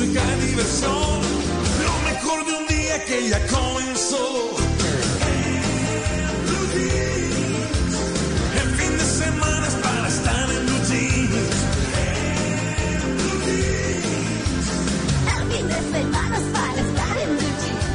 Música y diversión. Lo mejor de un día que ya comenzó.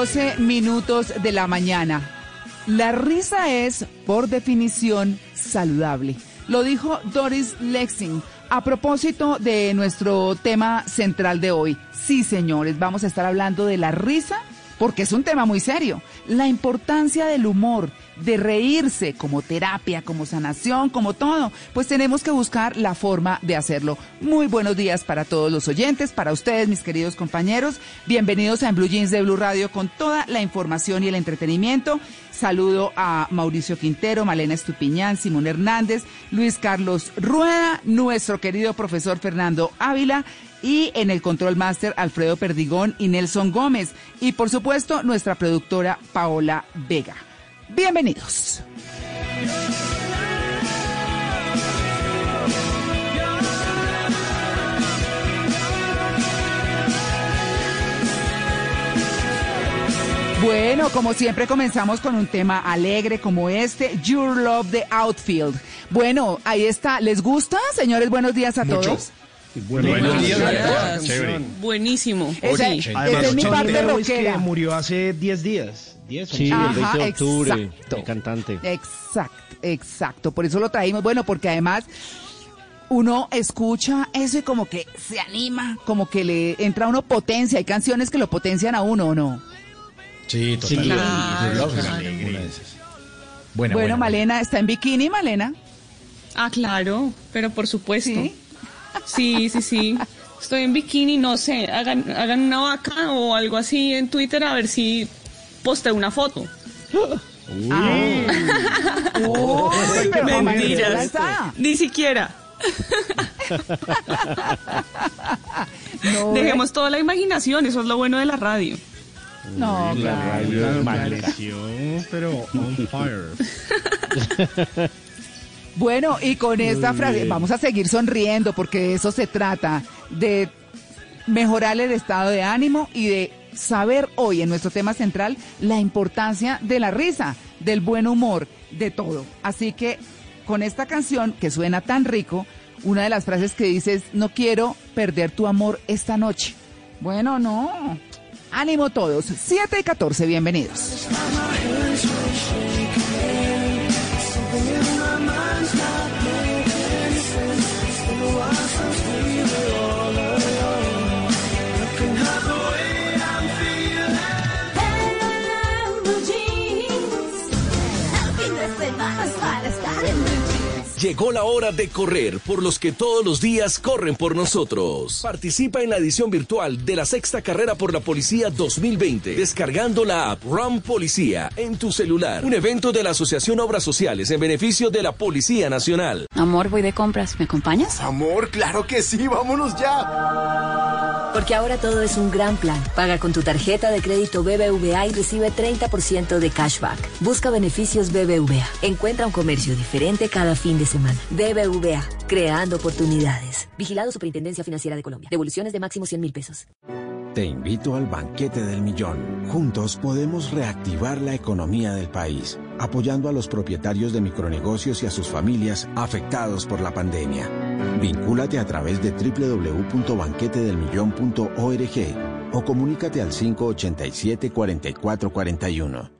12 minutos de la mañana. La risa es, por definición, saludable. Lo dijo Doris Lexing a propósito de nuestro tema central de hoy. Sí, señores, vamos a estar hablando de la risa porque es un tema muy serio. La importancia del humor, de reírse como terapia, como sanación, como todo. Pues tenemos que buscar la forma de hacerlo. Muy buenos días para todos los oyentes, para ustedes, mis queridos compañeros. Bienvenidos a En Blue Jeans de Blue Radio con toda la información y el entretenimiento. Saludo a Mauricio Quintero, Malena Estupiñán, Simón Hernández, Luis Carlos Rueda, nuestro querido profesor Fernando Ávila y en el control máster Alfredo Perdigón y Nelson Gómez. Y por supuesto nuestra productora Paola Vega. Bienvenidos. Bueno, como siempre comenzamos con un tema alegre como este, Your Love the Outfield. Bueno, ahí está. ¿Les gusta, señores? Buenos días a todos. Buenos días. Buenísimo. Esa, Sí. es mi parte rockera. que murió hace 10 días. 10 Sí, el 20 de octubre, exacto. el cantante. Exacto, exacto. Por eso lo traímos. Bueno, porque además uno escucha eso y como que se anima, como que le entra a uno potencia. Hay canciones que lo potencian a uno, ¿o no? Sí, Sí, totalmente. Buena, bueno, buena. Malena, ¿está en bikini, Malena? Ah, claro, pero por supuesto. Sí. Sí, sí, sí. Estoy en bikini, no sé, hagan, hagan una vaca o algo así en Twitter a ver si posteo una foto. Uy, pero con Marisela Mentiras. está. Ni siquiera. No, Dejemos toda la imaginación, eso es lo bueno de la radio. No, La claro. radio pero on fire. Bueno, y con esta frase vamos a seguir sonriendo porque de eso se trata, de mejorar el estado de ánimo y de saber hoy en nuestro tema central la importancia de la risa, del buen humor, de todo. Así que con esta canción que suena tan rico, una de las frases que dice es, no quiero perder tu amor esta noche. Bueno, no. Ánimo todos. 7 y 14, bienvenidos. Llegó la hora de correr por los que todos los días corren por nosotros. Participa en la edición virtual de la sexta carrera por la policía 2020 descargando la app Run Policía en tu celular. Un evento de la Asociación Obras Sociales en beneficio de la Policía Nacional. Amor, voy de compras. ¿Me acompañas? Amor, claro que sí, vámonos ya. Porque ahora todo es un gran plan. Paga con tu tarjeta de crédito BBVA y recibe 30% de cashback. Busca beneficios BBVA. Encuentra un comercio diferente cada fin de semana. BBVA, creando oportunidades. Vigilado Superintendencia Financiera de Colombia. Devoluciones de máximo 100 mil pesos. Te invito al banquete del millón. Juntos podemos reactivar la economía del país, apoyando a los propietarios de micronegocios y a sus familias afectados por la pandemia. Vincúlate a través de www.banquetedelmillón.org o comunícate al 587-4441.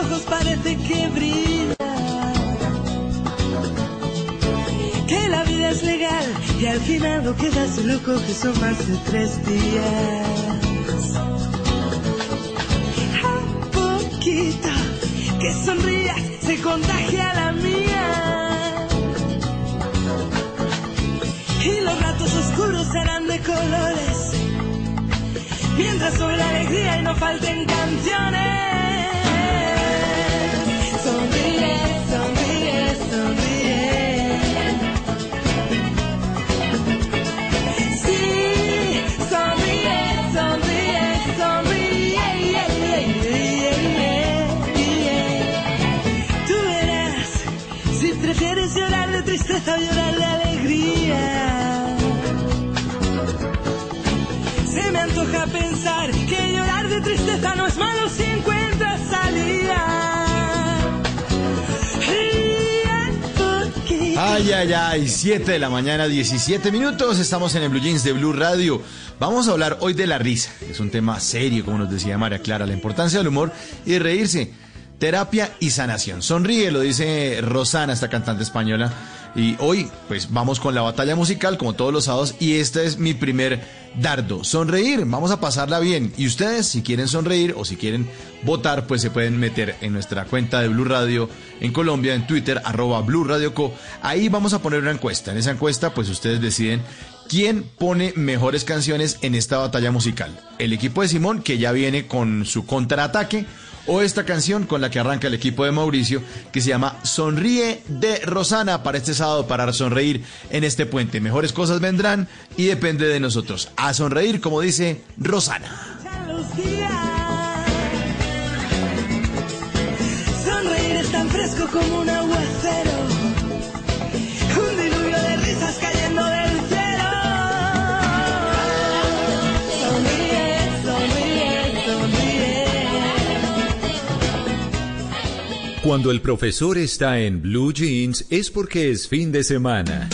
ojos parece que brilla. Que la vida es legal y al final no quedas loco que son más de tres días. A poquito que sonrías se contagia la mía. Y los ratos oscuros serán de colores. Mientras sobre la alegría y no falten canciones. Tristeza o llorar de alegría. Se me antoja pensar que llorar de tristeza no es malo si encuentras Ay, ay, ay, 7 de la mañana, 17 minutos, estamos en el Blue Jeans de Blue Radio. Vamos a hablar hoy de la risa, es un tema serio, como nos decía María Clara, la importancia del humor y reírse. Terapia y sanación. Sonríe, lo dice Rosana, esta cantante española. Y hoy, pues vamos con la batalla musical, como todos los sábados, y este es mi primer dardo. Sonreír, vamos a pasarla bien. Y ustedes, si quieren sonreír o si quieren votar, pues se pueden meter en nuestra cuenta de Blue Radio en Colombia, en Twitter, arroba Blue Radio Co. Ahí vamos a poner una encuesta. En esa encuesta, pues ustedes deciden quién pone mejores canciones en esta batalla musical. El equipo de Simón, que ya viene con su contraataque, o esta canción con la que arranca el equipo de Mauricio, que se llama Sonríe de Rosana para este sábado, para sonreír en este puente. Mejores cosas vendrán y depende de nosotros. A sonreír, como dice Rosana. los días. Sonríe fresco como un aguacero. Cuando el profesor está en Blue Jeans es porque es fin de semana.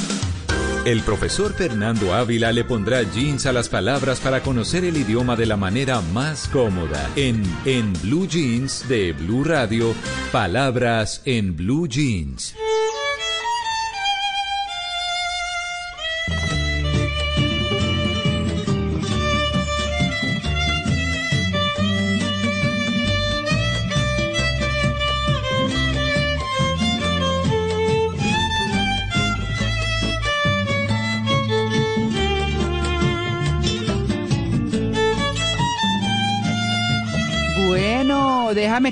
El profesor Fernando Ávila le pondrá jeans a las palabras para conocer el idioma de la manera más cómoda. En En Blue Jeans de Blue Radio, palabras en Blue Jeans.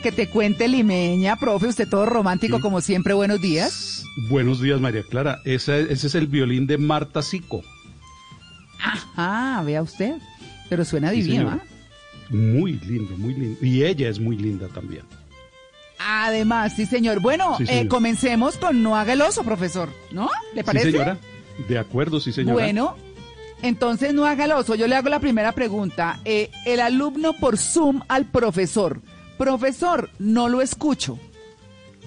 Que te cuente Limeña, profe, usted todo romántico como siempre, buenos días. Buenos días, María Clara. Ese, ese es el violín de Marta Sico. Ajá, vea usted, pero suena Sí, divino. ¿ah? Muy lindo, muy lindo. Y ella es muy linda también. Además, sí, señor. Bueno, Sí, eh, comencemos con No haga el oso, profesor, ¿no? ¿Le parece? Sí, señora. De acuerdo, sí, señora. Bueno, entonces no haga el oso. Yo le hago la primera pregunta. Eh, el alumno por Zoom al profesor. Profesor, no lo escucho.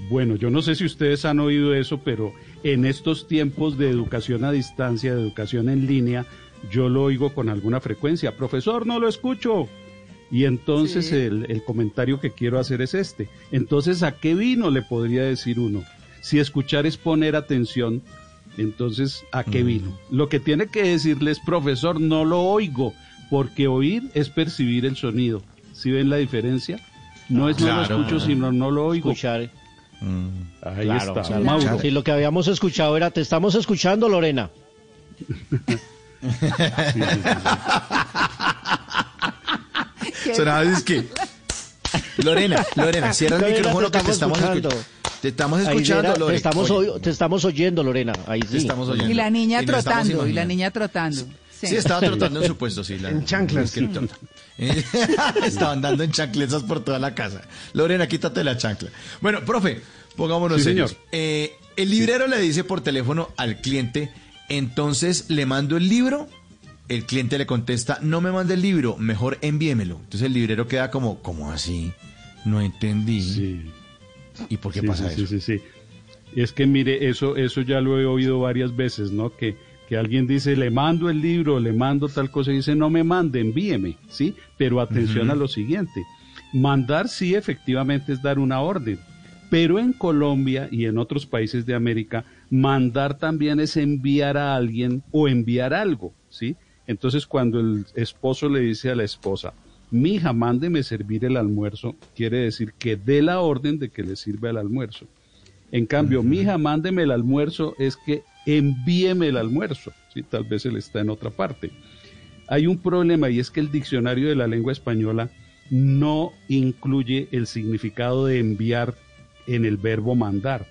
Bueno, yo no sé si ustedes han oído eso, pero en estos tiempos de educación a distancia, de educación en línea, yo lo oigo con alguna frecuencia. Profesor, no lo escucho. Y entonces Sí. el, el comentario que quiero hacer es este. Entonces, ¿a qué vino? Le podría decir uno. Si escuchar es poner atención, entonces, ¿a qué vino? Lo que tiene que decirles, profesor, no lo oigo, porque oír es percibir el sonido. ¿Sí ven la diferencia? No es no Claro. lo escucho, sino no lo oigo. Escuchar. Ahí Claro, está, claro. Mauro. Sí, lo que habíamos escuchado era, te estamos escuchando, Lorena. Sonaba es que Lorena, Lorena, cierra el Lorena, micrófono te que te estamos escuchando. escuchando. Te estamos escuchando, Lorena. estamos, Oye, oy- te estamos oyendo, Lorena. Ahí sí. Te estamos oyendo. Y la niña Y trotando, y la niña trotando. Sí, Sí, estaba trotando en su puesto, sí. La, En chanclas. la escritora. Estaban dando en chancletas por toda la casa. Lorena, quítate la chancla. Bueno, profe, pongámonos Sí, señor. Eh, el librero le dice por teléfono al cliente, entonces le mando el libro. El cliente le contesta, no me mande el libro, mejor envíemelo. Entonces el librero queda como, ¿cómo así? No entendí. Sí. ¿Y por qué Sí, pasa sí, eso? Sí, sí, sí. Es que mire, eso, eso ya lo he oído varias veces, ¿no? Que, que alguien dice, le mando el libro, le mando tal cosa, y dice, no me mande, envíeme, ¿sí? Pero atención a lo siguiente. Mandar sí efectivamente es dar una orden, pero en Colombia y en otros países de América, mandar también es enviar a alguien o enviar algo, ¿sí? Entonces cuando el esposo le dice a la esposa, mija, mándeme servir el almuerzo, quiere decir que dé la orden de que le sirva el almuerzo. En cambio, mija, mándeme el almuerzo, es que envíeme el almuerzo, ¿sí? Tal vez él está en otra parte. Hay un problema y es que el diccionario de la lengua española no incluye el significado de enviar en el verbo mandar.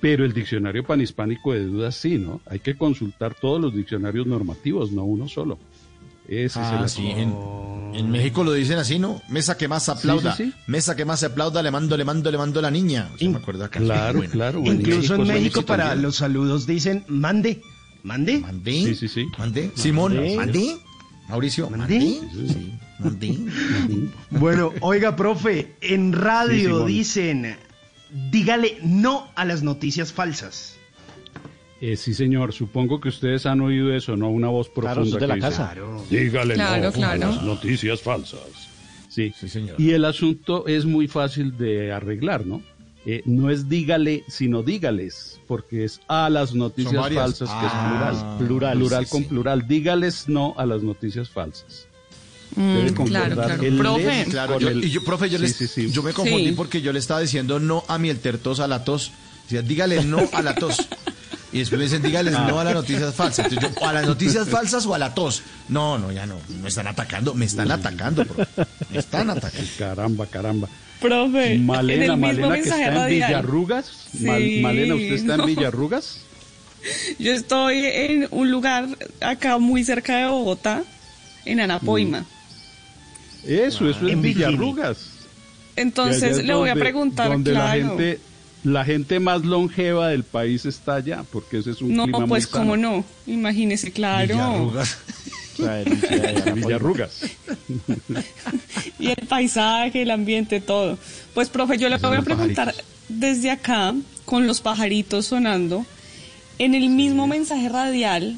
Pero el diccionario panhispánico de dudas sí, ¿no? Hay que consultar todos los diccionarios normativos, no uno solo. Ese Ah, es el sí, asunto. en, en México lo dicen así, ¿no? Mesa que más aplauda. Sí, sí, Mesa que más aplauda, le mando, le mando, le mando a la niña. Sí, me acuerdo acá. Claro, Bueno. claro. Incluso en México, México sí, para también. los saludos dicen mande, mande. ¿Mandé? Sí, sí, sí. ¿Mandé? Simón. ¿mandé? Mauricio. Sí, ¿mandé? Bueno, oiga, profe, en Sí, radio dicen, dígale no a las noticias falsas. Eh, sí, señor. Supongo que ustedes han oído eso, ¿no? Una voz Claro, profunda. es de la que dice, casa. Claro. Dígale Claro, no a claro. las noticias falsas. Sí. Sí, señor. Y el asunto es muy fácil de arreglar, ¿no? Eh, no es dígale, sino dígales, porque es a las noticias falsas, que Ah, es plural. plural, Plural sí, con sí. plural. Dígales no a las noticias falsas. Mm, Debe claro, claro. el Profe. Claro, yo, el- y yo, profe, yo, Sí, les, sí, sí. yo me confundí Sí. porque yo le estaba diciendo no a mi tos a la tos. Dígale no a la tos. Y después me dicen, dígales no a las noticias falsas. Entonces yo, ¿a las noticias falsas o a la tos? No, no, ya no. Me están atacando, me están atacando, profe. Me están atacando. Caramba, caramba. Profe, en Malena, el mismo Malena que está en. Villarrugas. Mal- Malena, ¿usted está no. en Villarrugas? Yo estoy en un lugar acá muy cerca de Bogotá, en Anapoima. Eso, eso es En. Villarrugas. Entonces es le voy a preguntar, donde la claro. gente la gente más longeva del país está allá, porque ese es un No, clima muy pues sano. cómo no. Imagínese, claro. Villarrugas. Villarrugas. Y el paisaje, el ambiente, todo. Pues, profe, yo le voy a preguntar desde acá, con los pajaritos sonando, en el mismo mensaje radial,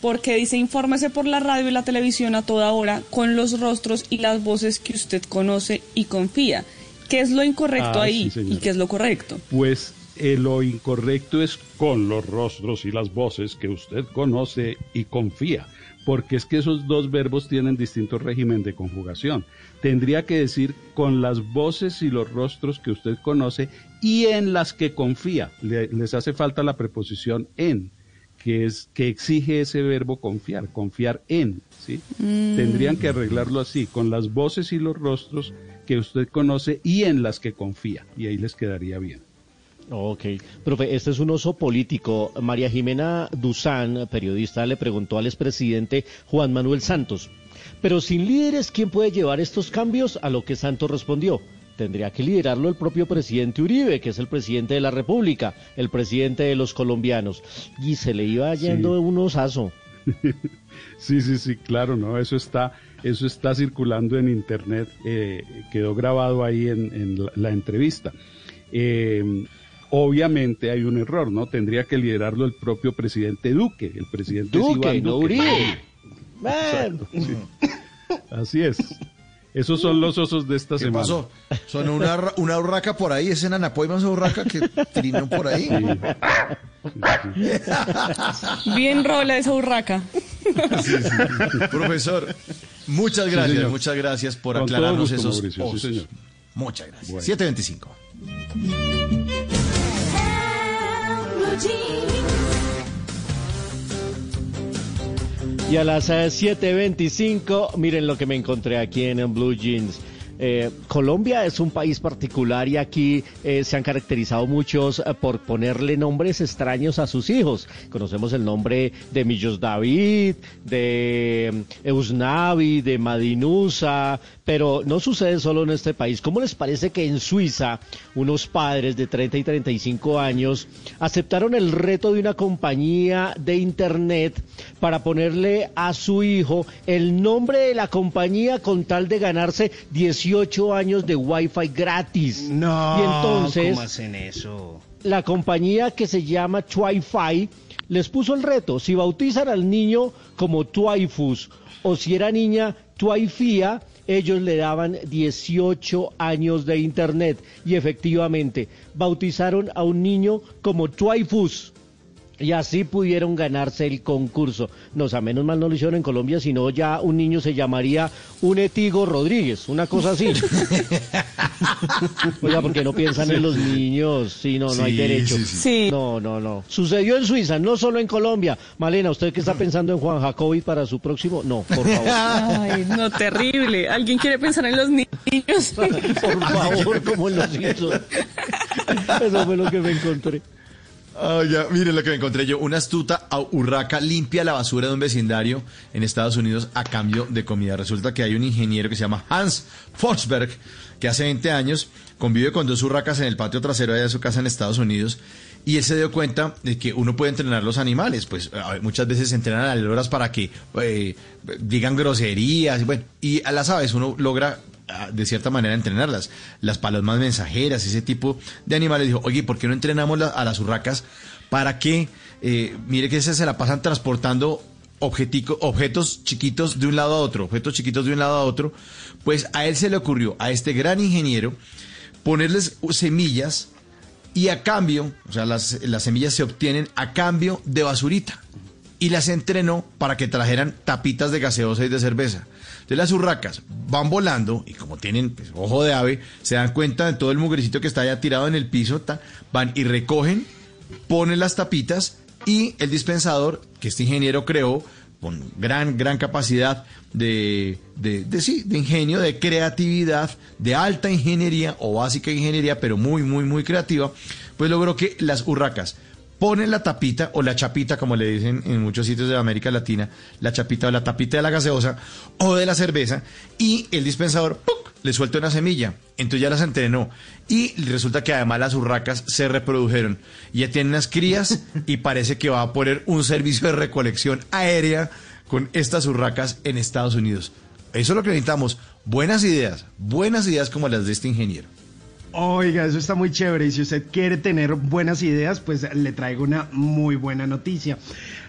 porque dice infórmese por la radio y la televisión a toda hora con los rostros y las voces que usted conoce y confía. ¿Qué es lo incorrecto Ah, ahí sí, y qué es lo correcto? Pues eh, lo incorrecto es con los rostros y las voces que usted conoce y confía, porque es que esos dos verbos tienen distinto régimen de conjugación. Tendría que decir con las voces y los rostros que usted conoce y en las que confía. Le- les hace falta la preposición en, que es que exige ese verbo confiar, confiar en, ¿sí? Mm. Tendrían que arreglarlo así, con las voces y los rostros que usted conoce y en las que confía, y ahí les quedaría bien. Ok, profe, este es un oso político. María Jimena Duzán, periodista, le preguntó al expresidente Juan Manuel Santos, pero sin líderes, ¿quién puede llevar estos cambios? A lo que Santos respondió, tendría que liderarlo el propio presidente Uribe, que es el presidente de la República, el presidente de los colombianos. Y se le iba yendo un osazo. Sí, sí, sí, claro, no, eso está, eso está circulando en internet, eh, quedó grabado ahí en, en la, la entrevista. Eh, obviamente hay un error, ¿no? Tendría que liderarlo el propio presidente Duque, el presidente es Duque, Iván no Duque. Uribe. Exacto, sí. Así es. Esos son los osos de esta ¿Qué semana. pasó? Sonó una, una urraca por ahí, es en Anapoima esa urraca que trinó por ahí. Bien rola esa urraca. Profesor, muchas gracias, muchas gracias por Con aclararnos gusto, esos Mauricio, sí, osos. señor. Muchas gracias. Bueno. 725. Y a las eh, 7.25, miren lo que me encontré aquí en, en Blue Jeans. Eh, Colombia es un país particular y aquí eh, se han caracterizado muchos eh, por ponerle nombres extraños a sus hijos. Conocemos el nombre de Millos David, de eh, Eusnavi, de Madinusa, pero no sucede solo en este país. ¿Cómo les parece que en Suiza unos padres de 30 y 35 años aceptaron el reto de una compañía de internet para ponerle a su hijo el nombre de la compañía con tal de ganarse 18 años de wifi gratis? No, y entonces ¿cómo hacen eso? la compañía que se llama Twifi les puso el reto, si bautizan al niño como Twaifus o si era niña Twaifia, ellos le daban 18 años de internet y efectivamente bautizaron a un niño como Twaifus. Y así pudieron ganarse el concurso. No, o sea, menos mal no lo hicieron en Colombia, sino ya un niño se llamaría un Etigo Rodríguez, una cosa así. Oiga, porque no piensan en los niños. Sí, no, no hay derecho. sí, sí. No, no, no. Sucedió en Suiza, no solo en Colombia. Malena, ¿usted qué está pensando en Juan Jacobi para su próximo? No, por favor. Ay, no, terrible. ¿Alguien quiere pensar en los niños? Por favor, como en los hizo. Eso fue lo que me encontré. Ah, ya, miren lo que me encontré yo. Una astuta urraca limpia la basura de un vecindario en Estados Unidos a cambio de comida. Resulta que hay un ingeniero que se llama Hans Forsberg, que hace 20 años convive con dos urracas en el patio trasero de su casa en Estados Unidos. Y él se dio cuenta de que uno puede entrenar los animales. Pues muchas veces se entrenan a horas para que eh, digan groserías. y Bueno, y a las aves uno logra de cierta manera entrenarlas. Las palomas mensajeras, ese tipo de animales. Dijo, oye, ¿por qué no entrenamos a las urracas para que, eh, mire que esas se la pasan transportando objetos chiquitos de un lado a otro, objetos chiquitos de un lado a otro? Pues a él se le ocurrió, a este gran ingeniero, ponerles semillas y a cambio, o sea, las, las semillas se obtienen a cambio de basurita. Y las entrenó para que trajeran tapitas de gaseosa y de cerveza. Entonces las urracas van volando y como tienen pues, ojo de ave, se dan cuenta de todo el mugrecito que está allá tirado en el piso, van y recogen, ponen las tapitas y el dispensador que este ingeniero creó con gran, gran capacidad de, de, de, sí, de ingenio, de creatividad, de alta ingeniería o básica ingeniería, pero muy, muy, muy creativa, pues logró que las urracas ponen la tapita o la chapita, como le dicen en muchos sitios de América Latina, la chapita o la tapita de la gaseosa o de la cerveza y el dispensador ¡puc! le suelta una semilla, entonces ya las entrenó. Y resulta que además las urracas se reprodujeron. Ya tienen unas crías y parece que va a poner un servicio de recolección aérea con estas urracas en Estados Unidos. Eso es lo que necesitamos. Buenas ideas, buenas ideas como las de este ingeniero. Oiga, eso está muy chévere. Y si usted quiere tener buenas ideas, pues le traigo una muy buena noticia.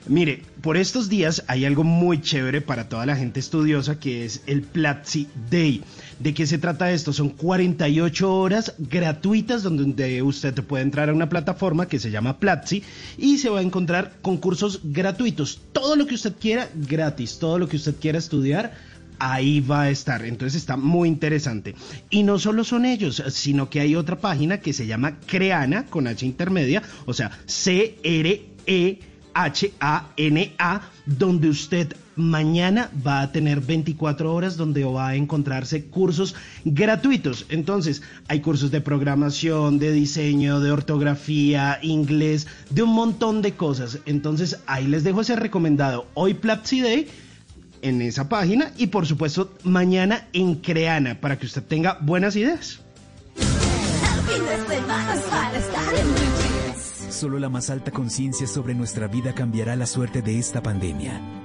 Mire, por estos días hay algo muy chévere para toda la gente estudiosa que es el Platzi Day. ¿De qué se trata esto? Son 48 horas gratuitas donde usted puede entrar a una plataforma que se llama Platzi y se va a encontrar concursos gratuitos. Todo lo que usted quiera, gratis. Todo lo que usted quiera estudiar ahí va a estar. Entonces está muy interesante. Y no solo son ellos, sino que hay otra página que se llama Creana, con H intermedia, o sea, C-R-E-H-A-N-A, donde usted mañana va a tener 24 horas donde va a encontrarse cursos gratuitos. Entonces, hay cursos de programación, de diseño, de ortografía, inglés, de un montón de cosas. Entonces, ahí les dejo ese recomendado. Hoy Platzi Day en esa página y por supuesto mañana en Creana para que usted tenga buenas ideas. Solo la más alta conciencia sobre nuestra vida cambiará la suerte de esta pandemia.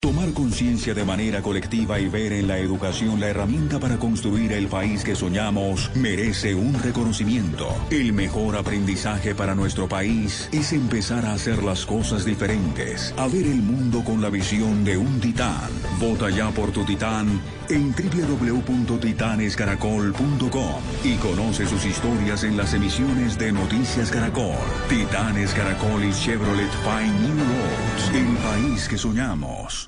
Tomar conciencia de manera colectiva y ver en la educación la herramienta para construir el país que soñamos merece un reconocimiento. El mejor aprendizaje para nuestro país es empezar a hacer las cosas diferentes, a ver el mundo con la visión de un titán. Vota ya por tu titán en www.titanescaracol.com y conoce sus historias en las emisiones de Noticias Caracol. Titanes Caracol y Chevrolet Fine New Roads, el país que soñamos.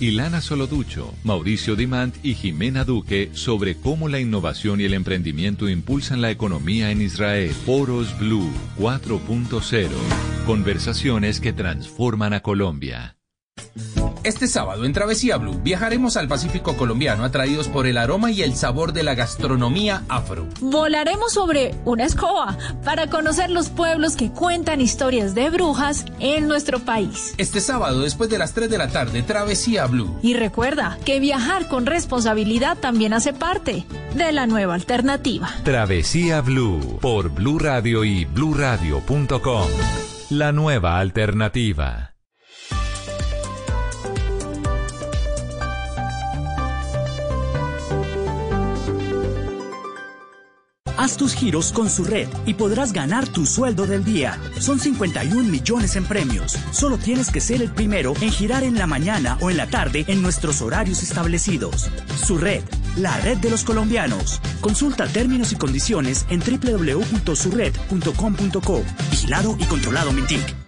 Ilana Soloducho, Mauricio Dimant y Jimena Duque sobre cómo la innovación y el emprendimiento impulsan la economía en Israel. Foros Blue 4.0. Conversaciones que transforman a Colombia. Este sábado en Travesía Blue viajaremos al Pacífico colombiano atraídos por el aroma y el sabor de la gastronomía afro. Volaremos sobre una escoba para conocer los pueblos que cuentan historias de brujas en nuestro país. Este sábado después de las 3 de la tarde, Travesía Blue. Y recuerda que viajar con responsabilidad también hace parte de la nueva alternativa. Travesía Blue por Blue Radio y bluradio.com. La nueva alternativa. Haz tus giros con su red y podrás ganar tu sueldo del día. Son 51 millones en premios. Solo tienes que ser el primero en girar en la mañana o en la tarde en nuestros horarios establecidos. Su red, la red de los colombianos. Consulta términos y condiciones en www.surred.com.co. Vigilado y controlado Mintic.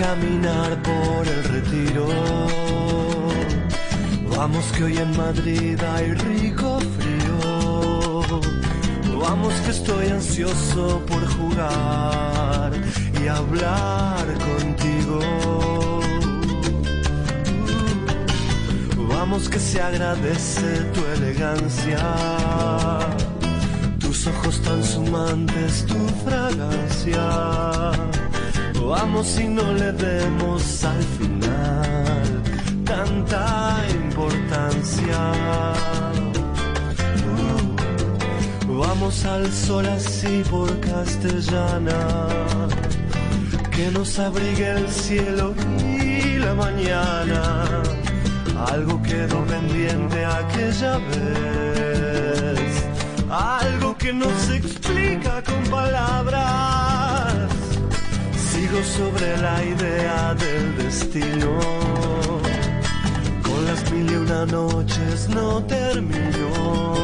caminar por el retiro. Vamos que hoy en Madrid hay rico frío. Vamos que estoy ansioso por jugar y hablar contigo. Vamos que se agradece tu elegancia. tus ojos tan sumantes, tu fragancia. Vamos y no le demos al final tanta importancia. Uh, vamos al sol así por castellana, que nos abrigue el cielo y la mañana. Algo quedó pendiente aquella vez, algo que no se explica con palabras. Sobre la idea del destino, con las mil y una noches no terminó.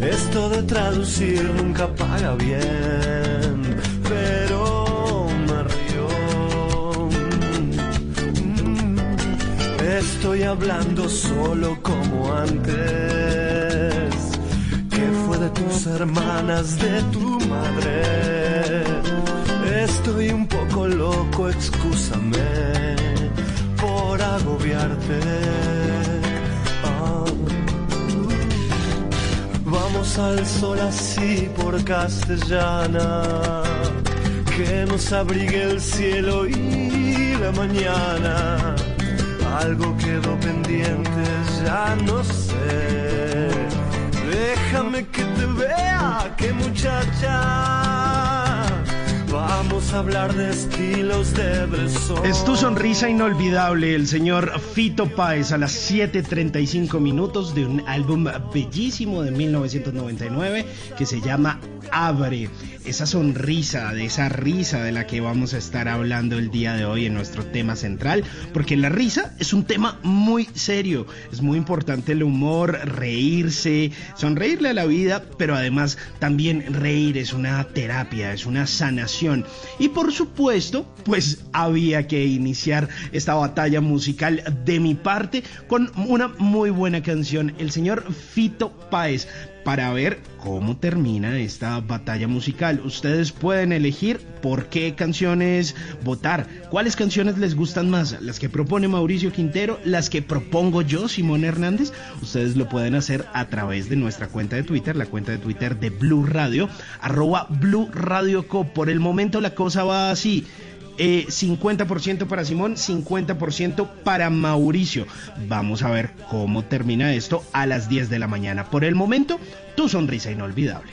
Esto de traducir nunca paga bien, pero me río. Mm, Estoy hablando solo como antes. ¿Qué fue de tus hermanas, de tu madre? Estoy un poco loco, excúsame por agobiarte. Ah. Vamos al sol así por castellana, que nos abrigue el cielo y la mañana. Algo quedó pendiente, ya no sé. Déjame que te vea, que muchacha. Vamos a hablar de estilos de Bresson. Es tu sonrisa inolvidable, el señor Fito Páez, a las 7.35 minutos de un álbum bellísimo de 1999 que se llama Abre. Esa sonrisa, de esa risa de la que vamos a estar hablando el día de hoy en nuestro tema central, porque la risa es un tema muy serio, es muy importante el humor, reírse, sonreírle a la vida, pero además también reír es una terapia, es una sanación. Y por supuesto, pues había que iniciar esta batalla musical de mi parte con una muy buena canción, el señor Fito Páez para ver cómo termina esta batalla musical. Ustedes pueden elegir por qué canciones votar, cuáles canciones les gustan más, las que propone Mauricio Quintero, las que propongo yo, Simón Hernández. Ustedes lo pueden hacer a través de nuestra cuenta de Twitter, la cuenta de Twitter de Blue Radio, arroba Blue Radio Co. Por el momento la cosa va así. Eh, 50% para Simón, 50% para Mauricio. Vamos a ver cómo termina esto a las 10 de la mañana. Por el momento, tu sonrisa inolvidable.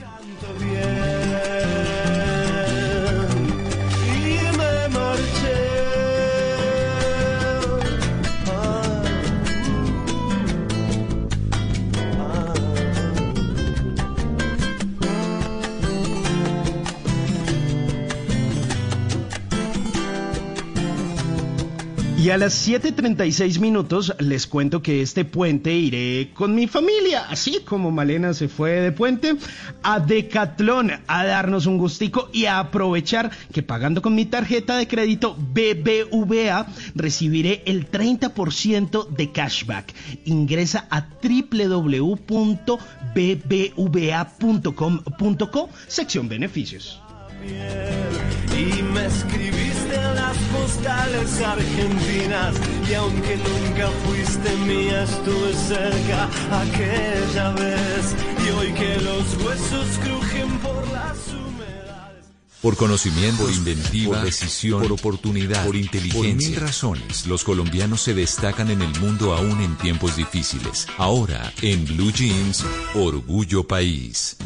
Y a las 7.36 minutos les cuento que este puente iré con mi familia, así como Malena se fue de puente, a Decatlón a darnos un gustico y a aprovechar que pagando con mi tarjeta de crédito BBVA recibiré el 30% de cashback. Ingresa a www.bbva.com.co, sección beneficios. Y me escribiste en las postales argentinas y aunque nunca fuiste mía estuve cerca aquella vez y hoy que los huesos crujen por las humedades Por conocimiento, por inventiva, por decisión, por oportunidad, por inteligencia, por mil razones, los colombianos se destacan en el mundo aún en tiempos difíciles. Ahora, en Blue Jeans, Orgullo País.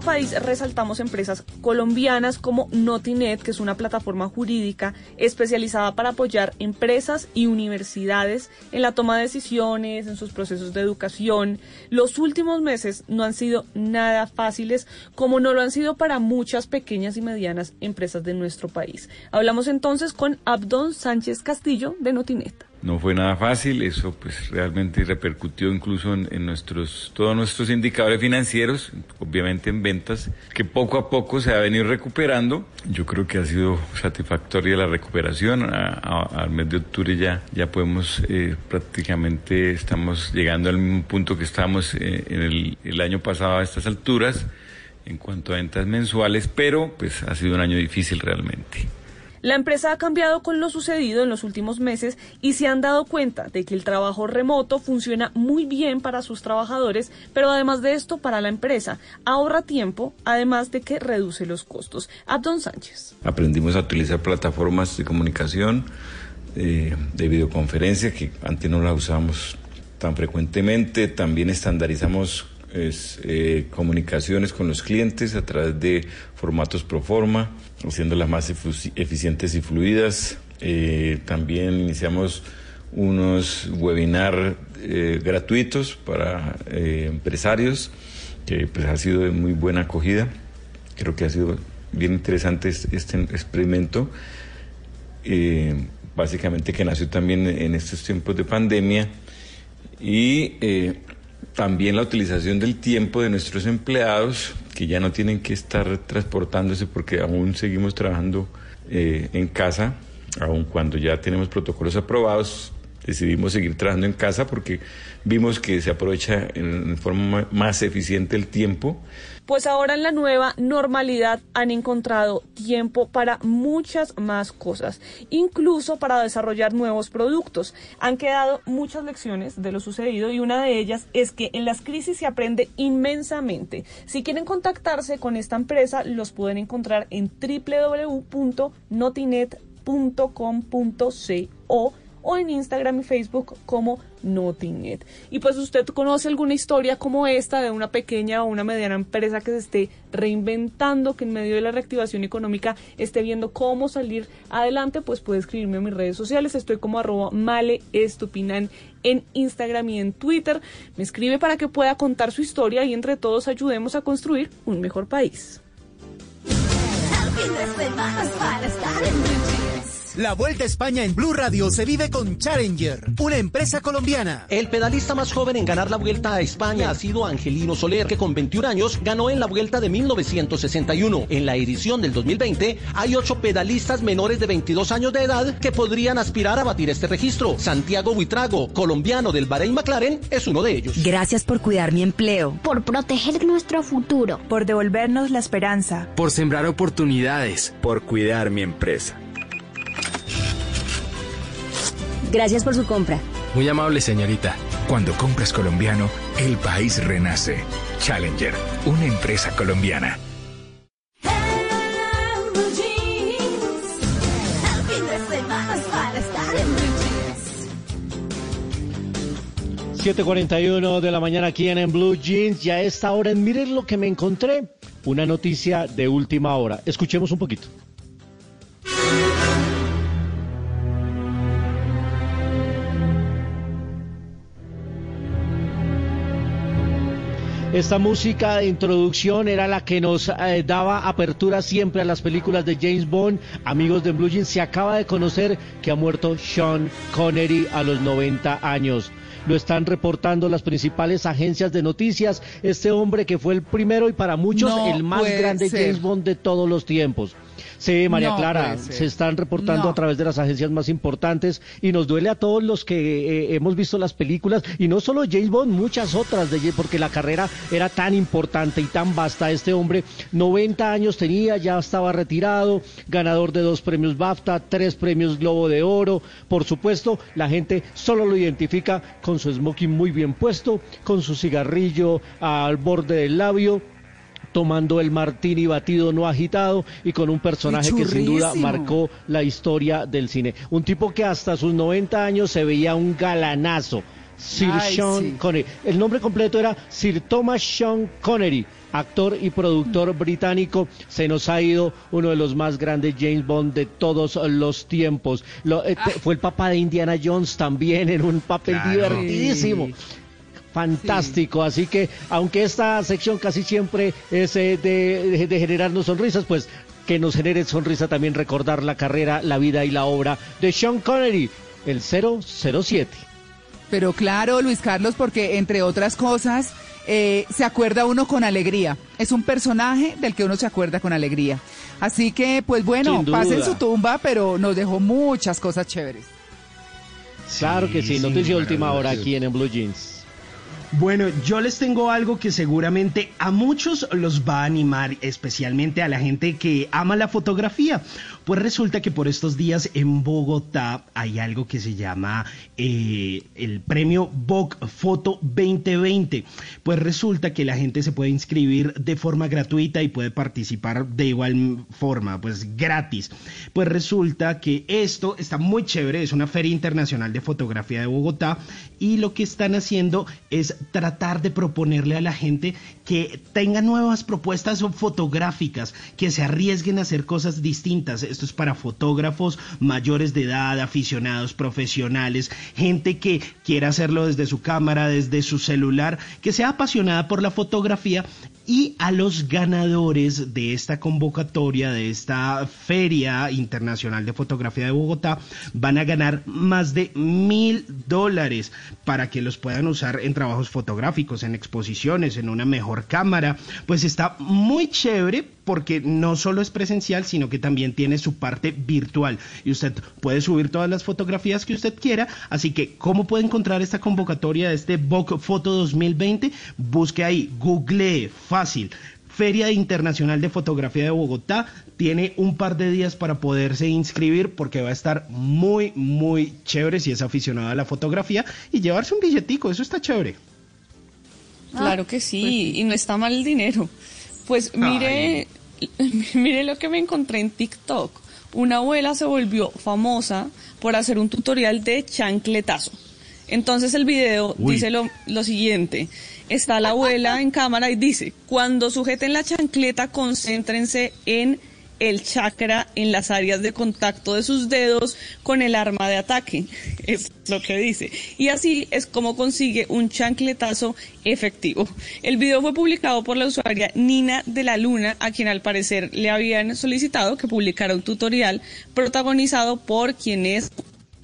País resaltamos empresas colombianas como Notinet, que es una plataforma jurídica especializada para apoyar empresas y universidades en la toma de decisiones, en sus procesos de educación. Los últimos meses no han sido nada fáciles, como no lo han sido para muchas pequeñas y medianas empresas de nuestro país. Hablamos entonces con Abdón Sánchez Castillo de Notinet. No fue nada fácil, eso pues realmente repercutió incluso en, nuestros, todos nuestros indicadores financieros, obviamente en ventas, que poco a poco se ha venido recuperando. Yo creo que ha sido satisfactoria la recuperación. Al mes de octubre ya, ya podemos, eh, prácticamente estamos llegando al mismo punto que estábamos eh, en el, el año pasado a estas alturas en cuanto a ventas mensuales, pero pues ha sido un año difícil realmente. La empresa ha cambiado con lo sucedido en los últimos meses y se han dado cuenta de que el trabajo remoto funciona muy bien para sus trabajadores, pero además de esto para la empresa ahorra tiempo, además de que reduce los costos. Abdon Sánchez. Aprendimos a utilizar plataformas de comunicación, eh, de videoconferencia, que antes no las usábamos tan frecuentemente. También estandarizamos es, eh, comunicaciones con los clientes a través de formatos pro forma, haciéndolas más eficientes y fluidas. Eh, también iniciamos unos webinar eh, gratuitos para eh, empresarios, que pues, ha sido de muy buena acogida. Creo que ha sido bien interesante es- este experimento, básicamente que nació también en estos tiempos de pandemia y también la utilización del tiempo de nuestros empleados que ya no tienen que estar transportándose porque aún seguimos trabajando eh, en casa, aun cuando ya tenemos protocolos aprobados, decidimos seguir trabajando en casa porque vimos que se aprovecha en forma más eficiente el tiempo Pues ahora en la nueva normalidad han encontrado tiempo para muchas más cosas, incluso para desarrollar nuevos productos. Han quedado muchas lecciones de lo sucedido y una de ellas es que en las crisis se aprende inmensamente. Si quieren contactarse con esta empresa, los pueden encontrar en www.notinet.com.co o en Instagram y Facebook como Notinet. Y pues usted conoce alguna historia como esta de una pequeña o una mediana empresa que se esté reinventando, que en medio de la reactivación económica esté viendo cómo salir adelante, pues puede escribirme a mis redes sociales. Estoy como arroba male estupinan en Instagram y en Twitter. Me escribe para que pueda contar su historia y entre todos ayudemos a construir un mejor país. La Vuelta a España en Blue Radio se vive con Challenger, una empresa colombiana. El pedalista más joven en ganar la Vuelta a España ha sido Angelino Soler, que con 21 años ganó en la Vuelta de 1961. En la edición del 2020 hay ocho pedalistas menores de 22 años de edad que podrían aspirar a batir este registro. Santiago Buitrago, colombiano del Bahrein McLaren, es uno de ellos. Gracias por cuidar mi empleo. Por proteger nuestro futuro. Por devolvernos la esperanza. Por sembrar oportunidades. Por cuidar mi empresa. Gracias por su compra. Muy amable, señorita. Cuando compras colombiano, el país renace. Challenger, una empresa colombiana. 7:41 de la mañana aquí en, en Blue Jeans. Ya a esta hora en Miren lo que me encontré. Una noticia de última hora. Escuchemos un poquito. Esta música de introducción era la que nos eh, daba apertura siempre a las películas de James Bond. Amigos de Blue Jeans, se acaba de conocer que ha muerto Sean Connery a los 90 años. Lo están reportando las principales agencias de noticias. Este hombre que fue el primero y para muchos No el más grande ser. James Bond de todos los tiempos. Sí, María No Clara, se están reportando No. a través de las agencias más importantes y nos duele a todos los que eh, hemos visto las películas y no solo James Bond, muchas otras de porque la carrera era tan importante y tan vasta. Este hombre, 90 años tenía, ya estaba retirado, ganador de dos premios BAFTA, tres premios Globo de Oro. Por supuesto, la gente solo lo identifica con su smoking muy bien puesto, con su cigarrillo al borde del labio tomando el martini batido no agitado y con un personaje que sin duda marcó la historia del cine. Un tipo que hasta sus 90 años se veía un galanazo. Sir Ay, Sean sí. Connery. El nombre completo era Sir Thomas Sean Connery, actor y productor británico. Se nos ha ido uno de los más grandes James Bond de todos los tiempos. Lo- eh, te- Fue el papá de Indiana Jones también en un papel Claro. divertidísimo. Fantástico, así que aunque esta sección casi siempre es eh, de, de- de generarnos sonrisas, pues que nos genere sonrisa también recordar la carrera, la vida y la obra de Sean Connery, el 007. Pero claro, Luis Carlos, porque entre otras cosas, eh, se acuerda uno con alegría. Es un personaje del que uno se acuerda con alegría. Así que, pues bueno, pasen su tumba, pero nos dejó muchas cosas chéveres. Claro que sí, sí, noticia última hora aquí en, en Blue Jeans. Bueno, yo les tengo algo que seguramente a muchos los va a animar, especialmente a la gente que ama la fotografía. Pues resulta que por estos días en Bogotá hay algo que se llama eh, el premio Vogue Foto 2020. Pues resulta que la gente se puede inscribir de forma gratuita y puede participar de igual forma, pues gratis. Pues resulta que esto está muy chévere, es una feria internacional de fotografía de Bogotá y lo que están haciendo es tratar de proponerle a la gente que tenga nuevas propuestas fotográficas, que se arriesguen a hacer cosas distintas. Esto es para fotógrafos mayores de edad, aficionados, profesionales, gente que quiera hacerlo desde su cámara, desde su celular, que sea apasionada por la fotografía y a los ganadores de esta convocatoria, de esta Feria Internacional de Fotografía de Bogotá, van a ganar más de mil dólares para que los puedan usar en trabajos fotográficos, en exposiciones, en una mejor cámara. Pues está muy chévere porque no solo es presencial, sino que también tiene su parte virtual y usted puede subir todas las fotografías que usted quiera. Así que, ¿cómo puede encontrar esta convocatoria de este Vogue Foto 2020? Busque ahí, google fácil. Feria Internacional de Fotografía de Bogotá tiene un par de días para poderse inscribir porque va a estar muy, muy chévere si es aficionado a la fotografía y llevarse un billetico, eso está chévere. Claro que sí, y no está mal el dinero. Pues mire, mire lo que me encontré en TikTok. Una abuela se volvió famosa por hacer un tutorial de chancletazo. Entonces el video Uy. dice lo, lo siguiente. Está la abuela en cámara y dice, cuando sujeten la chancleta, concéntrense en el chakra en las áreas de contacto de sus dedos con el arma de ataque. Es lo que dice. Y así es como consigue un chancletazo efectivo. El video fue publicado por la usuaria Nina de la Luna, a quien al parecer le habían solicitado que publicara un tutorial protagonizado por quien es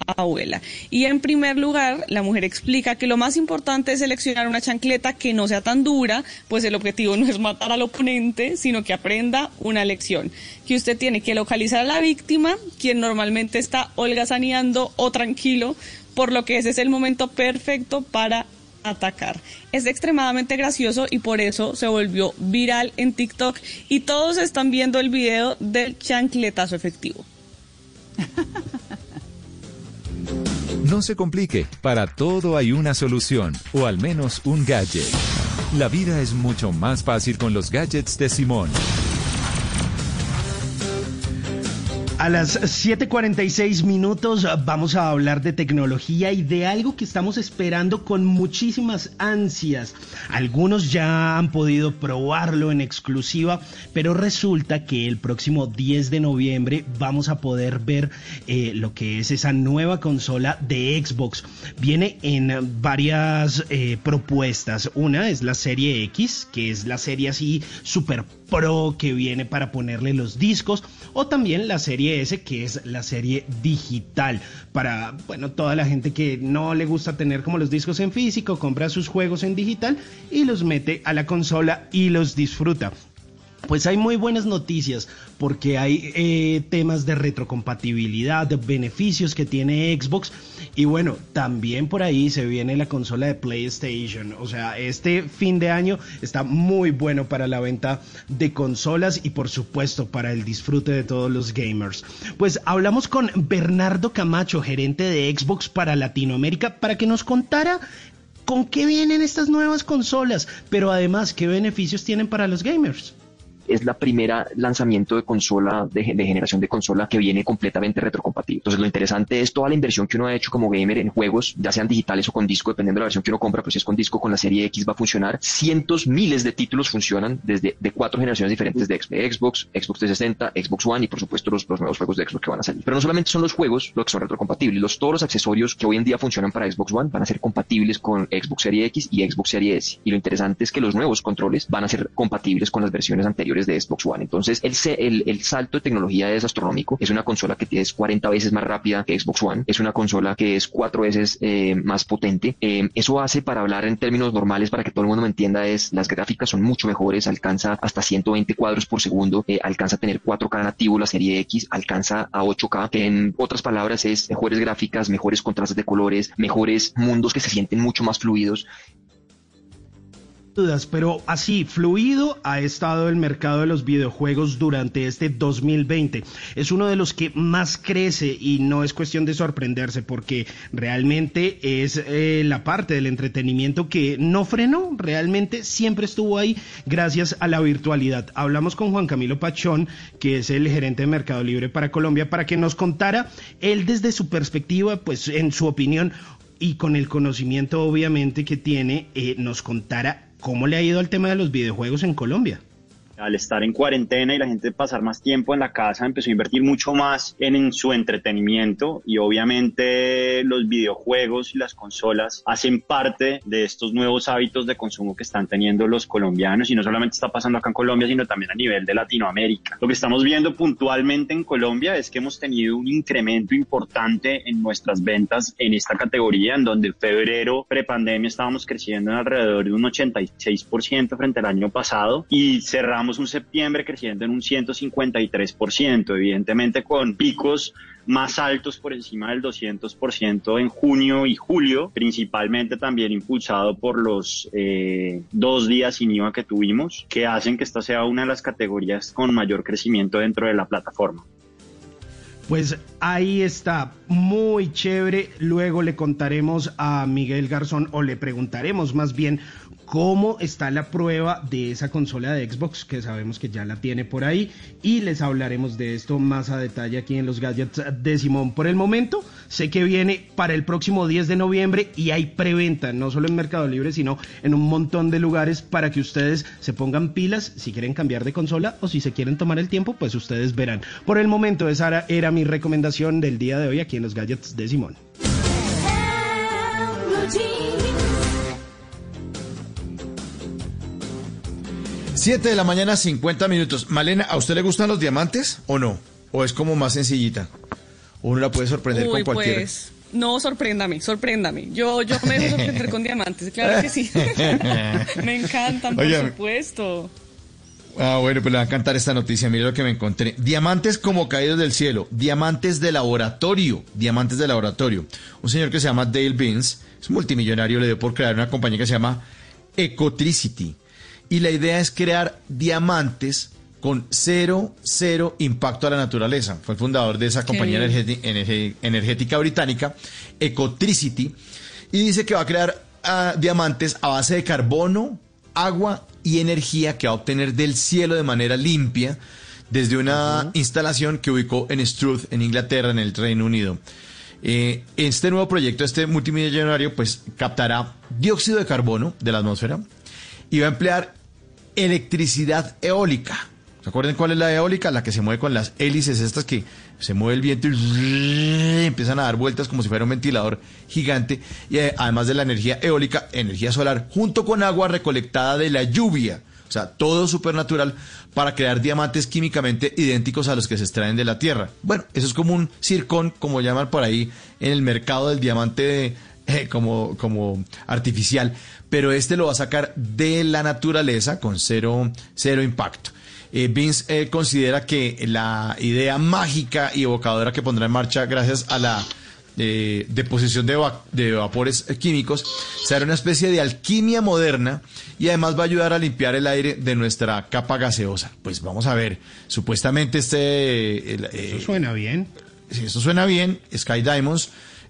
abuela. Y en primer lugar, la mujer explica que lo más importante es seleccionar una chancleta que no sea tan dura, pues el objetivo no es matar al oponente, sino que aprenda una lección. Que usted tiene que localizar a la víctima, quien normalmente está holgazaneando o tranquilo, por lo que ese es el momento perfecto para atacar. Es extremadamente gracioso y por eso se volvió viral en TikTok y todos están viendo el video del chancletazo efectivo. No se complique, para todo hay una solución, o al menos un gadget. La vida es mucho más fácil con los gadgets de Simón. A las 7:46 minutos vamos a hablar de tecnología y de algo que estamos esperando con muchísimas ansias. Algunos ya han podido probarlo en exclusiva, pero resulta que el próximo 10 de noviembre vamos a poder ver eh, lo que es esa nueva consola de Xbox. Viene en varias eh, propuestas. Una es la serie X, que es la serie así super pro que viene para ponerle los discos, o también la serie S, que es la serie digital, para, bueno, toda la gente que no le gusta tener como los discos en físico, compra sus juegos en digital y los mete a la consola y los disfruta. Pues hay muy buenas noticias porque hay eh, temas de retrocompatibilidad, de beneficios que tiene Xbox y bueno, también por ahí se viene la consola de PlayStation. O sea, este fin de año está muy bueno para la venta de consolas y por supuesto para el disfrute de todos los gamers. Pues hablamos con Bernardo Camacho, gerente de Xbox para Latinoamérica, para que nos contara con qué vienen estas nuevas consolas, pero además qué beneficios tienen para los gamers es la primera lanzamiento de consola, de, de, generación de consola que viene completamente retrocompatible. Entonces lo interesante es toda la inversión que uno ha hecho como gamer en juegos, ya sean digitales o con disco, dependiendo de la versión que uno compra, pero si es con disco, con la serie X va a funcionar. Cientos, miles de títulos funcionan desde de cuatro generaciones diferentes de Xbox, Xbox 360, Xbox One y por supuesto los, los nuevos juegos de Xbox que van a salir. Pero no solamente son los juegos los que son retrocompatibles, los, todos los accesorios que hoy en día funcionan para Xbox One van a ser compatibles con Xbox Series X y Xbox Series S. Y lo interesante es que los nuevos controles van a ser compatibles con las versiones anteriores de Xbox One. Entonces, el, el, el, salto de tecnología es astronómico. Es una consola que es 40 veces más rápida que Xbox One. Es una consola que es cuatro veces eh, más potente. Eh, eso hace, para hablar en términos normales, para que todo el mundo me entienda, es las gráficas son mucho mejores. Alcanza hasta 120 cuadros por segundo. Eh, alcanza a tener 4K nativo la serie X. Alcanza a 8K. Que en otras palabras es mejores gráficas, mejores contrastes de colores, mejores mundos que se sienten mucho más fluidos. Dudas, pero así, fluido ha estado el mercado de los videojuegos durante este 2020. Es uno de los que más crece y no es cuestión de sorprenderse porque realmente es eh, la parte del entretenimiento que no frenó, realmente siempre estuvo ahí gracias a la virtualidad. Hablamos con Juan Camilo Pachón, que es el gerente de Mercado Libre para Colombia, para que nos contara él desde su perspectiva, pues en su opinión, y con el conocimiento obviamente que tiene, eh, nos contara cómo le ha ido al tema de los videojuegos en Colombia. Al estar en cuarentena y la gente pasar más tiempo en la casa, empezó a invertir mucho más en, en su entretenimiento y obviamente los videojuegos y las consolas hacen parte de estos nuevos hábitos de consumo que están teniendo los colombianos y no solamente está pasando acá en Colombia, sino también a nivel de Latinoamérica. Lo que estamos viendo puntualmente en Colombia es que hemos tenido un incremento importante en nuestras ventas en esta categoría, en donde en febrero prepandemia estábamos creciendo en alrededor de un 86% frente al año pasado y cerramos un septiembre creciendo en un 153%, evidentemente con picos más altos por encima del 200% en junio y julio, principalmente también impulsado por los eh, dos días sin IVA que tuvimos, que hacen que esta sea una de las categorías con mayor crecimiento dentro de la plataforma. Pues ahí está, muy chévere. Luego le contaremos a Miguel Garzón o le preguntaremos más bien cómo está la prueba de esa consola de Xbox, que sabemos que ya la tiene por ahí, y les hablaremos de esto más a detalle aquí en los gadgets de Simón. Por el momento, sé que viene para el próximo 10 de noviembre y hay preventa, no solo en Mercado Libre, sino en un montón de lugares para que ustedes se pongan pilas si quieren cambiar de consola o si se quieren tomar el tiempo, pues ustedes verán. Por el momento, esa era mi recomendación del día de hoy aquí en los gadgets de Simón. Siete de la mañana, 50 minutos. Malena, ¿a usted le gustan los diamantes o no? ¿O es como más sencillita? ¿O uno la puede sorprender Uy, con cualquiera? pues, no, sorpréndame, sorpréndame. Yo, yo me dejo sorprender con diamantes, claro que sí. me encantan, por supuesto. Ah, bueno, pues le va a encantar esta noticia. Mire lo que me encontré. Diamantes como caídos del cielo. Diamantes de laboratorio. Diamantes de laboratorio. Un señor que se llama Dale Beans, es multimillonario, le dio por crear una compañía que se llama Ecotricity. Y la idea es crear diamantes con cero, cero impacto a la naturaleza. Fue el fundador de esa compañía energética británica, Ecotricity, y dice que va a crear ah, diamantes a base de carbono, agua y energía que va a obtener del cielo de manera limpia desde una instalación que ubicó en Struth, en Inglaterra, en el Reino Unido. Eh, este nuevo proyecto, este multimillonario, pues captará dióxido de carbono de la atmósfera y va a emplear electricidad eólica. ¿Se acuerdan cuál es la eólica? La que se mueve con las hélices estas que se mueve el viento y empiezan a dar vueltas como si fuera un ventilador gigante. Y eh, además de la energía eólica, energía solar, junto con agua recolectada de la lluvia. O sea, todo supernatural para crear diamantes químicamente idénticos a los que se extraen de la Tierra. Bueno, eso es como un circón, como llaman por ahí en el mercado del diamante eh, como, como artificial. Pero este lo va a sacar de la naturaleza con cero, cero impacto. Eh, Vince eh, considera que la idea mágica y evocadora que pondrá en marcha gracias a la eh, deposición de, va- de vapores químicos será una especie de alquimia moderna y además va a ayudar a limpiar el aire de nuestra capa gaseosa. Pues vamos a ver, supuestamente este... Eso suena bien. si esto suena bien, Sky Diamonds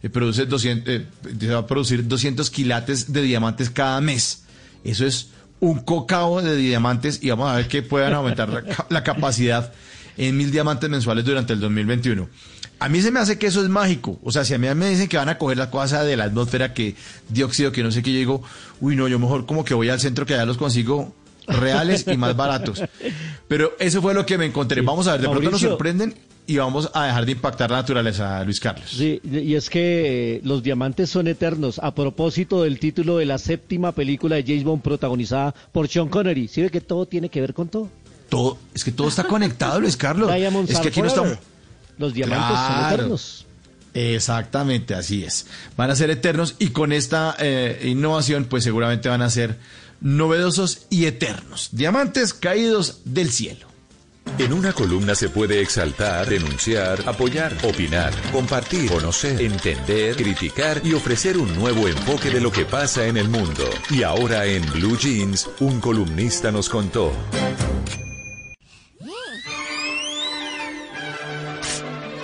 produce 200, eh, va a producir 200 quilates de diamantes cada mes. Eso es un cocao de diamantes y vamos a ver que puedan aumentar la, ca- la capacidad en mil diamantes mensuales durante el 2021. A mí se me hace que eso es mágico. O sea, si a mí me dicen que van a coger la cosa de la atmósfera, que dióxido, que no sé qué, yo digo, uy, no, yo mejor como que voy al centro que allá los consigo reales y más baratos. Pero eso fue lo que me encontré. Vamos a ver, de pronto nos sorprenden y vamos a dejar de impactar la naturaleza, Luis Carlos. Sí, y es que eh, los diamantes son eternos. A propósito del título de la séptima película de James Bond protagonizada por Sean Connery. ¿Sí ve que todo tiene que ver con todo? Todo, es que todo está conectado, Luis Carlos. Diamonds es que aquí no estamos. Los diamantes son eternos. Exactamente, así es. Van a ser eternos y con esta eh, innovación, pues seguramente van a ser novedosos y eternos. Diamantes caídos del cielo. En una columna se puede exaltar, denunciar, apoyar, opinar, compartir, conocer, entender, criticar y ofrecer un nuevo enfoque de lo que pasa en el mundo. Y ahora en Blue Jeans, un columnista nos contó.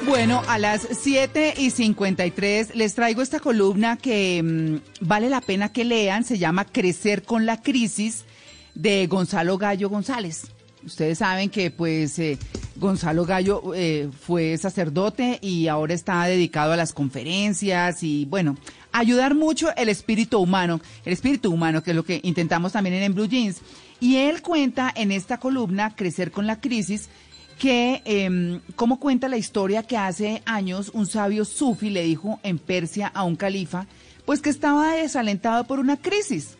Bueno, a las 7 y 53 les traigo esta columna que mm, vale la pena que lean. Se llama Crecer con la crisis de Gonzalo Gallo González. Ustedes saben que pues eh, Gonzalo Gallo eh, fue sacerdote y ahora está dedicado a las conferencias y bueno, ayudar mucho el espíritu humano, el espíritu humano que es lo que intentamos también en, En Blue Jeans. Y él cuenta en esta columna Crecer con la crisis que em, cómo cuenta la historia que hace años un sabio sufi le dijo en Persia a un califa, pues que estaba desalentado por una crisis.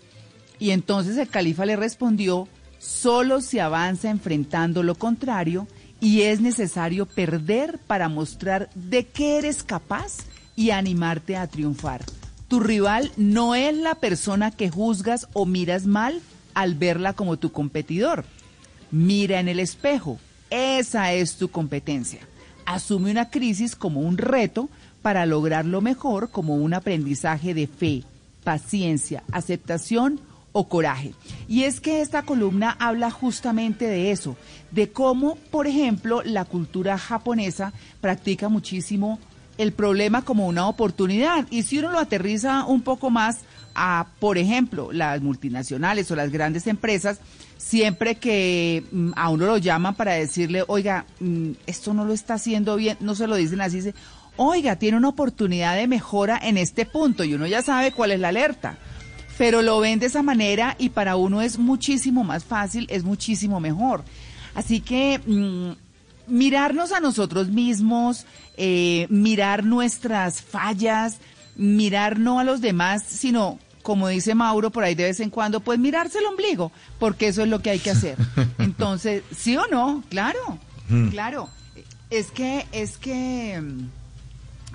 Y entonces el califa le respondió, solo se avanza enfrentando lo contrario y es necesario perder para mostrar de qué eres capaz y animarte a triunfar. Tu rival no es la persona que juzgas o miras mal al verla como tu competidor. Mira en el espejo, esa es tu competencia. Asume una crisis como un reto para lograrlo mejor como un aprendizaje de fe, paciencia, aceptación o coraje. Y es que esta columna habla justamente de eso, de cómo, por ejemplo, la cultura japonesa practica muchísimo el problema como una oportunidad. Y si uno lo aterriza un poco más a, por ejemplo, las multinacionales o las grandes empresas, siempre que mm, a uno lo llaman para decirle, oiga, mm, esto no lo está haciendo bien, no se lo dicen así, dice, oiga, tiene una oportunidad de mejora en este punto y uno ya sabe cuál es la alerta. Pero lo ven de esa manera y para uno es muchísimo más fácil, es muchísimo mejor. Así que mm, mirarnos a nosotros mismos, eh, mirar nuestras fallas, mirar no a los demás, sino, como dice Mauro por ahí de vez en cuando, pues mirarse el ombligo, porque eso es lo que hay que hacer. Entonces, ¿sí o no? Claro, Mm. claro. Es que, es que, mm,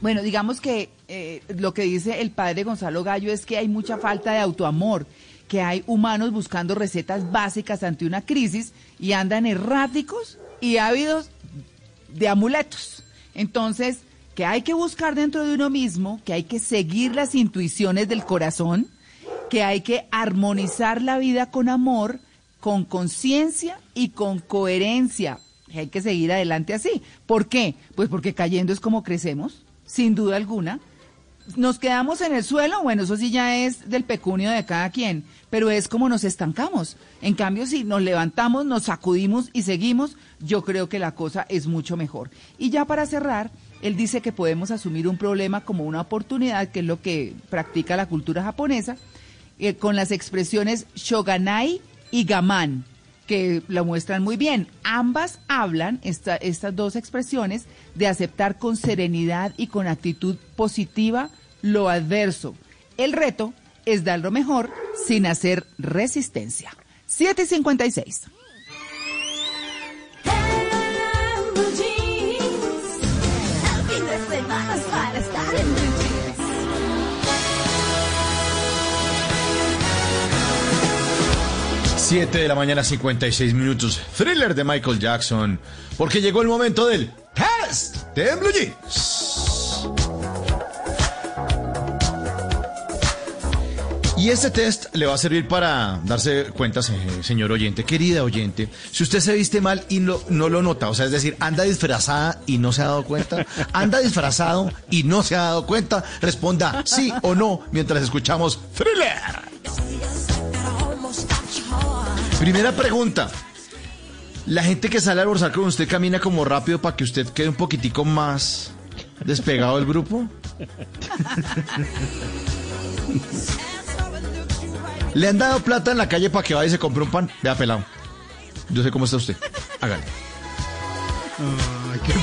bueno, digamos que eh, lo que dice el padre Gonzalo Gallo es que hay mucha falta de autoamor, que hay humanos buscando recetas básicas ante una crisis y andan erráticos y ávidos de amuletos. Entonces, que hay que buscar dentro de uno mismo, que hay que seguir las intuiciones del corazón, que hay que armonizar la vida con amor, con conciencia y con coherencia. Hay que seguir adelante así. ¿Por qué? Pues porque cayendo es como crecemos, sin duda alguna. Nos quedamos en el suelo, bueno, eso sí ya es del pecunio de cada quien, pero es como nos estancamos. En cambio, si nos levantamos, nos sacudimos y seguimos, yo creo que la cosa es mucho mejor. Y ya para cerrar, él dice que podemos asumir un problema como una oportunidad, que es lo que practica la cultura japonesa, eh, con las expresiones shoganai y gaman, que lo muestran muy bien. Ambas hablan, esta- estas dos expresiones, de aceptar con serenidad y con actitud positiva lo adverso. El reto es dar lo mejor sin hacer resistencia. 756. Siete de la mañana, 56 minutos. Thriller de Michael Jackson. Porque llegó el momento del test de Blue Jeans. Y este test le va a servir para darse cuenta, se- señor oyente, querida oyente, si usted se viste mal y no, no lo nota, o sea, es decir, anda disfrazada y no se ha dado cuenta, anda disfrazado y no se ha dado cuenta, responda sí o no mientras escuchamos Thriller. Primera pregunta. La gente que sale a almorzar con usted camina como rápido para que usted quede un poquitico más despegado del grupo. ¿Le han dado plata en la calle para que vaya y se compre un pan? Vea, pelado. Yo sé cómo está usted. Hágale.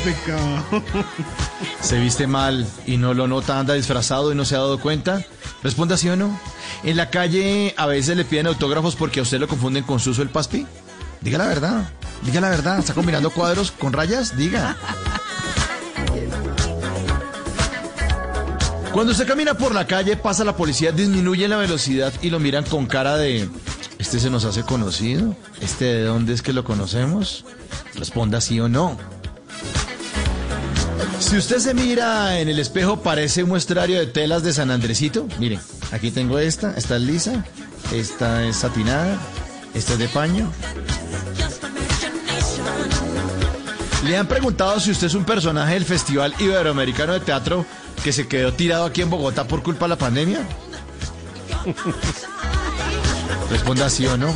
Pecado. ¿Se viste mal y no lo nota? ¿Anda disfrazado y no se ha dado cuenta? Responda sí o no. ¿En la calle a veces le piden autógrafos porque a usted lo confunden con Suso el Paspi? Diga la verdad. Diga la verdad. ¿Está combinando cuadros con rayas? Diga. Cuando usted camina por la calle, pasa la policía, disminuye la velocidad y lo miran con cara de... ¿Este se nos hace conocido? ¿Este de dónde es que lo conocemos? Responda sí o no. Si usted se mira en el espejo, parece un muestrario de telas de San Andresito. Miren, aquí tengo esta, esta es lisa, esta es satinada, esta es de paño. Le han preguntado si usted es un personaje del Festival Iberoamericano de Teatro que se quedó tirado aquí en Bogotá por culpa de la pandemia. Responda sí o no.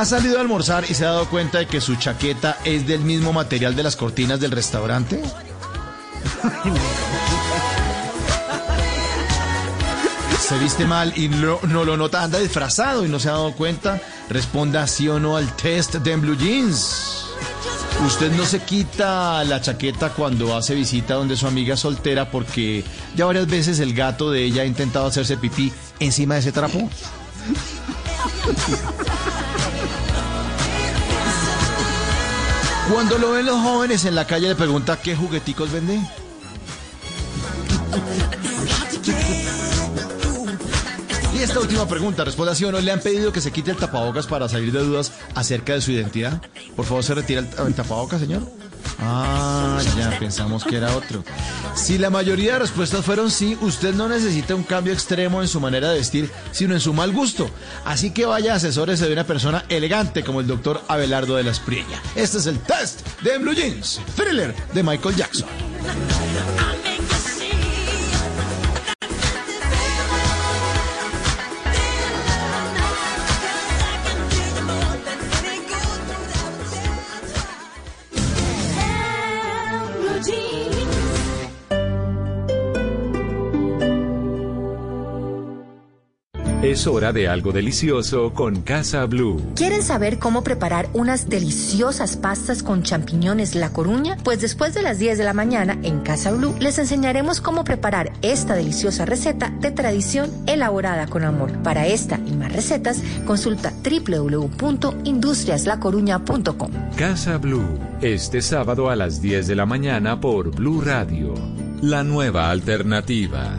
¿Ha salido a almorzar y se ha dado cuenta de que su chaqueta es del mismo material de las cortinas del restaurante? Se viste mal y no, lo nota, anda disfrazado y no se ha dado cuenta. Responda sí o no al test de Blue Jeans. Usted no se quita la chaqueta cuando hace visita donde su amiga soltera porque ya varias veces el gato de ella ha intentado hacerse pipí encima de ese trapo. Cuando lo ven los jóvenes en la calle le pregunta qué jugueticos vende. Esta última pregunta, responde así o no, ¿le han pedido que se quite el tapabocas para salir de dudas acerca de su identidad? Por favor, se retira el, tapabocas, señor. Ah, ya pensamos que era otro. Si la mayoría de respuestas fueron sí, usted no necesita un cambio extremo en su manera de vestir, sino en su mal gusto. Así que vaya asesórese de una persona elegante como el doctor Abelardo de la Espriella. Este es el test de Blue Jeans, thriller de Michael Jackson. Es hora de algo delicioso con Casa Blue. ¿Quieren saber cómo preparar unas deliciosas pastas con champiñones La Coruña? Pues después de las 10 de la mañana en Casa Blue les enseñaremos cómo preparar esta deliciosa receta de tradición elaborada con amor. Para esta y más recetas, consulta www.industriaslacoruña.com. Casa Blue, este sábado a las 10 de la mañana por Blue Radio. La nueva alternativa.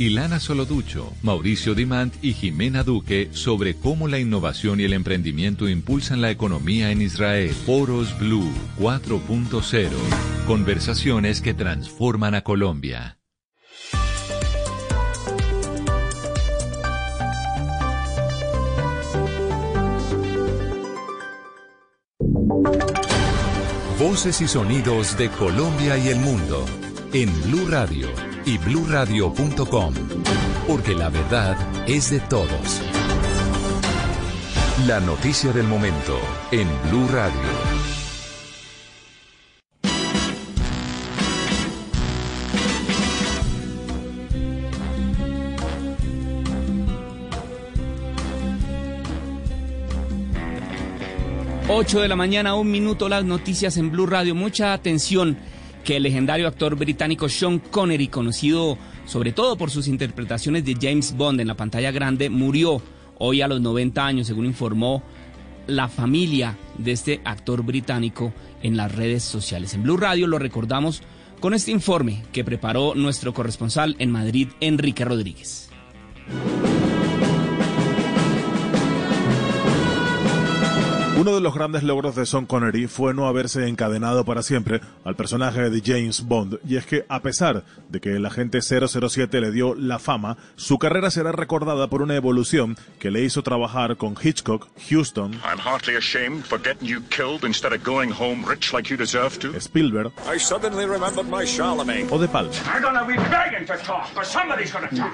Ilana Soloducho, Mauricio Dimant y Jimena Duque sobre cómo la innovación y el emprendimiento impulsan la economía en Israel. Foros Blue 4.0. Conversaciones que transforman a Colombia. Voces y sonidos de Colombia y el mundo en Blue Radio y bluradio.com, porque la verdad es de todos. La noticia del momento en Blue Radio. Ocho de la mañana, un minuto, las noticias en Blue Radio. Mucha atención que el legendario actor británico Sean Connery, conocido sobre todo por sus interpretaciones de James Bond en la pantalla grande, murió hoy a los 90 años, según informó la familia de este actor británico en las redes sociales. En Blue Radio lo recordamos con este informe que preparó nuestro corresponsal en Madrid, Enrique Rodríguez. Uno de los grandes logros de Sean Connery fue no haberse encadenado para siempre al personaje de James Bond, y es que a pesar de que el agente 007 le dio la fama, su carrera será recordada por una evolución que le hizo trabajar con Hitchcock, Houston, I'm heartily ashamed for getting you killed instead of going home rich like you deserve to. Spielberg I suddenly remembered my Charlemagne. o De Palma.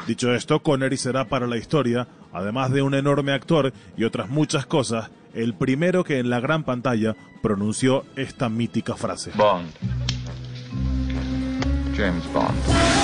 Dicho esto, Connery será para la historia, además de un enorme actor y otras muchas cosas, el primero que en la gran pantalla pronunció esta mítica frase. Bond. James Bond.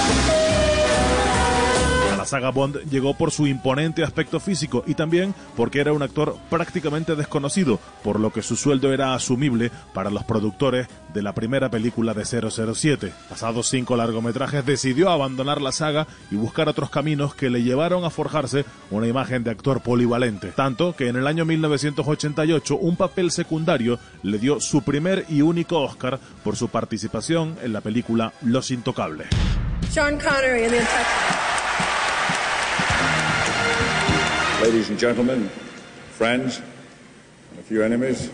La saga Bond llegó por su imponente aspecto físico y también porque era un actor prácticamente desconocido, por lo que su sueldo era asumible para los productores de la primera película de 007. Pasados cinco largometrajes decidió abandonar la saga y buscar otros caminos que le llevaron a forjarse una imagen de actor polivalente. Tanto que en el año 1988 un papel secundario le dio su primer y único Oscar por su participación en la película Los Intocables. Sean Connery Ladies and gentlemen, friends, a few enemies.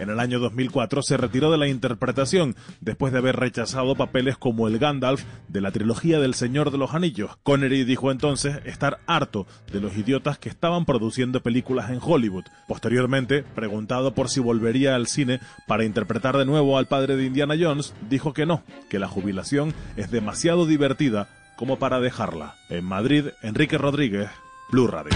En el año 2004 se retiró de la interpretación después de haber rechazado papeles como el Gandalf de la trilogía del Señor de los Anillos. Connery dijo entonces estar harto de los idiotas que estaban produciendo películas en Hollywood. Posteriormente, preguntado por si volvería al cine para interpretar de nuevo al padre de Indiana Jones, dijo que no, que la jubilación es demasiado divertida como para dejarla. En Madrid, Enrique Rodríguez, Blue Radio.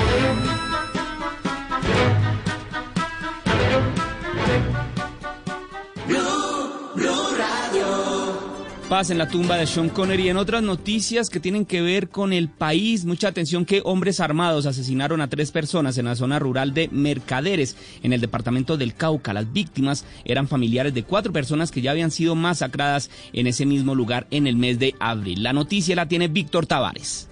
Paz en la tumba de Sean Connery. En otras noticias que tienen que ver con el país, mucha atención que hombres armados asesinaron a tres personas en la zona rural de Mercaderes, en el departamento del Cauca. Las víctimas eran familiares de cuatro personas que ya habían sido masacradas en ese mismo lugar en el mes de abril. La noticia la tiene Víctor Tavares.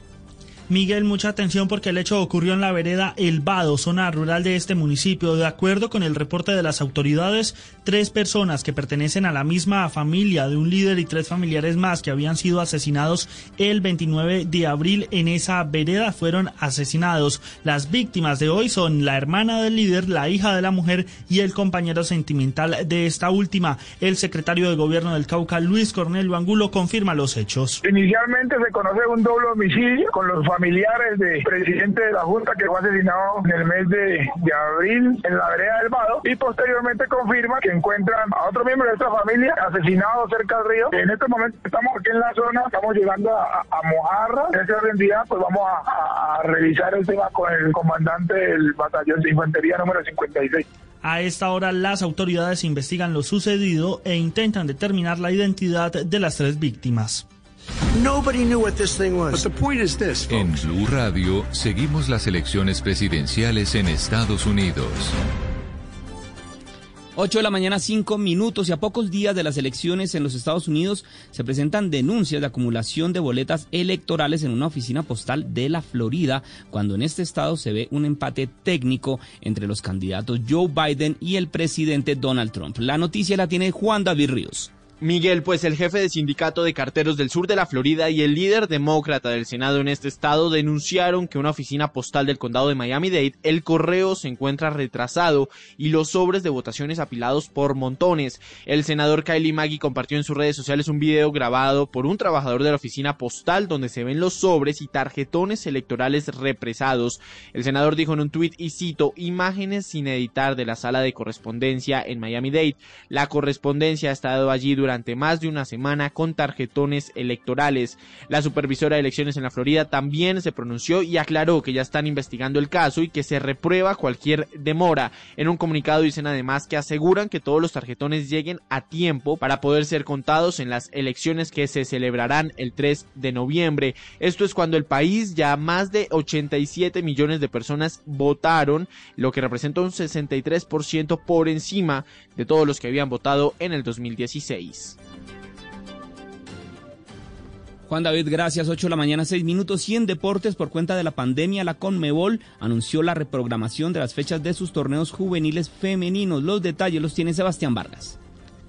Miguel, mucha atención porque el hecho ocurrió en la vereda El Vado, zona rural de este municipio. De acuerdo con el reporte de las autoridades, tres personas que pertenecen a la misma familia de un líder y tres familiares más que habían sido asesinados el 29 de abril en esa vereda fueron asesinados. Las víctimas de hoy son la hermana del líder, la hija de la mujer y el compañero sentimental de esta última. El secretario de gobierno del Cauca, Luis Cornelio Angulo, confirma los hechos. Inicialmente se conoce un doble homicidio con los familiares del presidente de la Junta que fue asesinado en el mes de, de abril en la vereda del Vado y posteriormente confirma que encuentran a otro miembro de esta familia asesinado cerca del río. En este momento estamos aquí en la zona, estamos llegando a, a Mojarra. En ese orden día pues vamos a, a- a revisar el tema con el comandante del batallón de infantería número 56. A esta hora las autoridades investigan lo sucedido e intentan determinar la identidad de las tres víctimas. Nobody knew what this thing was. But the point is this. En Blue Radio seguimos las elecciones presidenciales en Estados Unidos. 8 de la mañana, 5 minutos y a pocos días de las elecciones en los Estados Unidos se presentan denuncias de acumulación de boletas electorales en una oficina postal de la Florida, cuando en este estado se ve un empate técnico entre los candidatos Joe Biden y el presidente Donald Trump. La noticia la tiene Juan David Ríos. Miguel, pues el jefe de sindicato de carteros del sur de la Florida y el líder demócrata del Senado en este estado denunciaron que una oficina postal del condado de Miami-Dade, el correo se encuentra retrasado y los sobres de votaciones apilados por montones. El senador Kylie Maggie compartió en sus redes sociales un video grabado por un trabajador de la oficina postal donde se ven los sobres y tarjetones electorales represados. El senador dijo en un tuit y cito imágenes sin editar de la sala de correspondencia en Miami-Dade. La correspondencia ha estado allí durante más de una semana con tarjetones electorales. La supervisora de elecciones en la Florida también se pronunció y aclaró que ya están investigando el caso y que se reprueba cualquier demora. En un comunicado dicen además que aseguran que todos los tarjetones lleguen a tiempo para poder ser contados en las elecciones que se celebrarán el 3 de noviembre. Esto es cuando el país ya más de 87 millones de personas votaron, lo que representa un 63% por encima de todos los que habían votado en el 2016. Juan David, gracias. 8 de la mañana, 6 minutos. Y en deportes, por cuenta de la pandemia, la Conmebol anunció la reprogramación de las fechas de sus torneos juveniles femeninos. Los detalles los tiene Sebastián Vargas.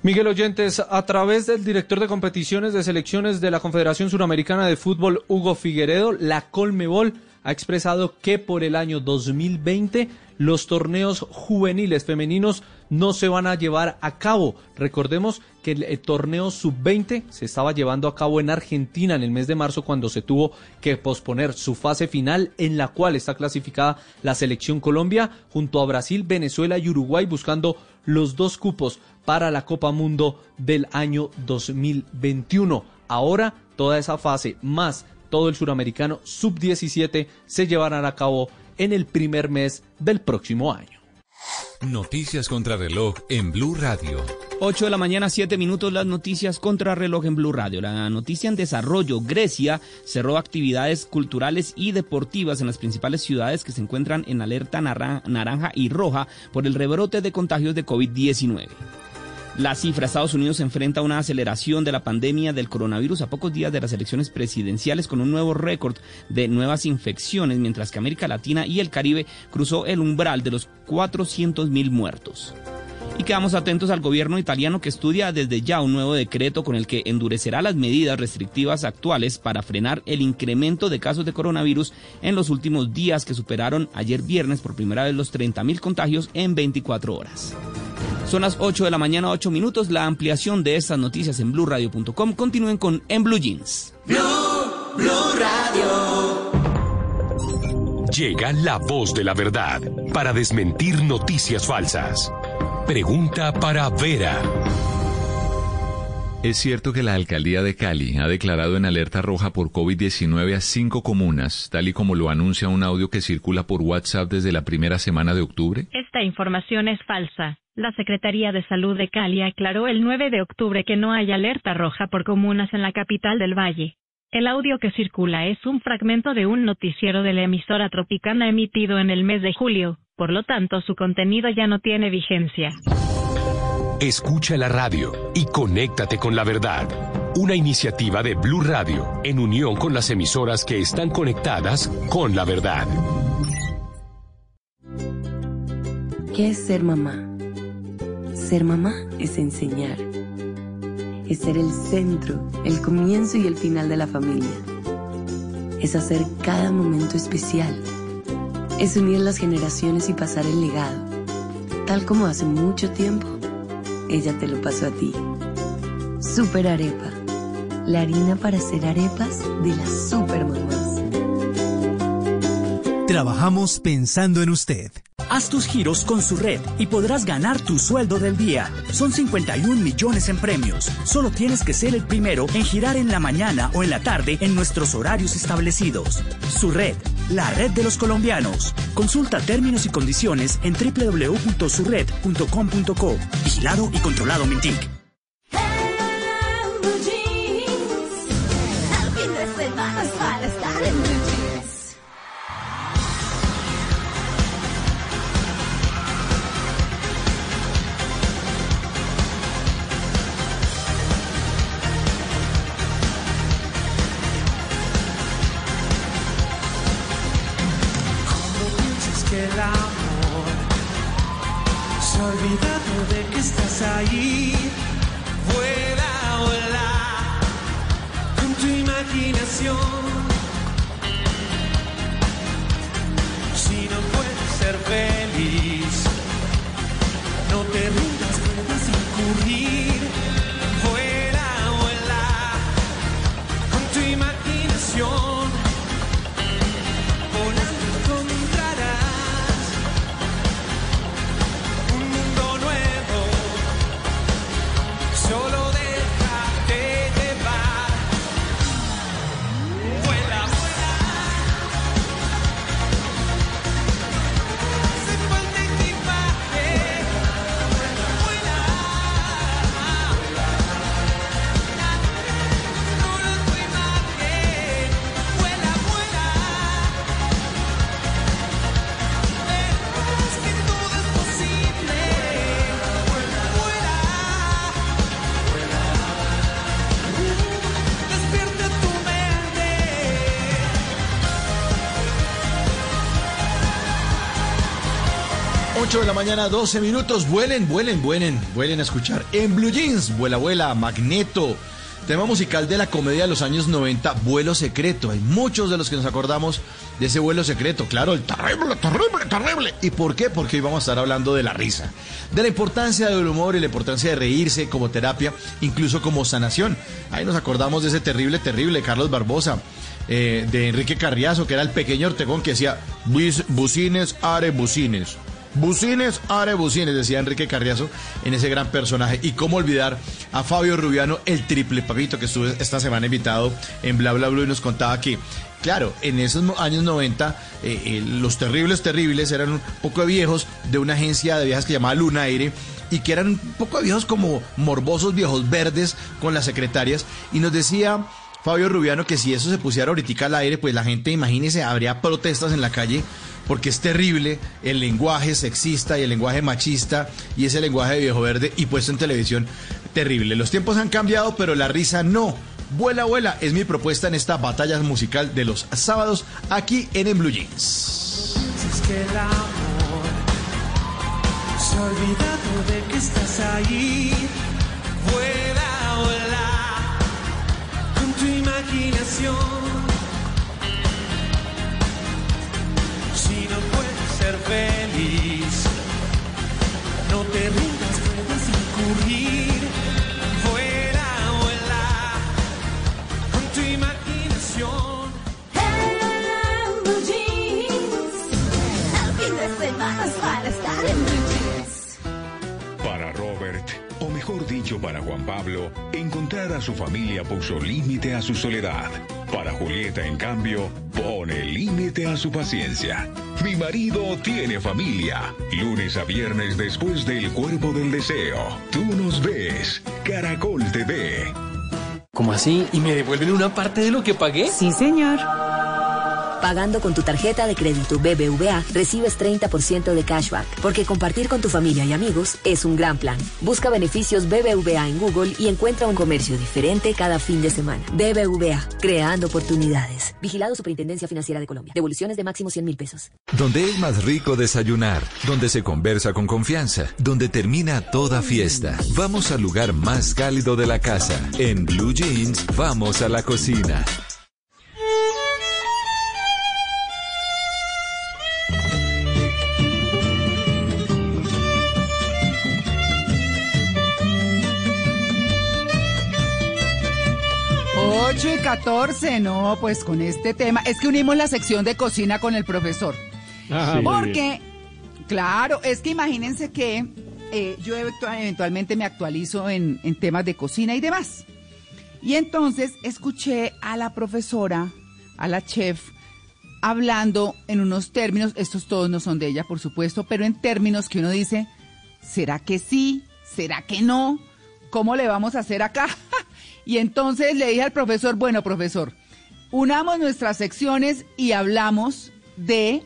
Miguel Oyentes, a través del director de competiciones de selecciones de la Confederación Suramericana de Fútbol, Hugo Figueredo, la Colmebol ha expresado que por el año 2020 los torneos juveniles femeninos no se van a llevar a cabo. Recordemos que el, torneo sub-20 se estaba llevando a cabo en Argentina en el mes de marzo cuando se tuvo que posponer su fase final en la cual está clasificada la selección Colombia junto a Brasil, Venezuela y Uruguay buscando los dos cupos para la Copa Mundo del año 2021. Ahora toda esa fase más todo el suramericano sub-17 se llevarán a cabo en el primer mes del próximo año. Noticias contra reloj en Blue Radio. 8 de la mañana, 7 minutos, las noticias contra reloj en Blue Radio. La noticia en desarrollo, Grecia cerró actividades culturales y deportivas en las principales ciudades que se encuentran en alerta naranja y roja por el rebrote de contagios de COVID-19. La cifra, Estados Unidos enfrenta una aceleración de la pandemia del coronavirus a pocos días de las elecciones presidenciales con un nuevo récord de nuevas infecciones, mientras que América Latina y el Caribe cruzó el umbral de los 400 mil muertos. Y quedamos atentos al gobierno italiano que estudia desde ya un nuevo decreto con el que endurecerá las medidas restrictivas actuales para frenar el incremento de casos de coronavirus en los últimos días que superaron ayer viernes por primera vez los 30.000 contagios en 24 horas. Son las 8 de la mañana, 8 minutos. La ampliación de estas noticias en blueradio.com. Continúen con En Blue Jeans. Llega la voz de la verdad para desmentir noticias falsas. Pregunta para Vera. Es cierto que la alcaldía de Cali ha declarado en alerta roja por COVID-19 a cinco comunas, tal y como lo anuncia un audio que circula por WhatsApp desde la primera semana de octubre. Esta información es falsa. La Secretaría de Salud de Cali aclaró el 9 de octubre que no hay alerta roja por comunas en la capital del Valle. El audio que circula es un fragmento de un noticiero de la emisora Tropicana emitido en el mes de julio, por lo tanto su contenido ya no tiene vigencia. Escucha la radio y conéctate con la verdad. Una iniciativa de Blue Radio en unión con las emisoras que están conectadas con la verdad. ¿Qué es ser mamá? Ser mamá es enseñar. Es ser el centro, el comienzo y el final de la familia. Es hacer cada momento especial. Es unir las generaciones y pasar el legado. Tal como hace mucho tiempo, ella te lo pasó a ti. Super Arepa. La harina para hacer arepas de las super mamás. Trabajamos pensando en usted. Haz tus giros con su red y podrás ganar tu sueldo del día. Son 51 millones en premios. Solo tienes que ser el primero en girar en la mañana o en la tarde en nuestros horarios establecidos. Su red, la red de los colombianos. Consulta términos y condiciones en www.surred.com.co. Vigilado y controlado Mintic. 8 de la mañana, 12 minutos. Vuelen, vuelen, vuelen, vuelen a escuchar. En Blue Jeans, vuela, vuela, Magneto. Tema musical de la comedia de los años 90, Vuelo Secreto. Hay muchos de los que nos acordamos de ese vuelo secreto. Claro, el terrible, terrible, terrible. ¿Y por qué? Porque hoy vamos a estar hablando de la risa. De la importancia del humor y la importancia de reírse como terapia, incluso como sanación. Ahí nos acordamos de ese terrible, terrible Carlos Barbosa. eh, de Enrique Carriazo, que era el pequeño Ortegón que decía, "Bus- bucines, are bucines. Bucines, are bucines, decía Enrique Carriazo en ese gran personaje. Y cómo olvidar a Fabio Rubiano, el triple papito que estuvo esta semana invitado en Bla Bla Blue y nos contaba que, claro, en esos años 90, eh, eh, los terribles terribles eran un poco viejos de una agencia de viajes que llamaba Luna Aire. y que eran un poco de viejos como morbosos, viejos verdes con las secretarias. Y nos decía Fabio Rubiano que si eso se pusiera ahorita al aire, pues la gente, imagínese, habría protestas en la calle porque es terrible el lenguaje sexista y el lenguaje machista y ese lenguaje de viejo verde y puesto en televisión terrible. Los tiempos han cambiado, pero la risa no. Vuela, vuela es mi propuesta en esta batalla musical de los sábados aquí en En Blue Jeans. Es que el amor se ha olvidado de que estás ahí. Vuela, vuela con tu imaginación. Ser feliz, no te rindas, puedes incurrir. Para Juan Pablo, encontrar a su familia puso límite a su soledad. Para Julieta, en cambio, pone límite a su paciencia. Mi marido tiene familia. Lunes a viernes después del cuerpo del deseo. Tú nos ves. Caracol TV. ¿Cómo así? ¿Y me devuelven una parte de lo que pagué? Sí, señor. Pagando con tu tarjeta de crédito BBVA, recibes 30% de cashback, porque compartir con tu familia y amigos es un gran plan. Busca beneficios BBVA en Google y encuentra un comercio diferente cada fin de semana. BBVA, creando oportunidades. Vigilado Superintendencia Financiera de Colombia. Devoluciones de máximo 100 mil pesos. Donde es más rico desayunar, donde se conversa con confianza, donde termina toda fiesta. Vamos al lugar más cálido de la casa. En Blue Jeans, vamos a la cocina. Ocho y 14, no, pues con este tema. Es que unimos la sección de cocina con el profesor. Ah, Porque, claro, es que imagínense que eh, yo eventu- eventualmente me actualizo en, en temas de cocina y demás. Y entonces escuché a la profesora, a la chef, hablando en unos términos, estos todos no son de ella, por supuesto, pero en términos que uno dice, ¿será que sí? ¿Será que no? ¿Cómo le vamos a hacer acá? Y entonces le dije al profesor, bueno, profesor, unamos nuestras secciones y hablamos de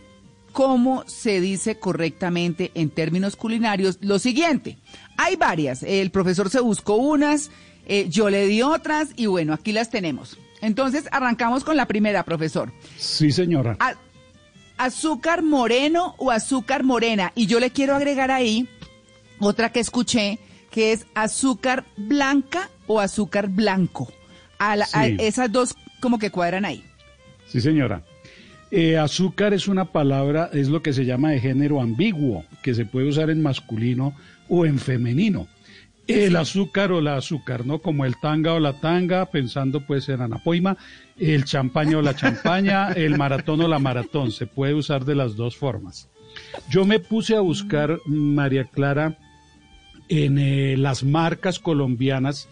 cómo se dice correctamente en términos culinarios lo siguiente. Hay varias, el profesor se buscó unas, eh, yo le di otras y bueno, aquí las tenemos. Entonces arrancamos con la primera, profesor. Sí, señora. A- azúcar moreno o azúcar morena. Y yo le quiero agregar ahí otra que escuché, que es azúcar blanca o azúcar blanco. A la- a Sí. esas dos como que cuadran ahí. Sí, señora. Eh, azúcar es una palabra, es lo que se llama de género ambiguo, que se puede usar en masculino o en femenino. El azúcar o la azúcar, ¿no? Como el tanga o la tanga, pensando pues en anapoima, el champaña o la champaña, el maratón o la maratón, se puede usar de las dos formas. Yo me puse a buscar, María Clara, en eh, las marcas colombianas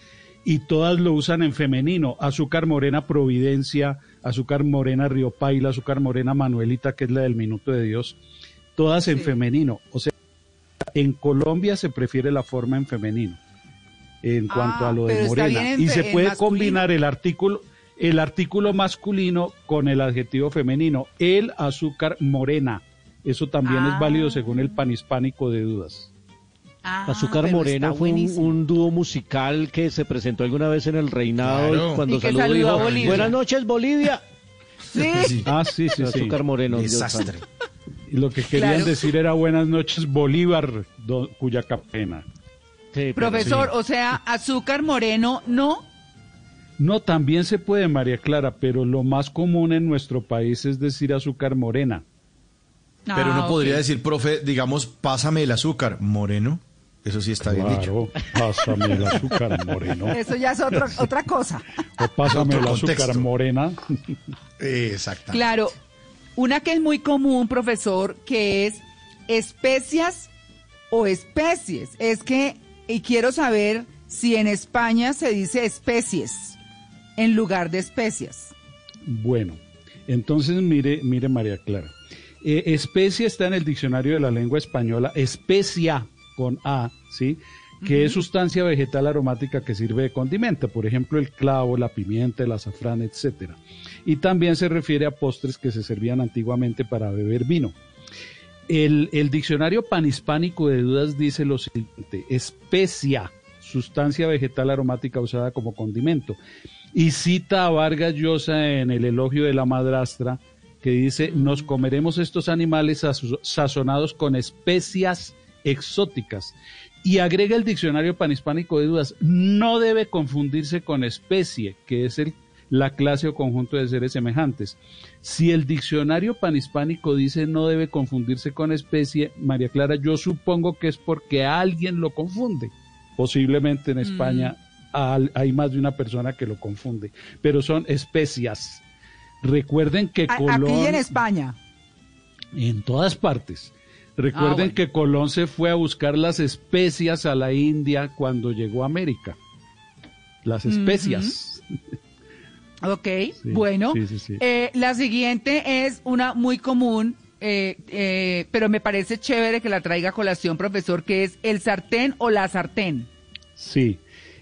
y todas lo usan en femenino. Azúcar Morena Providencia, Azúcar Morena Río Paila, Azúcar Morena Manuelita, que es la del Minuto de Dios, todas en femenino. O sea, en Colombia se prefiere la forma en femenino en cuanto Ah, a lo de Morena. en y se puede masculino. combinar el artículo el artículo masculino con el adjetivo femenino. El azúcar morena. Eso también Ah. es válido según el panhispánico de dudas. Ah, Azúcar pero Morena fue un, dúo musical que se presentó alguna vez en el reinado Claro. y cuando Y que saludó saludó a Bolivia. buenas noches Bolivia. Sí. Ah, sí, sí, sí. Azúcar Moreno. Desastre. Y lo que querían Claro. decir era buenas noches Bolívar, do- cuya capena. Profesor, o sea, azúcar moreno, no. No, también se puede, María Clara, pero lo más común en nuestro país es decir azúcar morena. Pero Ah, no podría decir, profe, digamos, pásame el azúcar moreno. Eso sí está bien dicho. Claro, pásame el azúcar moreno. Eso ya es otra, otra cosa. O pásame Otro el azúcar morena. Exacto. Claro, una que es muy común, profesor, que es especias o especies. Es que, y quiero saber si en España se dice especies en lugar de especias. Bueno, entonces mire, mire María Clara. Eh, especie está en el diccionario de la lengua española. Especia con A, ¿sí? Que es sustancia vegetal aromática que sirve de condimento, por ejemplo, el clavo, la pimienta, el azafrán, etcétera. Y también se refiere a postres que se servían antiguamente para beber vino. El, el diccionario panhispánico de dudas dice lo siguiente, especia, sustancia vegetal aromática usada como condimento. Y cita a Vargas Llosa en el elogio de la madrastra, que dice, nos comeremos estos animales sazo- sazonados con especias exóticas. Y agrega el diccionario panhispánico de dudas, no debe confundirse con especie, que es el, la clase o conjunto de seres semejantes. Si el diccionario panhispánico dice no debe confundirse con especie, María Clara, yo supongo que es porque alguien lo confunde. Posiblemente en España al- hay más de una persona que lo confunde, pero son especias. Recuerden que Colón... Aquí en España. En todas partes. Recuerden Ah, bueno. que Colón se fue a buscar las especias a la India cuando llegó a América. Las especias. Ok, bueno. sí, sí, sí. Eh, la siguiente es una muy común, eh, eh, pero me parece chévere que la traiga a colación, profesor, que es el sartén o la sartén. Sí.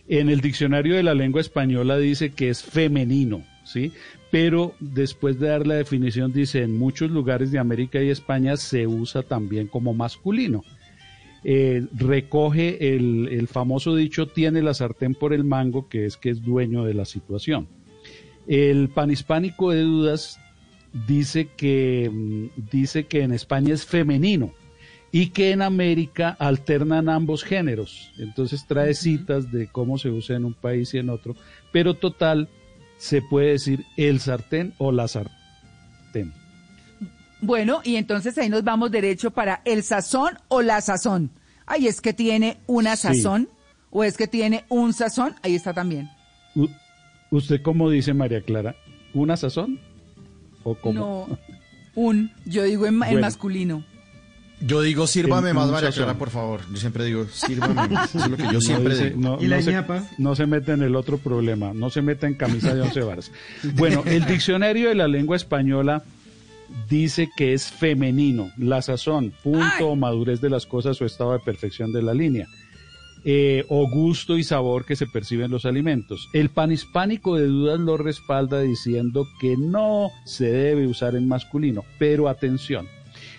En el diccionario de la lengua española dice que es femenino, ¿sí? Pero después de dar la definición dice en muchos lugares de América y España se usa también como masculino. Eh, recoge el, el famoso dicho tiene la sartén por el mango, que es que es dueño de la situación. El panhispánico de dudas dice que, mm, dice que en España es femenino y que en América alternan ambos géneros. Entonces trae citas de cómo se usa en un país y en otro, pero total se puede decir el sartén o la sartén. Bueno, y entonces ahí nos vamos derecho para el sazón o la sazón. Ay, es que tiene una Sí. sazón o es que tiene un sazón. Ahí está también. U- ¿Usted cómo dice María Clara? ¿Una sazón? ¿O cómo? No, un. Yo digo en, en masculino. Yo digo, sírvame En más, María. Clara, por favor. Yo siempre digo, sírvame más. Eso es lo que yo No siempre dice- digo. no- no se, no se meta en el otro problema, no se meta en camisa de once varas. Bueno, el diccionario de la lengua española dice que es femenino, la sazón, punto o madurez de las cosas o estado de perfección de la línea, eh, o gusto y sabor que se perciben los alimentos. El panhispánico de dudas lo respalda diciendo que no se debe usar en masculino, pero atención.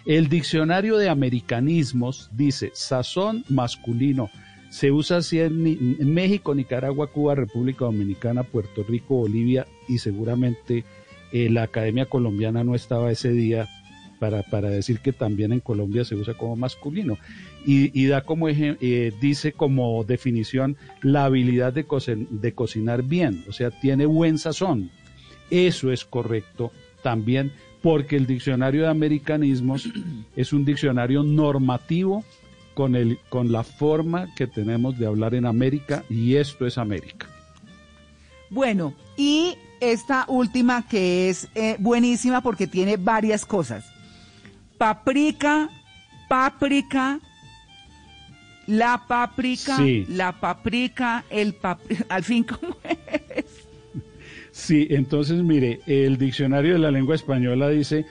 El diccionario de americanismos dice sazón masculino. Se usa así en, México, Nicaragua, Cuba, República Dominicana, Puerto Rico, Bolivia y seguramente eh, la Academia Colombiana no estaba ese día para, para decir que también en Colombia se usa como masculino. Y, y da como eh, dice como definición la habilidad de, cocin- de cocinar bien, o sea, tiene buen sazón. Eso es correcto también porque el diccionario de americanismos es un diccionario normativo con, el, con la forma que tenemos de hablar en América y esto es América. Bueno, y esta última que es eh, buenísima porque tiene varias cosas. Paprika, páprica, la paprika, Sí. la paprika, el papri- al fin cómo es. Sí, entonces mire, el diccionario de la lengua española dice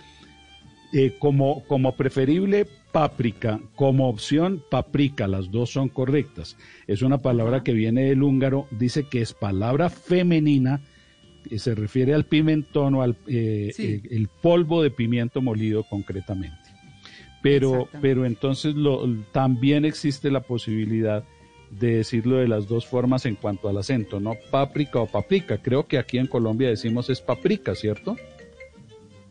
eh, como, como preferible páprica, como opción paprika, las dos son correctas. Es una palabra que viene del húngaro, dice que es palabra femenina, que se refiere al pimentón o al eh, Sí. eh, el polvo de pimiento molido concretamente. Pero, pero entonces lo, también existe la posibilidad de decirlo de las dos formas en cuanto al acento, ¿no? Páprica o paprika. Creo que aquí en Colombia decimos es paprika, ¿cierto?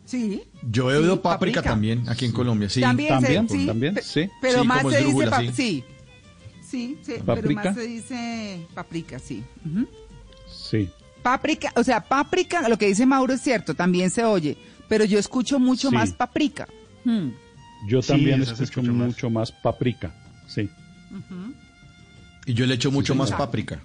Sí. Yo he oído Sí, páprica, paprika. también, aquí en Colombia, sí. También, se- También, sí, también, sí. Pero Sí, más como se dice pa- sí. sí. Pero ¿Paprika? más se dice paprika, sí. Sí. Páprica, o sea, páprica, lo que dice Mauro es cierto, también se oye, pero yo escucho mucho Sí. más paprika. Hmm. Yo también escucho más. mucho más paprika. Sí. Y yo le echo mucho Sí, más señor. páprica.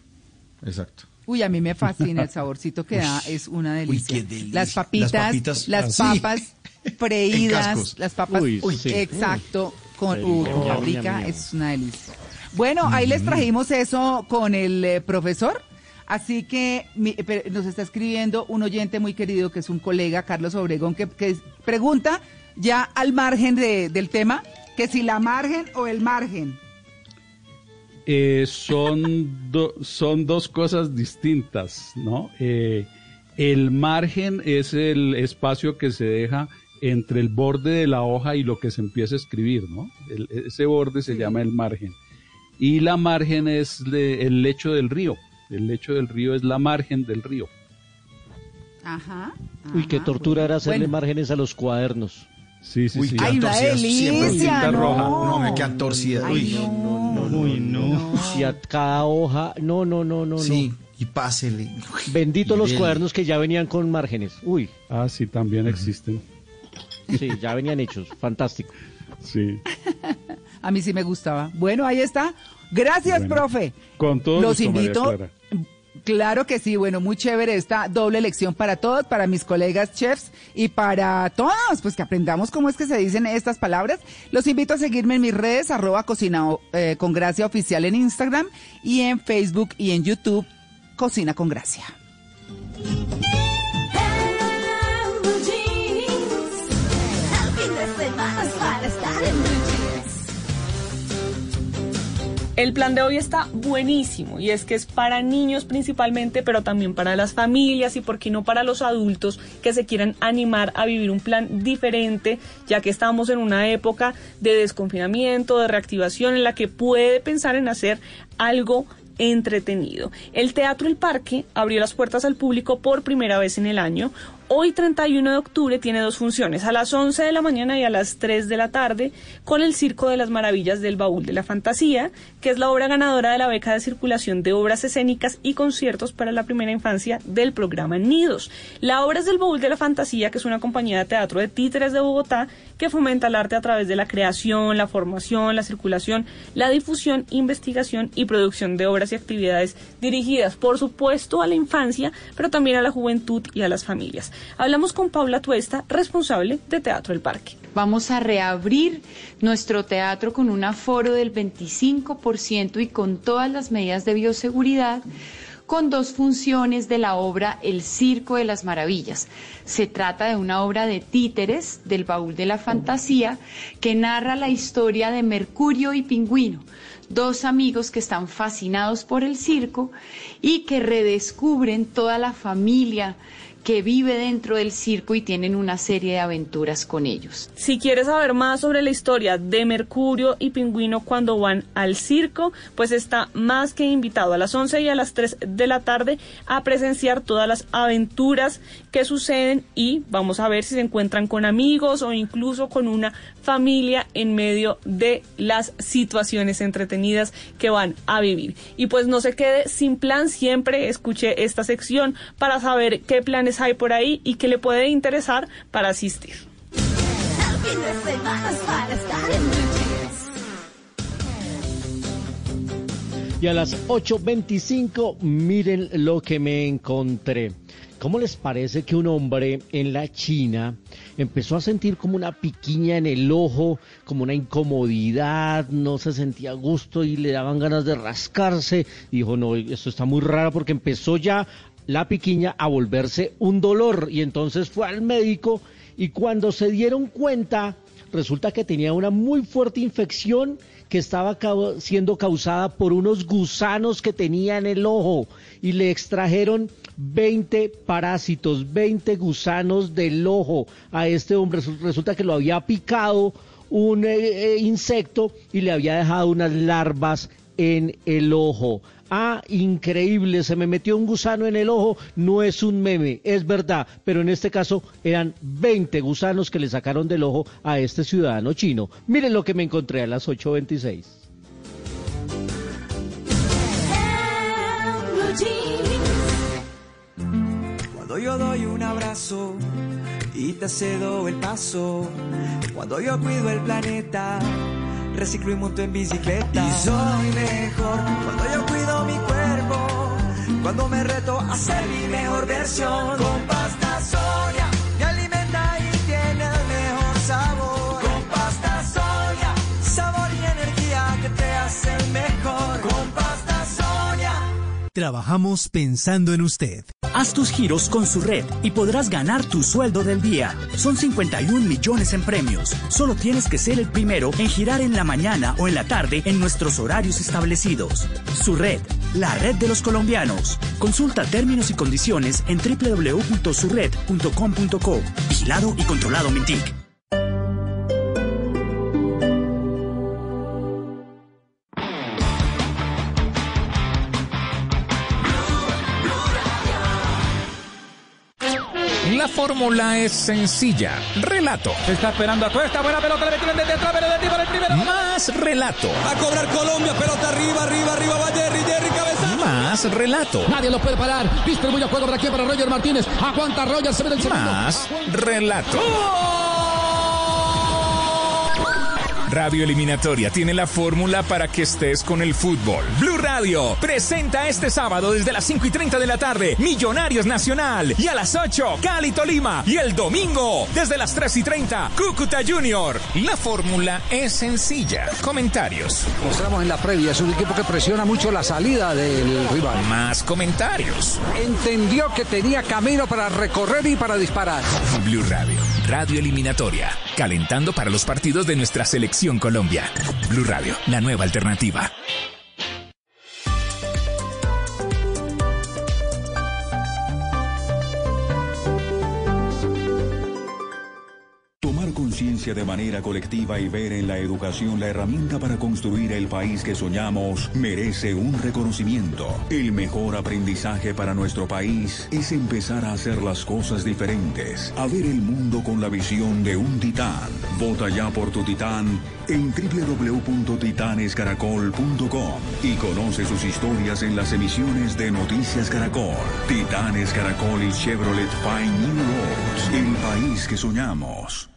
Exacto. Uy, a mí me fascina el saborcito que da, es una delicia. qué delicia. Las papitas, Las papitas, las así. papas freídas, las papas, Uy, sí. exacto, con, paprika, ñam. es una delicia. Bueno, ahí les trajimos eso con el eh, profesor. Así que mi- pero nos está escribiendo un oyente muy querido que es un colega, Carlos Obregón, que, que pregunta ya al margen de- del tema, que si la margen o el margen. Eh, son, do- son dos cosas distintas, ¿no? Eh, el margen es el espacio que se deja entre el borde de la hoja y lo que se empieza a escribir, ¿no? El- ese borde se llama el margen. Y la margen es de- el lecho del río. El lecho del río es la margen del río. Ajá. Uy, qué tortura era hacerle Bueno. márgenes a los cuadernos. Sí, sí, Uy, sí. Ay, siempre delicia, tinta no. roja. No, me quedan torcidas. Ay, Uy, no. Uy, no. Y a cada hoja, no, no, no, no, Sí, no. y pásele. Bendito los Dele. cuadernos que ya venían con márgenes. Uy, Ah, sí, también existen. sí, ya venían hechos. Fantástico. Sí. A mí sí me gustaba. Bueno, ahí está. Gracias, Bueno, profe. Con todo Los gusto, María invito. Clara. Claro que sí, bueno, muy chévere esta doble lección para todos, para mis colegas chefs y para todos, pues que aprendamos cómo es que se dicen estas palabras. Los invito a seguirme en mis redes, arroba cocina eh, con gracia oficial en Instagram y en Facebook y en YouTube, Cocina con Gracia. El plan de hoy está buenísimo y es que es para niños principalmente, pero también para las familias y por qué no para los adultos que se quieran animar a vivir un plan diferente, ya que estamos en una época de desconfinamiento, de reactivación en la que puede pensar en hacer algo entretenido. El Teatro El Parque abrió las puertas al público por primera vez en el año. Hoy 31 de octubre tiene dos funciones, a las 11 de la mañana y a las 3 de la tarde, con el Circo de las Maravillas del Baúl de la Fantasía, que es la obra ganadora de la beca de circulación de obras escénicas y conciertos para la primera infancia del programa Nidos. La obra es del Baúl de la Fantasía, que es una compañía de teatro de títeres de Bogotá que fomenta el arte a través de la creación, la formación, la circulación, la difusión, investigación y producción de obras y actividades dirigidas, por supuesto, a la infancia, pero también a la juventud y a las familias. Hablamos con Paula Tuesta, responsable de Teatro El Parque. Vamos a reabrir nuestro teatro con un aforo del 25% y con todas las medidas de bioseguridad con dos funciones de la obra El Circo de las Maravillas. Se trata de una obra de títeres del baúl de la fantasía que narra la historia de Mercurio y Pingüino, dos amigos que están fascinados por el circo y que redescubren toda la familia que vive dentro del circo y tienen una serie de aventuras con ellos. Si quieres saber más sobre la historia de Mercurio y Pingüino cuando van al circo, pues está más que invitado a las 11 y a las 3 de la tarde a presenciar todas las aventuras que suceden y vamos a ver si se encuentran con amigos o incluso con una familia en medio de las situaciones entretenidas que van a vivir. Y pues no se quede sin plan, siempre escuche esta sección para saber qué planes hay por ahí y qué le puede interesar para asistir. Y a las 8.25, miren lo que me encontré. ¿Cómo les parece que un hombre en la China empezó a sentir como una piquiña en el ojo, como una incomodidad, no se sentía gusto y le daban ganas de rascarse? Dijo, no, esto está muy raro porque empezó ya la piquiña a volverse un dolor y entonces fue al médico y cuando se dieron cuenta resulta que tenía una muy fuerte infección que estaba siendo causada por unos gusanos que tenía en el ojo y le extrajeron 20 parásitos, 20 gusanos del ojo a este hombre. Resu- Resulta que lo había picado un eh, eh, insecto y le había dejado unas larvas en el ojo. Ah, increíble, se me metió un gusano en el ojo, no es un meme, es verdad, pero en este caso eran 20 gusanos que le sacaron del ojo a este ciudadano chino. Miren lo que me encontré a las 8.26. Cuando yo doy un abrazo y te cedo el paso, cuando yo cuido el planeta, reciclo y monto en bicicleta. Y soy mejor cuando yo cuido mi cuerpo, cuando me reto a ser mi mejor versión. Con pasta Sonia Trabajamos pensando en usted. Haz tus giros con su red y podrás ganar tu sueldo del día. Son 51 millones en premios. Solo tienes que ser el primero en girar en la mañana o en la tarde en nuestros horarios establecidos. Su red, la red de los colombianos. Consulta términos y condiciones en www.surred.com.co. Vigilado y controlado Mintic. La fórmula es sencilla. Relato. Está esperando a Cuesta. Buena pelota. Le metieron desde atrás. Pero de para el primero. Más relato. Va a cobrar Colombia. Pelota arriba, arriba, arriba. Va Jerry, Jerry, cabeza. Más relato. Nadie lo puede parar. Distribuye a juego para aquí para Roger Martínez. Aguanta Roger. Se ve del segundo. Más relato. Radio Eliminatoria tiene la fórmula para que estés con el fútbol. Blue Radio presenta este sábado desde las 5 y 30 de la tarde Millonarios Nacional y a las 8 Cali Tolima y el domingo desde las 3 y 30 Cúcuta Junior. La fórmula es sencilla. Comentarios. Mostramos en la previa. Es un equipo que presiona mucho la salida del rival. Más comentarios. Entendió que tenía camino para recorrer y para disparar. Blue Radio, Radio Eliminatoria, calentando para los partidos de nuestra selección Colombia. Blue Radio, la nueva alternativa. De manera colectiva y ver en la educación la herramienta para construir el país que soñamos merece un reconocimiento. El mejor aprendizaje para nuestro país es empezar a hacer las cosas diferentes, a ver el mundo con la visión de un titán. Vota ya por tu titán en www.titanescaracol.com y conoce sus historias en las emisiones de Noticias Caracol. Titanes Caracol y Chevrolet Fine New Roads, el país que soñamos.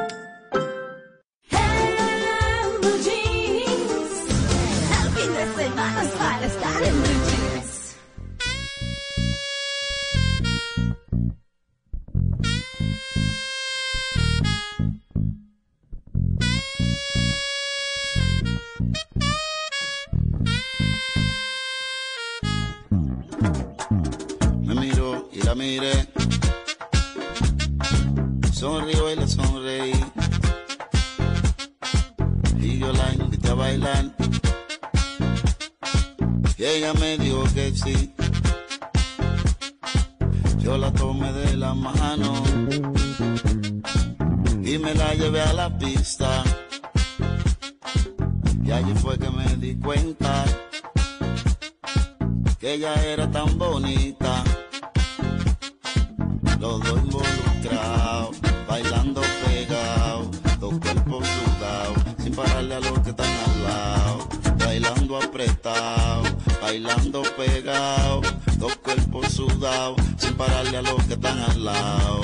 Me miró y la miré. Sonrió y le sonreí. Y yo la invité a bailar. Y ella me dijo que sí. Yo la tomé de la mano. Y me la llevé a la pista. Y allí fue que me di cuenta que ella era tan bonita. Los dos involucrados, bailando pegados, dos cuerpos sudados, sin pararle a los que están al lado. Bailando apretado, bailando pegado, dos cuerpos sudados, sin pararle a los que están al lado.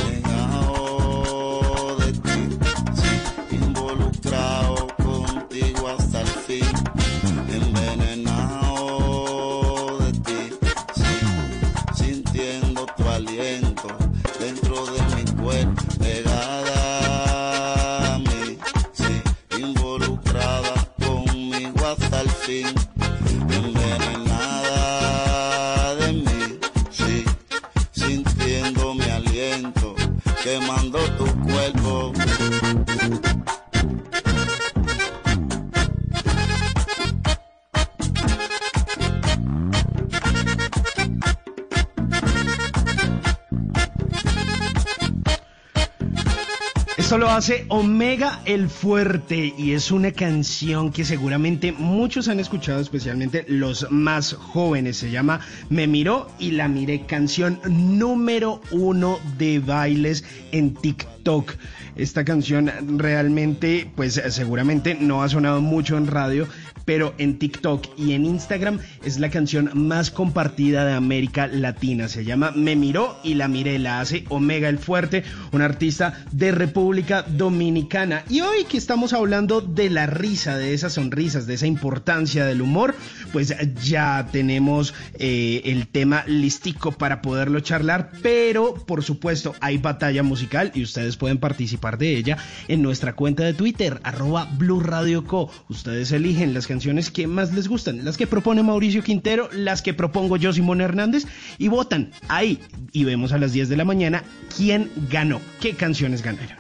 Hace Omega el Fuerte y es una canción que seguramente muchos han escuchado, especialmente los más jóvenes. Se llama Me Miró y la Miré, canción número uno de bailes en TikTok. Esta canción realmente, pues seguramente no ha sonado mucho en radio, pero en TikTok y en Instagram es la canción más compartida de América Latina. Se llama Me Miró y la Miré, la hace Omega el Fuerte, un artista de República Dominicana. Y hoy que estamos hablando de la risa, de esas sonrisas, de esa importancia del humor, pues ya tenemos eh, el tema listico para poderlo charlar, pero por supuesto hay batalla musical y ustedes pueden participar de ella en nuestra cuenta de Twitter, arroba Blue. Ustedes eligen las canciones que más les gustan, las que propone Mauricio Quintero, las que propongo yo, Simón Hernández, y votan ahí. Y vemos a las 10 de la mañana quién ganó, qué canciones ganaron.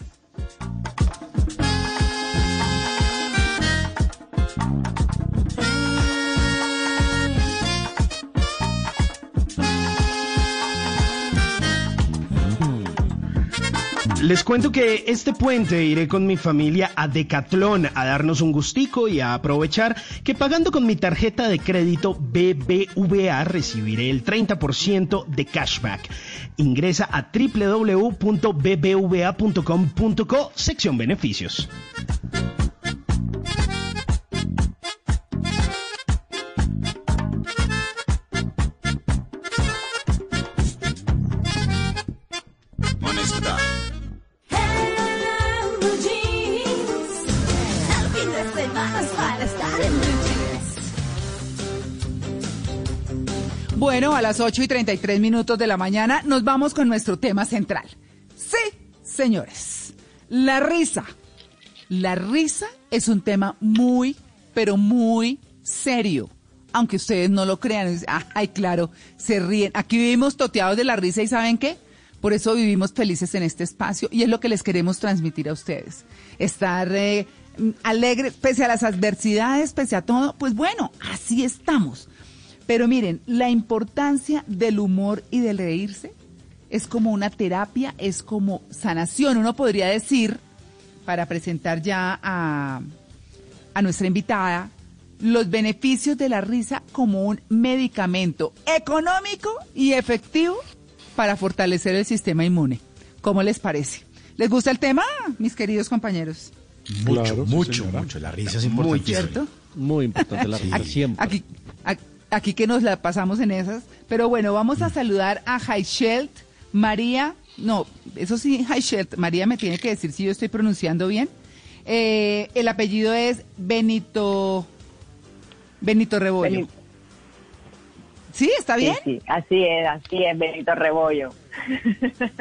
Les cuento que este puente iré con mi familia a Decathlon a darnos un gustico y a aprovechar que pagando con mi tarjeta de crédito BBVA recibiré el 30% de cashback. Ingresa a www.bbva.com.co sección beneficios. Bueno, a las 8 y 33 minutos de la mañana nos vamos con nuestro tema central. Sí, señores, la risa. La risa es un tema muy, pero muy serio. Aunque ustedes no lo crean, es- ay, claro, se ríen. Aquí vivimos toteados de la risa y ¿saben qué? Por eso vivimos felices en este espacio y es lo que les queremos transmitir a ustedes. Estar eh, alegres, pese a las adversidades, pese a todo, pues bueno, así estamos. Pero miren, la importancia del humor y del reírse es como una terapia, es como sanación. Uno podría decir, para presentar ya a, a nuestra invitada, los beneficios de la risa como un medicamento económico y efectivo para fortalecer el sistema inmune. ¿Cómo les parece? ¿Les gusta el tema, mis queridos compañeros? Mucho, Claro, mucho, señora. mucho. La risa es Muy importante. ¿Cierto? Muy importante la risa, siempre. Aquí, aquí, que nos la pasamos en esas. Pero bueno, vamos a saludar a Heichelt María. No, eso sí, Heichelt. María me tiene que decir si yo estoy pronunciando bien. Eh, el apellido es Benito. Benito Rebollo. Benito. ¿Sí? ¿Está bien? Sí, sí, así es, así es, Benito Rebollo.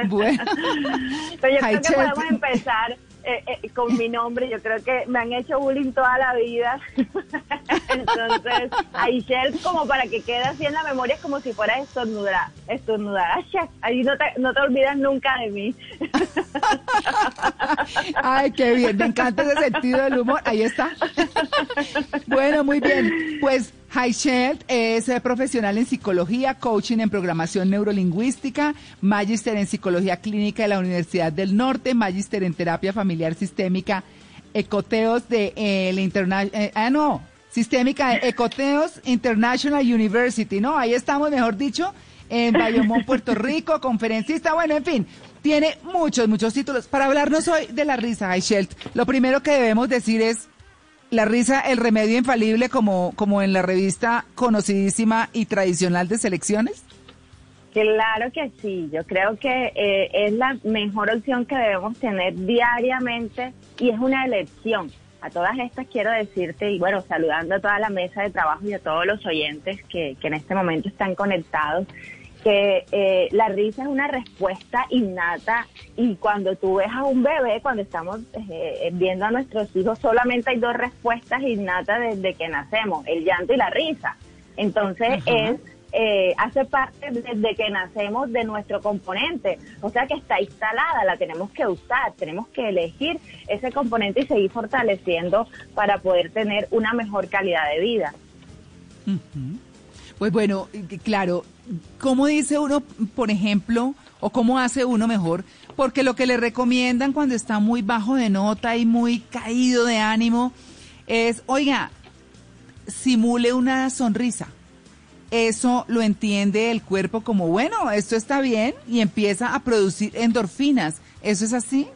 Bueno. Pero yo creo que podemos empezar eh, eh, con mi nombre. Yo creo que me han hecho bullying toda la vida. Entonces, Aichel, como para que quede así en la memoria, es como si fuera estornudar. Estornudar. Ahí no te, no te olvidas nunca de mí. Ay, qué bien, me encanta ese sentido del humor. Ahí está. Bueno, muy bien. Pues Heichelt es eh, profesional en psicología, coaching en programación neurolingüística, magíster en psicología clínica de la Universidad del Norte, magíster en terapia familiar sistémica, ecoteos de eh, la interna- eh, ah no, sistémica de Ecoteos International University, ¿no? Ahí estamos, mejor dicho, en Bayamón, Puerto Rico, conferencista, bueno, en fin, tiene muchos, muchos títulos. Para hablarnos hoy de la risa, Heichelt, lo primero que debemos decir es la risa, el remedio infalible, como, como en la revista conocidísima y tradicional de selecciones. Claro que sí, yo creo que eh, es la mejor opción que debemos tener diariamente y es una elección. A todas estas quiero decirte, y bueno, saludando a toda la mesa de trabajo y a todos los oyentes que, que en este momento están conectados, que eh, la risa es una respuesta innata y cuando tú ves a un bebé, cuando estamos eh, viendo a nuestros hijos, solamente hay dos respuestas innatas desde que nacemos, el llanto y la risa. Entonces es eh, hace parte desde que nacemos de nuestro componente, o sea que está instalada, la tenemos que usar, tenemos que elegir ese componente y seguir fortaleciendo para poder tener una mejor calidad de vida. Pues bueno, claro, ¿cómo dice uno, por ejemplo, o cómo hace uno mejor? Porque lo que le recomiendan cuando está muy bajo de nota y muy caído de ánimo es, oiga, simule una sonrisa. Eso lo entiende el cuerpo como, bueno, esto está bien y empieza a producir endorfinas. ¿Eso es así?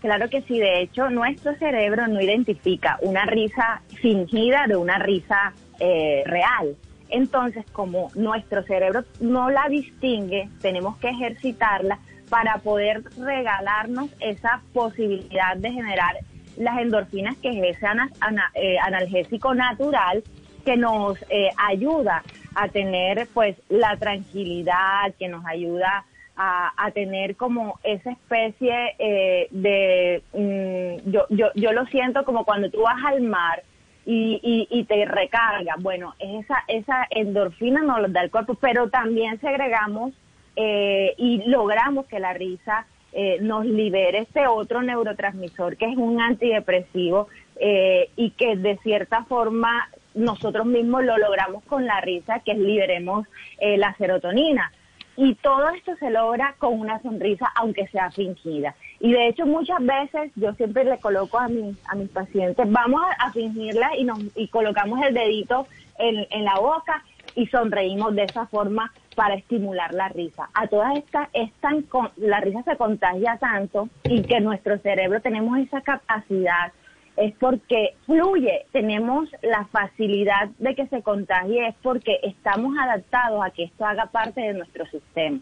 Claro que sí, de hecho nuestro cerebro no identifica una risa fingida de una risa eh, real. Entonces, como nuestro cerebro no la distingue, tenemos que ejercitarla para poder regalarnos esa posibilidad de generar las endorfinas, que es ese ana- eh, analgésico natural que nos eh, ayuda a tener pues la tranquilidad, que nos ayuda a, a tener como esa especie eh, de, mm, yo, yo, yo lo siento como cuando tú vas al mar y, y, y te recarga, bueno, esa, esa endorfina nos lo da el cuerpo, pero también segregamos eh, y logramos que la risa eh, nos libere este otro neurotransmisor que es un antidepresivo eh, y que de cierta forma nosotros mismos lo logramos con la risa, que es liberemos eh, la serotonina. Y todo esto se logra con una sonrisa, aunque sea fingida. Y de hecho muchas veces yo siempre le coloco a mis, a mis pacientes, vamos a, fingirla y, nos, y colocamos el dedito en, en la boca y sonreímos de esa forma para estimular la risa. A todas estas, es tan la risa se contagia tanto y que nuestro cerebro tenemos esa capacidad es porque fluye, tenemos la facilidad de que se contagie, es porque estamos adaptados a que esto haga parte de nuestro sistema.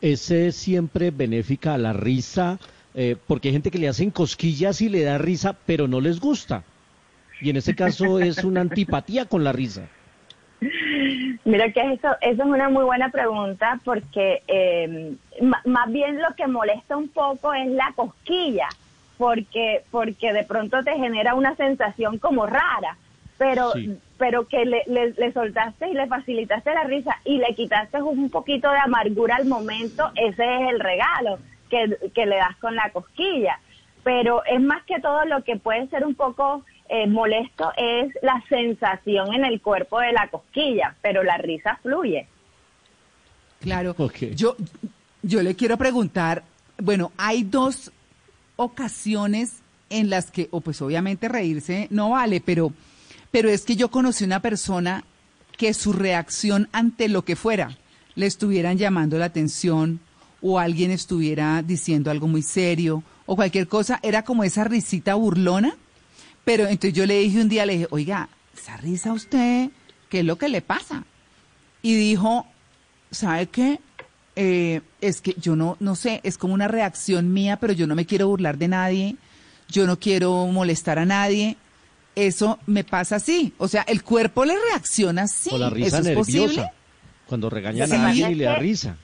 ¿Es eh, siempre benéfica a la risa? Eh, porque hay gente que le hacen cosquillas y le da risa, pero no les gusta. Y en ese caso es una antipatía con la risa. Mira que eso, eso es una muy buena pregunta porque eh, más bien lo que molesta un poco es la cosquilla, porque, porque de pronto te genera una sensación como rara, pero, Sí. pero que le, le, le soltaste y le facilitaste la risa y le quitaste un poquito de amargura al momento, ese es el regalo que, que le das con la cosquilla. Pero es más que todo lo que puede ser un poco eh, molesto es la sensación en el cuerpo de la cosquilla, pero la risa fluye. Claro. Yo, yo le quiero preguntar, bueno, hay dos ocasiones en las que, o pues obviamente reírse no vale, pero, pero es que yo conocí una persona que su reacción ante lo que fuera, le estuvieran llamando la atención o alguien estuviera diciendo algo muy serio o cualquier cosa, era como esa risita burlona. Pero entonces yo le dije un día, le dije, oiga, esa risa a usted, ¿qué es lo que le pasa? Y dijo, ¿sabe qué? Eh, es que yo no, no sé, es como una reacción mía, pero yo no me quiero burlar de nadie, yo no quiero molestar a nadie. Eso me pasa así. O sea, el cuerpo le reacciona así. o la risa ¿Eso es nerviosa. posible? Cuando regañan Sí. a alguien y le da Sí. risa.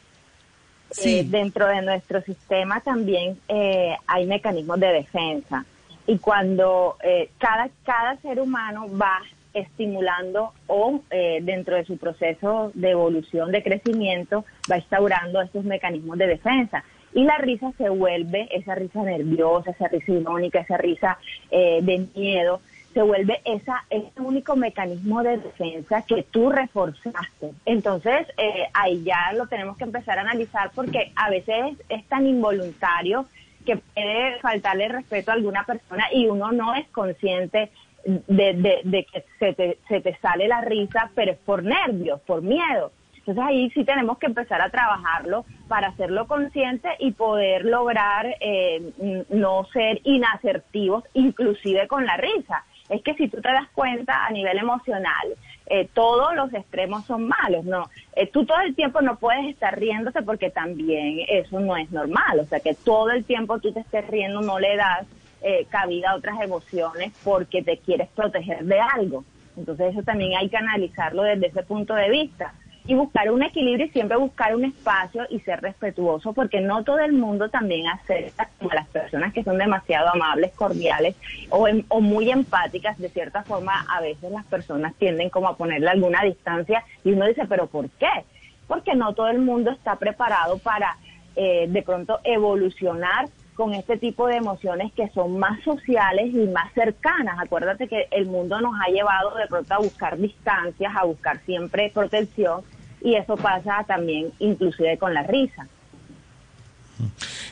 Eh, dentro de nuestro sistema también eh, hay mecanismos de defensa y cuando eh, cada, cada ser humano va estimulando o eh, dentro de su proceso de evolución, de crecimiento, va instaurando estos mecanismos de defensa. Y la risa se vuelve, esa risa nerviosa, esa risa irónica, esa risa eh, de miedo, se vuelve esa, ese único mecanismo de defensa que tú reforzaste. Entonces, eh, ahí ya lo tenemos que empezar a analizar porque a veces es tan involuntario que puede faltarle respeto a alguna persona y uno no es consciente de, de- de que se te, se te sale la risa, pero es por nervios, por miedo. Entonces ahí sí tenemos que empezar a trabajarlo para hacerlo consciente y poder lograr eh, no ser inasertivos, inclusive con la risa. Es que si tú te das cuenta a nivel emocional, eh, todos los extremos son malos, ¿no? Eh, tú todo el tiempo no puedes estar riéndote porque también eso no es normal, o sea que todo el tiempo tú te estés riendo no le das eh, cabida a otras emociones porque te quieres proteger de algo. Entonces eso también hay que analizarlo desde ese punto de vista y buscar un equilibrio y siempre buscar un espacio y ser respetuoso porque no todo el mundo también acepta como las personas que son demasiado amables, cordiales o, em- o muy empáticas. De cierta forma, a veces las personas tienden como a ponerle alguna distancia y uno dice, pero ¿por qué? Porque no todo el mundo está preparado para eh, de pronto evolucionar con este tipo de emociones que son más sociales y más cercanas. Acuérdate que el mundo nos ha llevado de pronto a buscar distancias, a buscar siempre protección y eso pasa también inclusive con la risa.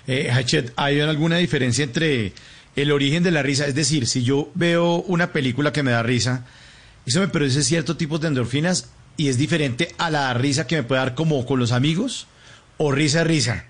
Eh, Hachet, ¿hay alguna diferencia entre el origen de la risa? Es decir, si yo veo una película que me da risa, eso me produce cierto tipo de endorfinas y es diferente a la risa que me puede dar como con los amigos o risa risa,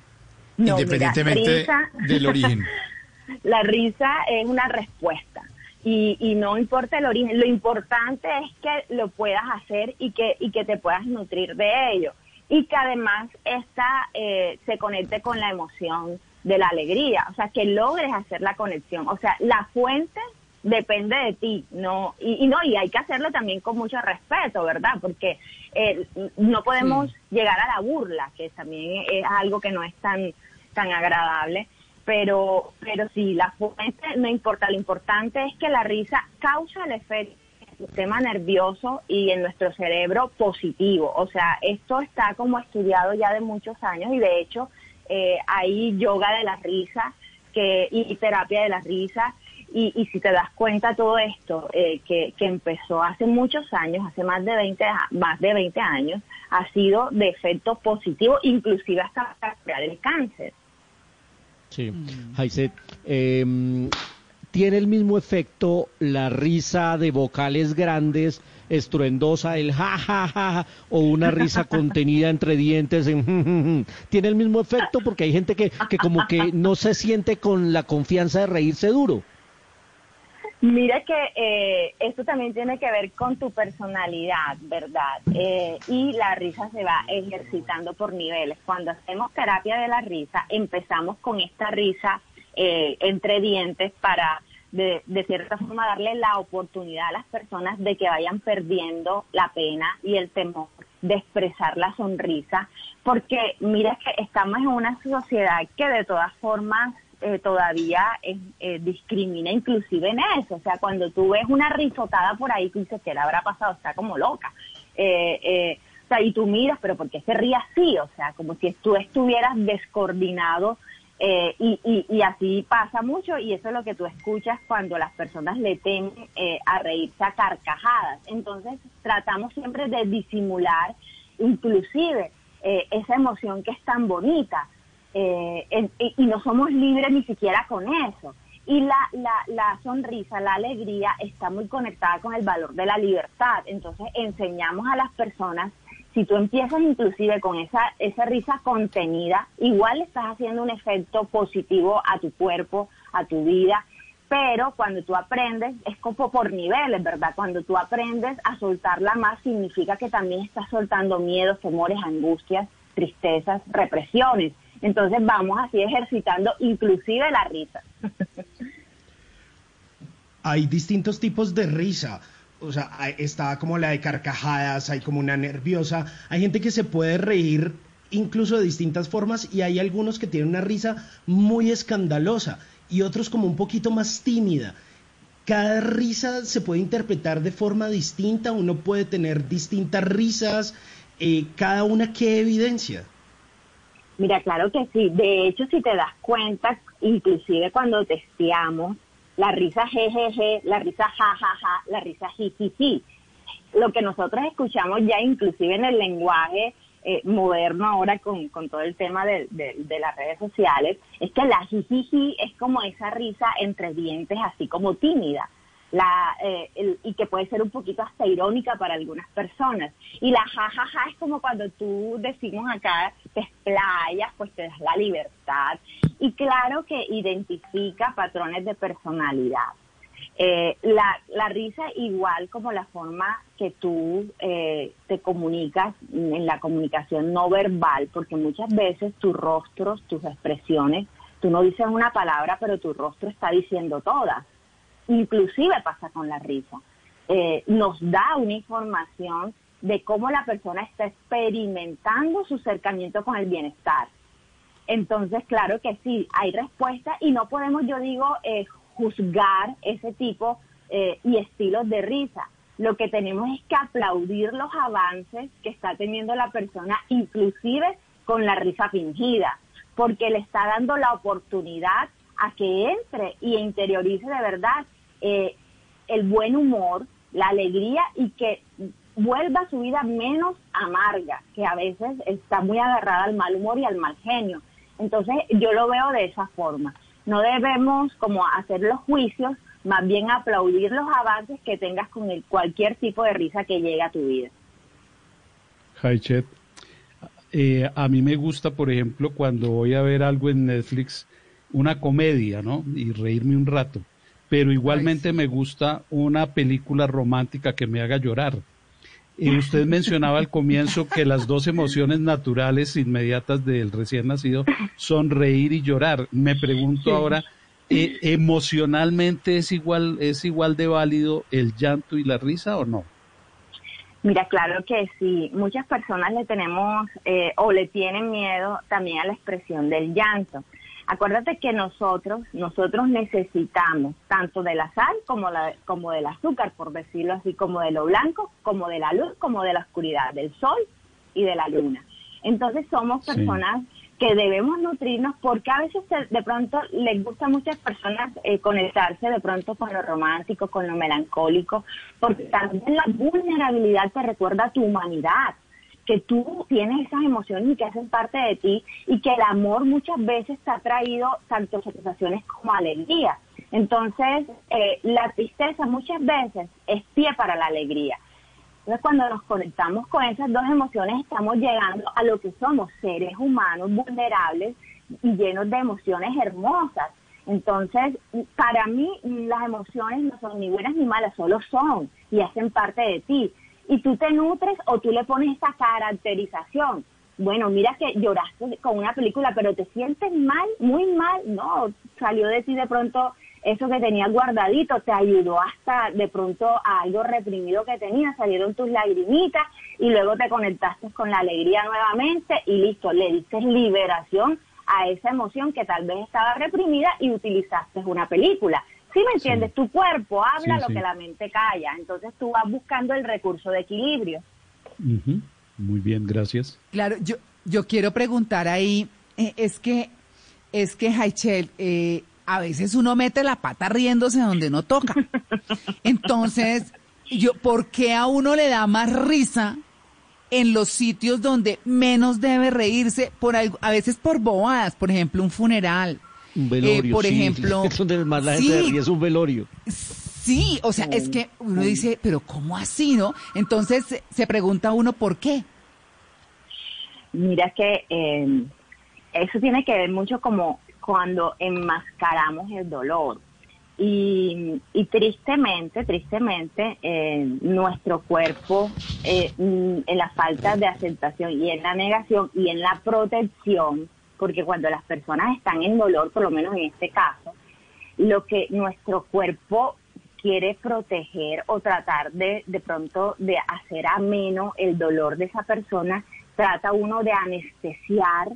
No, independientemente mira, risa- del origen. la risa es una respuesta y, y no importa el origen, lo importante es que lo puedas hacer y que, y que te puedas nutrir de ello. Y que además esta eh, se conecte con la emoción de la alegría, o sea, que logres hacer la conexión, o sea, la fuente depende de ti, no y, y no y hay que hacerlo también con mucho respeto, ¿verdad? Porque eh, no podemos llegar a la burla, que también es algo que no es tan tan agradable, pero pero sí la fuente no importa, lo importante es que la risa causa el efecto en el sistema nervioso y en nuestro cerebro positivo, o sea, esto está como estudiado ya de muchos años y de hecho eh, hay yoga de la risa que y terapia de la risa y, y si te das cuenta todo esto eh, que, que empezó hace muchos años, hace más de 20 a- más de 20 años, ha sido de efecto positivo, inclusive hasta para curar el cáncer. Sí, Jaiset, em, ¿tiene el mismo efecto la risa de vocales grandes, estruendosa, el ja, ja, ja, ja, o una risa contenida entre dientes? en? ¿Tiene el mismo efecto? Porque hay gente que, que como que no se siente con la confianza de reírse duro. Mira que eh, esto también tiene que ver con tu personalidad, ¿verdad? Eh, y la risa se va ejercitando por niveles. Cuando hacemos terapia de la risa, empezamos con esta risa eh, entre dientes para, de, de cierta forma, darle la oportunidad a las personas de que vayan perdiendo la pena y el temor de expresar la sonrisa, porque mira que estamos en una sociedad que de todas formas eh, todavía eh, discrimina inclusive en eso. O sea, cuando tú ves una risotada por ahí, tú dices, ¿qué le habrá pasado? Está como loca. Eh, eh, o sea, y tú miras, pero ¿por qué se ríe así? O sea, como si tú estuvieras descoordinado eh, y, y, y así pasa mucho y eso es lo que tú escuchas cuando las personas le temen eh, a reírse a carcajadas. Entonces tratamos siempre de disimular inclusive eh, esa emoción que es tan bonita eh, y no somos libres ni siquiera con eso. Y la, la, la sonrisa, la alegría está muy conectada con el valor de la libertad. Entonces enseñamos a las personas, si tú empiezas inclusive con esa, esa risa contenida, igual estás haciendo un efecto positivo a tu cuerpo, a tu vida. Pero cuando tú aprendes, es como por niveles, ¿verdad? Cuando tú aprendes a soltarla más, significa que también estás soltando miedos, temores, angustias, tristezas, represiones. Entonces vamos así ejercitando inclusive la risa. hay distintos tipos de risa. O sea, está como la de carcajadas, hay como una nerviosa. Hay gente que se puede reír incluso de distintas formas y hay algunos que tienen una risa muy escandalosa y otros como un poquito más tímida. Cada risa se puede interpretar de forma distinta, uno puede tener distintas risas, eh, cada una que evidencia. Mira, claro que sí. De hecho, si te das cuenta, inclusive cuando testeamos, la risa jejeje, la risa jajaja, la risa jijiji. Lo que nosotros escuchamos ya inclusive en el lenguaje eh, moderno ahora con, con todo el tema de, de- de las redes sociales, es que la jijiji es como esa risa entre dientes, así como tímida. La, eh, el- y que puede ser un poquito hasta irónica para algunas personas. Y la jajaja es como cuando tú decimos acá, te explayas, pues te das la libertad. Y claro que identifica patrones de personalidad. Eh, la, la risa igual como la forma que tú eh, te comunicas en la comunicación no verbal, porque muchas veces tus rostros, tus expresiones, tú no dices una palabra, pero tu rostro está diciendo todas. Inclusive pasa con la risa. Eh, nos da una información de cómo la persona está experimentando su acercamiento con el bienestar. Entonces, claro que sí, hay respuesta y no podemos, yo digo, eh, juzgar ese tipo eh, y estilos de risa. Lo que tenemos es que aplaudir los avances que está teniendo la persona, inclusive con la risa fingida, porque le está dando la oportunidad a que entre y interiorice de verdad eh, el buen humor, la alegría y que vuelva su vida menos amarga, que a veces está muy agarrada al mal humor y al mal genio. Entonces yo lo veo de esa forma. No debemos como hacer los juicios, más bien aplaudir los avances que tengas con el, cualquier tipo de risa que llegue a tu vida. Haichet, eh, a mí me gusta, por ejemplo, cuando voy a ver algo en Netflix una comedia, ¿no? Y reírme un rato. Pero igualmente me gusta una película romántica que me haga llorar. Y usted mencionaba al comienzo que las dos emociones naturales inmediatas del recién nacido son reír y llorar. Me pregunto ahora, eh, ¿emocionalmente es igual, es igual de válido el llanto y la risa o no? Mira, claro que sí. Muchas personas le tenemos eh, o le tienen miedo también a la expresión del llanto. Acuérdate que nosotros, nosotros necesitamos tanto de la sal como, la, como del azúcar, por decirlo así, como de lo blanco, como de la luz, como de la oscuridad, del sol y de la luna. Entonces somos Sí. personas que debemos nutrirnos porque a veces de, de pronto les gusta a muchas personas eh, conectarse de pronto con lo romántico, con lo melancólico, porque también la vulnerabilidad te recuerda a tu humanidad, que tú tienes esas emociones y que hacen parte de ti y que el amor muchas veces te ha traído tanto satisfacciones como alegría. Entonces, eh, la tristeza muchas veces es pie para la alegría. Entonces, cuando nos conectamos con esas dos emociones, estamos llegando a lo que somos, seres humanos vulnerables y llenos de emociones hermosas. Entonces, para mí, las emociones no son ni buenas ni malas, solo son y hacen parte de ti. Y tú te nutres o tú le pones esta caracterización. Bueno, mira que lloraste con una película, pero te sientes mal, muy mal. No, salió de ti de pronto eso que tenías guardadito, te ayudó hasta de pronto a algo reprimido que tenías, salieron tus lagrimitas y luego te conectaste con la alegría nuevamente y listo, le diste liberación a esa emoción que tal vez estaba reprimida y utilizaste una película. ¿Sí me entiendes? Tu cuerpo habla Sí, lo sí. que la mente calla, entonces tú vas buscando el recurso de equilibrio. Muy bien, gracias. Claro, yo, yo quiero preguntar ahí, eh, es que, es que, Haichel, eh, a veces uno mete la pata riéndose donde no toca. Entonces, yo, ¿por qué a uno le da más risa en los sitios donde menos debe reírse? Por algo, a veces por bobadas, por ejemplo, un funeral. Un velorio, Eh, por sí. ejemplo, Es donde más la gente sí. ríe, es un velorio. Sí, o sea, es que uno dice, pero ¿cómo así, no? Entonces se- pregunta uno por qué. Mira que eh, eso tiene que ver mucho como cuando enmascaramos el dolor. Y, y tristemente, tristemente, eh, nuestro cuerpo, eh, mm, en la falta de aceptación y en la negación y en la protección, porque cuando las personas están en dolor, por lo menos en este caso, lo que nuestro cuerpo quiere proteger o tratar de de pronto de hacer ameno el dolor de esa persona, trata uno de anestesiar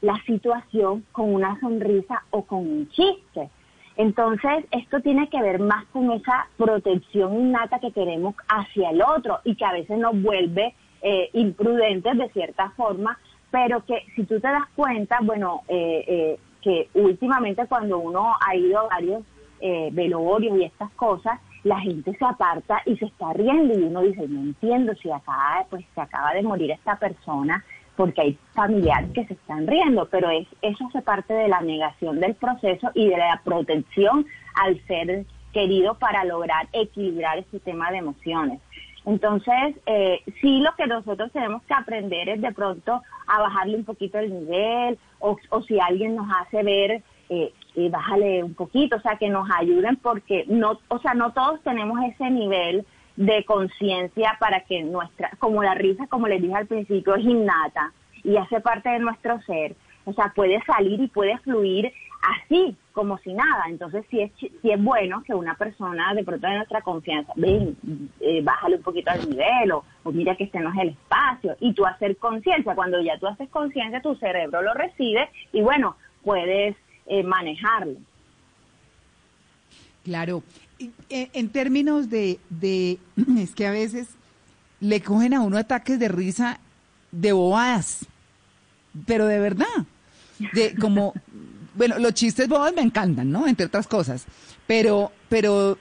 la situación con una sonrisa o con un chiste. Entonces, esto tiene que ver más con esa protección innata que queremos hacia el otro y que a veces nos vuelve eh, imprudentes de cierta forma, pero que si tú te das cuenta, bueno, eh, eh, que últimamente cuando uno ha ido a varios eh, velorios y estas cosas, la gente se aparta y se está riendo y uno dice, no entiendo si acaba, pues se acaba de morir esta persona porque hay familiares que se están riendo, pero es, eso hace parte de la negación del proceso y de la protección al ser querido para lograr equilibrar este tema de emociones. Entonces, eh, sí lo que nosotros tenemos que aprender es de pronto a bajarle un poquito el nivel o, o si alguien nos hace ver, eh, bájale un poquito, o sea, que nos ayuden porque no, o sea, no todos tenemos ese nivel de conciencia para que nuestra, como la risa, como les dije al principio, es innata y hace parte de nuestro ser. O sea, puede salir y puede fluir así, como si nada. Entonces, sí es, sí es bueno que una persona de pronto de nuestra confianza, ven, eh, bájale un poquito al nivel o, o mira que este no es el espacio. Y tú hacer conciencia, cuando ya tú haces conciencia, tu cerebro lo recibe y bueno, puedes eh, manejarlo. Claro. Eh, En términos de, de, es que a veces le cogen a uno ataques de risa de bobadas, pero de verdad, de como, bueno, los chistes bobos me encantan, ¿no? Entre otras cosas, pero, pero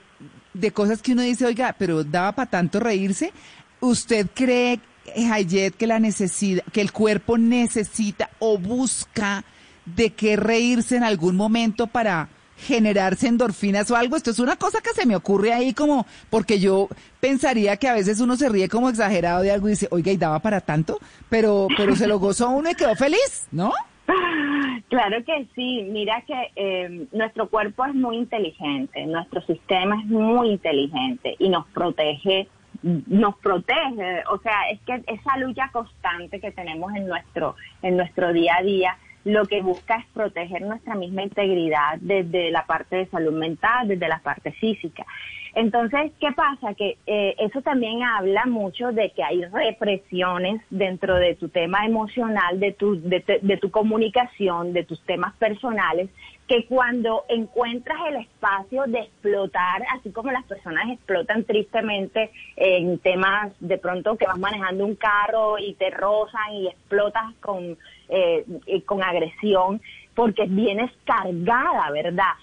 de cosas que uno dice, oiga, pero daba para tanto reírse. ¿Usted cree, Hayet, que la necesidad, que el cuerpo necesita o busca de qué reírse en algún momento para generarse endorfinas o algo. Esto es una cosa que se me ocurre ahí como, porque yo pensaría que a veces uno se ríe como exagerado de algo y dice, oiga, y daba para tanto, pero, pero se lo gozó uno y quedó feliz, ¿no? Claro que sí, mira que eh, nuestro cuerpo es muy inteligente, nuestro sistema es muy inteligente y nos protege, nos protege, o sea, es que esa lucha constante que tenemos en nuestro, en nuestro día a día, lo que busca es proteger nuestra misma integridad desde la parte de salud mental, desde la parte física. Entonces, ¿qué pasa? Que eh, eso también habla mucho de que hay represiones dentro de tu tema emocional, de tu, de, de tu comunicación, de tus temas personales, que cuando encuentras el espacio de explotar, así como las personas explotan tristemente en temas de pronto que vas manejando un carro y te rozan y explotas con, eh, con agresión, porque vienes cargada, ¿verdad?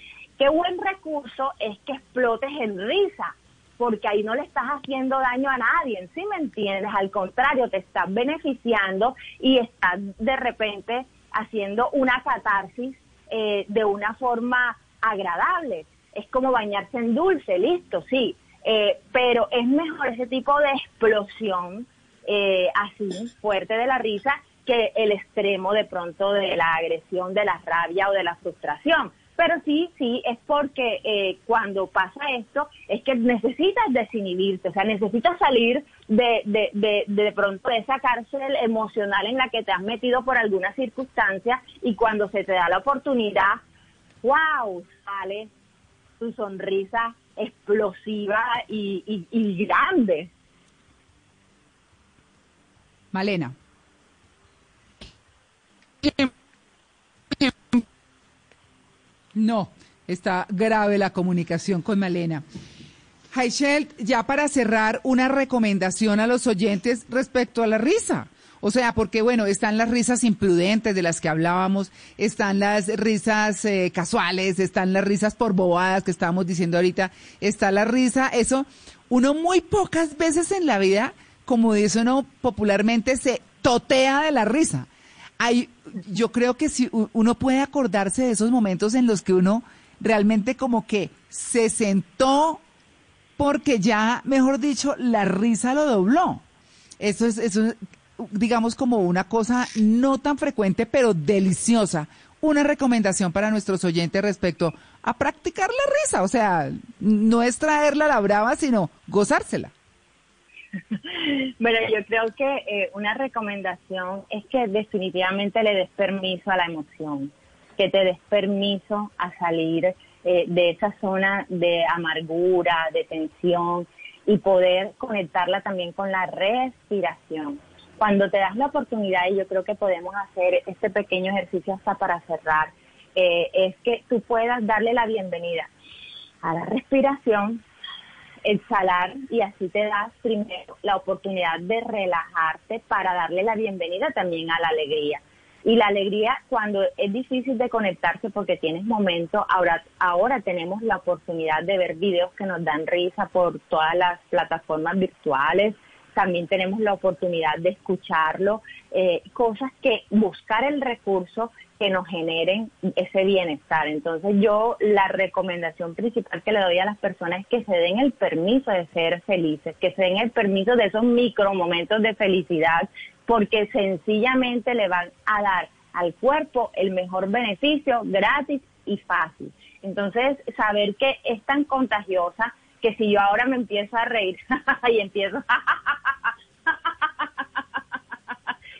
Qué buen recurso es que explotes en risa, porque ahí no le estás haciendo daño a nadie, ¿sí me entiendes? Al contrario, te estás beneficiando y estás de repente haciendo una catarsis eh, de una forma agradable. Es como bañarse en dulce, listo, sí. Eh, pero es mejor ese tipo de explosión eh, así fuerte de la risa que el extremo de pronto de la agresión, de la rabia o de la frustración. Pero sí, sí, es porque eh, cuando pasa esto es que necesitas desinhibirte, o sea, necesitas salir de, de, de, de pronto de esa cárcel emocional en la que te has metido por alguna circunstancia y cuando se te da la oportunidad, wow, sale tu sonrisa explosiva y, y, y grande. Malena. No, está grave la comunicación con Malena. Heichel, ya para cerrar, una recomendación a los oyentes respecto a la risa. O sea, porque bueno, están las risas imprudentes de las que hablábamos, están las risas eh, casuales, están las risas por bobadas que estábamos diciendo ahorita, está la risa, eso, uno muy pocas veces en la vida, como dice uno popularmente, se totea de la risa. Hay, yo creo que si uno puede acordarse de esos momentos en los que uno realmente como que se sentó porque ya, mejor dicho, la risa lo dobló. Eso es, eso es, digamos, como una cosa no tan frecuente, pero deliciosa. Una recomendación para nuestros oyentes respecto a practicar la risa. O sea, no es traerla a la brava, sino gozársela. Bueno, yo creo que eh, una recomendación es que definitivamente le des permiso a la emoción, que te des permiso a salir eh, de esa zona de amargura, de tensión y poder conectarla también con la respiración. Cuando te das la oportunidad, y yo creo que podemos hacer este pequeño ejercicio hasta para cerrar, eh, es que tú puedas darle la bienvenida a la respiración, exhalar y así te das primero la oportunidad de relajarte para darle la bienvenida también a la alegría. Y la alegría cuando es difícil de conectarse porque tienes momentos, ahora, ahora tenemos la oportunidad de ver videos que nos dan risa por todas las plataformas virtuales, también tenemos la oportunidad de escucharlo, eh, cosas que buscar el recurso que nos generen ese bienestar. Entonces yo la recomendación principal que le doy a las personas es que se den el permiso de ser felices, que se den el permiso de esos micro momentos de felicidad, porque sencillamente le van a dar al cuerpo el mejor beneficio gratis y fácil. Entonces, saber que es tan contagiosa que si yo ahora me empiezo a reír y empiezo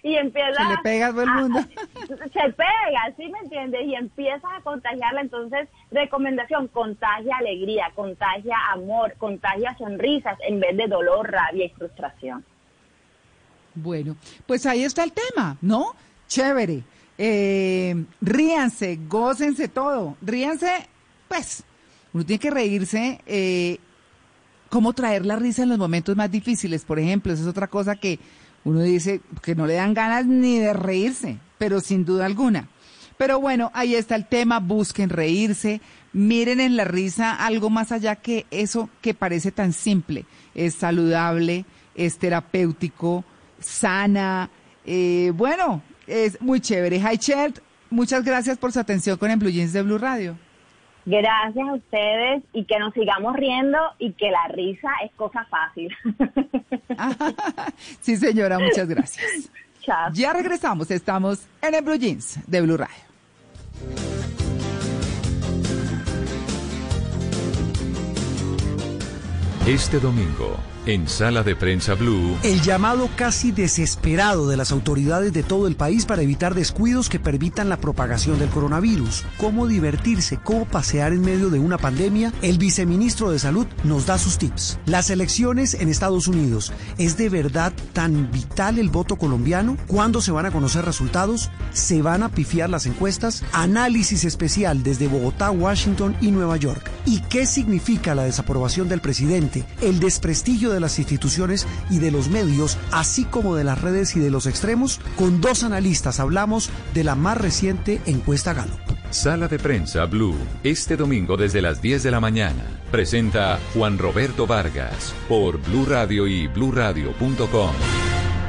y empieza Se le pega a todo el mundo. se pega, ¿sí me entiendes? Y empiezas a contagiarla. Entonces, recomendación, contagia alegría, contagia amor, contagia sonrisas en vez de dolor, rabia y frustración. Bueno, pues ahí está el tema, ¿no? Chévere. Eh, ríanse, gócense todo. Ríanse, pues, uno tiene que reírse. Eh, ¿Cómo traer la risa en los momentos más difíciles? Por ejemplo, esa es otra cosa que uno dice que no le dan ganas ni de reírse, pero sin duda alguna. Pero bueno, ahí está el tema, busquen reírse, miren en la risa algo más allá que eso que parece tan simple. Es saludable, es terapéutico, sana, eh, bueno, es muy chévere. Hi, muchas gracias por su atención con En Blue Jeans de Blue Radio. Gracias a ustedes y que nos sigamos riendo y que la risa es cosa fácil. Sí, señora, muchas gracias. Chao. Ya regresamos, estamos en el Blue Jeans de Blue Radio. Este domingo, en Sala de Prensa Blue, El llamado casi desesperado de las autoridades de todo el país para evitar descuidos que permitan la propagación del coronavirus. Cómo divertirse, cómo pasear en medio de una pandemia. El viceministro de Salud nos da sus tips. Las elecciones en Estados Unidos. ¿Es de verdad tan vital el voto colombiano? ¿Cuándo se van a conocer resultados? ¿Se van a pifiar las encuestas? Análisis especial desde Bogotá, Washington y Nueva York. ¿Y qué significa la desaprobación del presidente? El desprestigio de las instituciones y de los medios, así como de las redes y de los extremos. Con dos analistas hablamos de la más reciente encuesta Gallup. Sala de Prensa Blue, este domingo desde las 10 de la mañana. Presenta Juan Roberto Vargas por Blue Radio y bluradio.com.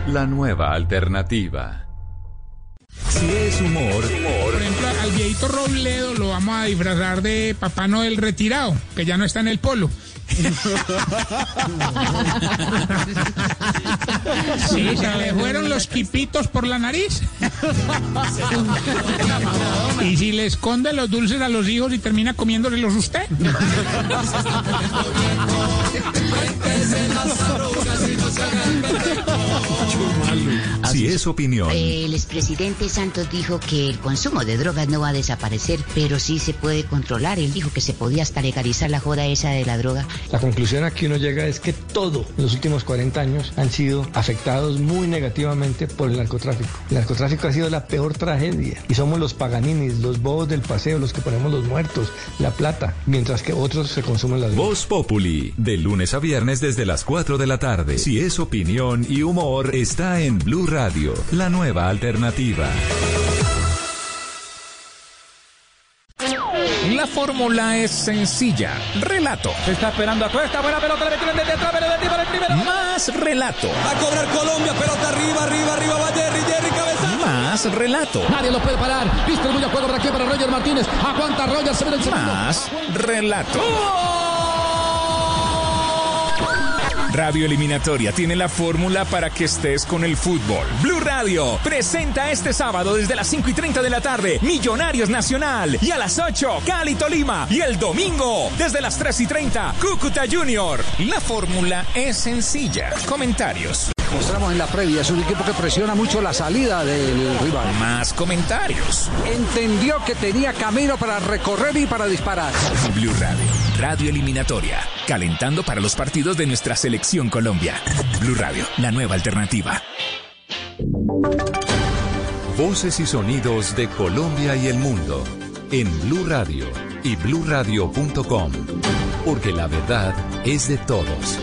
La nueva alternativa. Si es humor, Por ejemplo, al viejito Robledo lo vamos a disfrazar de Papá Noel retirado, que ya no está en el polo. Sí, se le fueron los quipitos por la nariz. Y si le esconde los dulces a los hijos y termina comiéndoselos usted. Si es opinión, El expresidente Santos dijo que el consumo de drogas no va a desaparecer, pero sí se puede controlar. Él dijo que se podía hasta legalizar la joda esa de la droga. La conclusión a que uno llega es que todo en los últimos 40 años han sido afectados muy negativamente por el narcotráfico. El narcotráfico ha sido la peor tragedia y somos los paganinis, los bobos del paseo, los que ponemos los muertos, la plata, mientras que otros se consumen las drogas. Voz Populi, de lunes a viernes desde las 4 de la tarde. Si es opinión y humor, está en Blue Radio, la nueva alternativa. La fórmula es sencilla. Relato. Se está esperando a Cuesta. Buena pelota. Le metieron desde atrás. Benedetti para el primero. Más relato. Va a cobrar Colombia. Pelota arriba, arriba, arriba. Va Jerry, Jerry, cabeza. Más relato. Nadie lo puede parar. Distribuye el juego por aquí para Roger Martínez. Aguanta Roger. Se viene el segundo. Más relato. Radio Eliminatoria tiene la fórmula para que estés con el fútbol. Blue Radio presenta este sábado desde las 5 y 30 de la tarde Millonarios Nacional y a las 8 Cali Tolima y el domingo desde las 3 y 30 Cúcuta Junior. La fórmula es sencilla. Comentarios. Mostramos en la previa. Es un equipo que presiona mucho la salida del rival. Más comentarios. Entendió que tenía camino para recorrer y para disparar. Blue Radio, Radio Eliminatoria, calentando para los partidos de nuestra selección Colombia. Blue Radio, la nueva alternativa. Voces y sonidos de Colombia y el mundo en Blue Radio y bluradio.com, porque la verdad es de todos.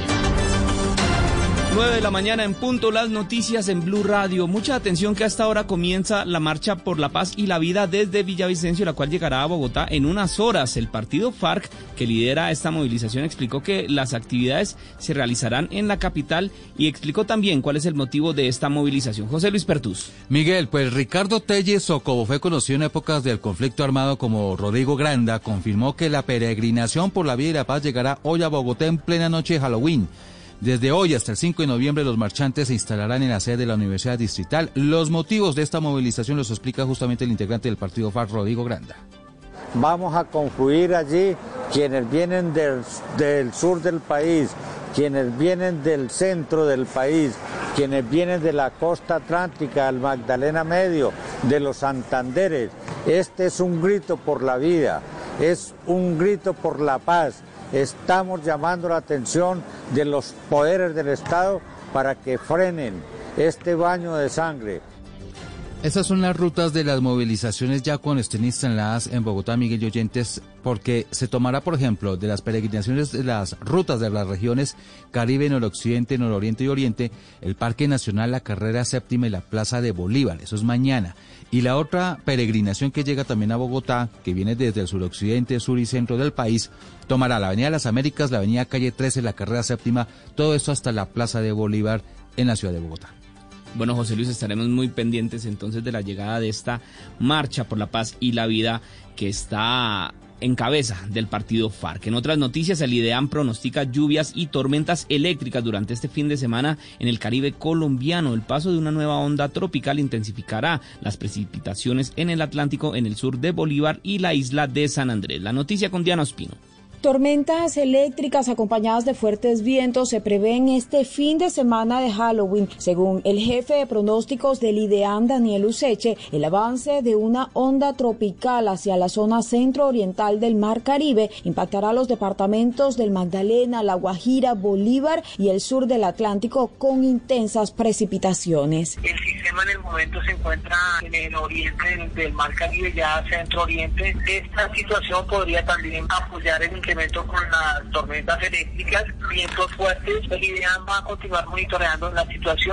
9 de la mañana en punto las noticias en Blue Radio. Mucha atención que hasta ahora comienza la marcha por la paz y la vida desde Villavicencio, la cual llegará a Bogotá en unas horas. El partido FARC que lidera esta movilización explicó que las actividades se realizarán en la capital y explicó también cuál es el motivo de esta movilización. José Luis Pertus. Miguel, pues Ricardo Telles, o como fue conocido en épocas del conflicto armado como Rodrigo Granda, confirmó que la peregrinación por la vida y la paz llegará hoy a Bogotá en plena noche de Halloween. Desde hoy hasta el 5 de noviembre los marchantes se instalarán en la sede de la Universidad Distrital. Los motivos de esta movilización los explica justamente el integrante del partido FARC, Rodrigo Granda. Vamos a confluir allí quienes vienen del, del sur del país, quienes vienen del centro del país, quienes vienen de la costa atlántica, del Magdalena Medio, de los Santanderes. Este es un grito por la vida, es un grito por la paz. Estamos llamando la atención de los poderes del Estado para que frenen este baño de sangre. Esas son las rutas de las movilizaciones ya cuando estén instaladas en Bogotá, Miguel y Oyentes, porque se tomará, por ejemplo, de las peregrinaciones de las rutas de las regiones Caribe, Noroccidente, Nororiente y Oriente, el Parque Nacional, la Carrera Séptima y la Plaza de Bolívar. Eso es mañana. Y la otra peregrinación que llega también a Bogotá, que viene desde el suroccidente, sur y centro del país, tomará la Avenida de las Américas, la Avenida Calle 13, la Carrera Séptima, todo esto hasta la Plaza de Bolívar en la ciudad de Bogotá. Bueno, José Luis, estaremos muy pendientes entonces de la llegada de esta marcha por la paz y la vida que está en cabeza del partido FARC. En otras noticias, el IDEAM pronostica lluvias y tormentas eléctricas durante este fin de semana en el Caribe colombiano. El paso de una nueva onda tropical intensificará las precipitaciones en el Atlántico, en el sur de Bolívar y la isla de San Andrés. La noticia con Diana Ospino. Tormentas eléctricas acompañadas de fuertes vientos se prevén este fin de semana de Halloween. Según el jefe de pronósticos del IDEAM, Daniel Useche, el avance de una onda tropical hacia la zona centro-oriental del Mar Caribe impactará los departamentos del Magdalena, La Guajira, Bolívar y el sur del Atlántico con intensas precipitaciones. El sistema en el momento se encuentra en el oriente del Mar Caribe, ya centro-oriente. Esta situación podría también apoyar el incremento con las tormentas eléctricas, vientos fuertes. El.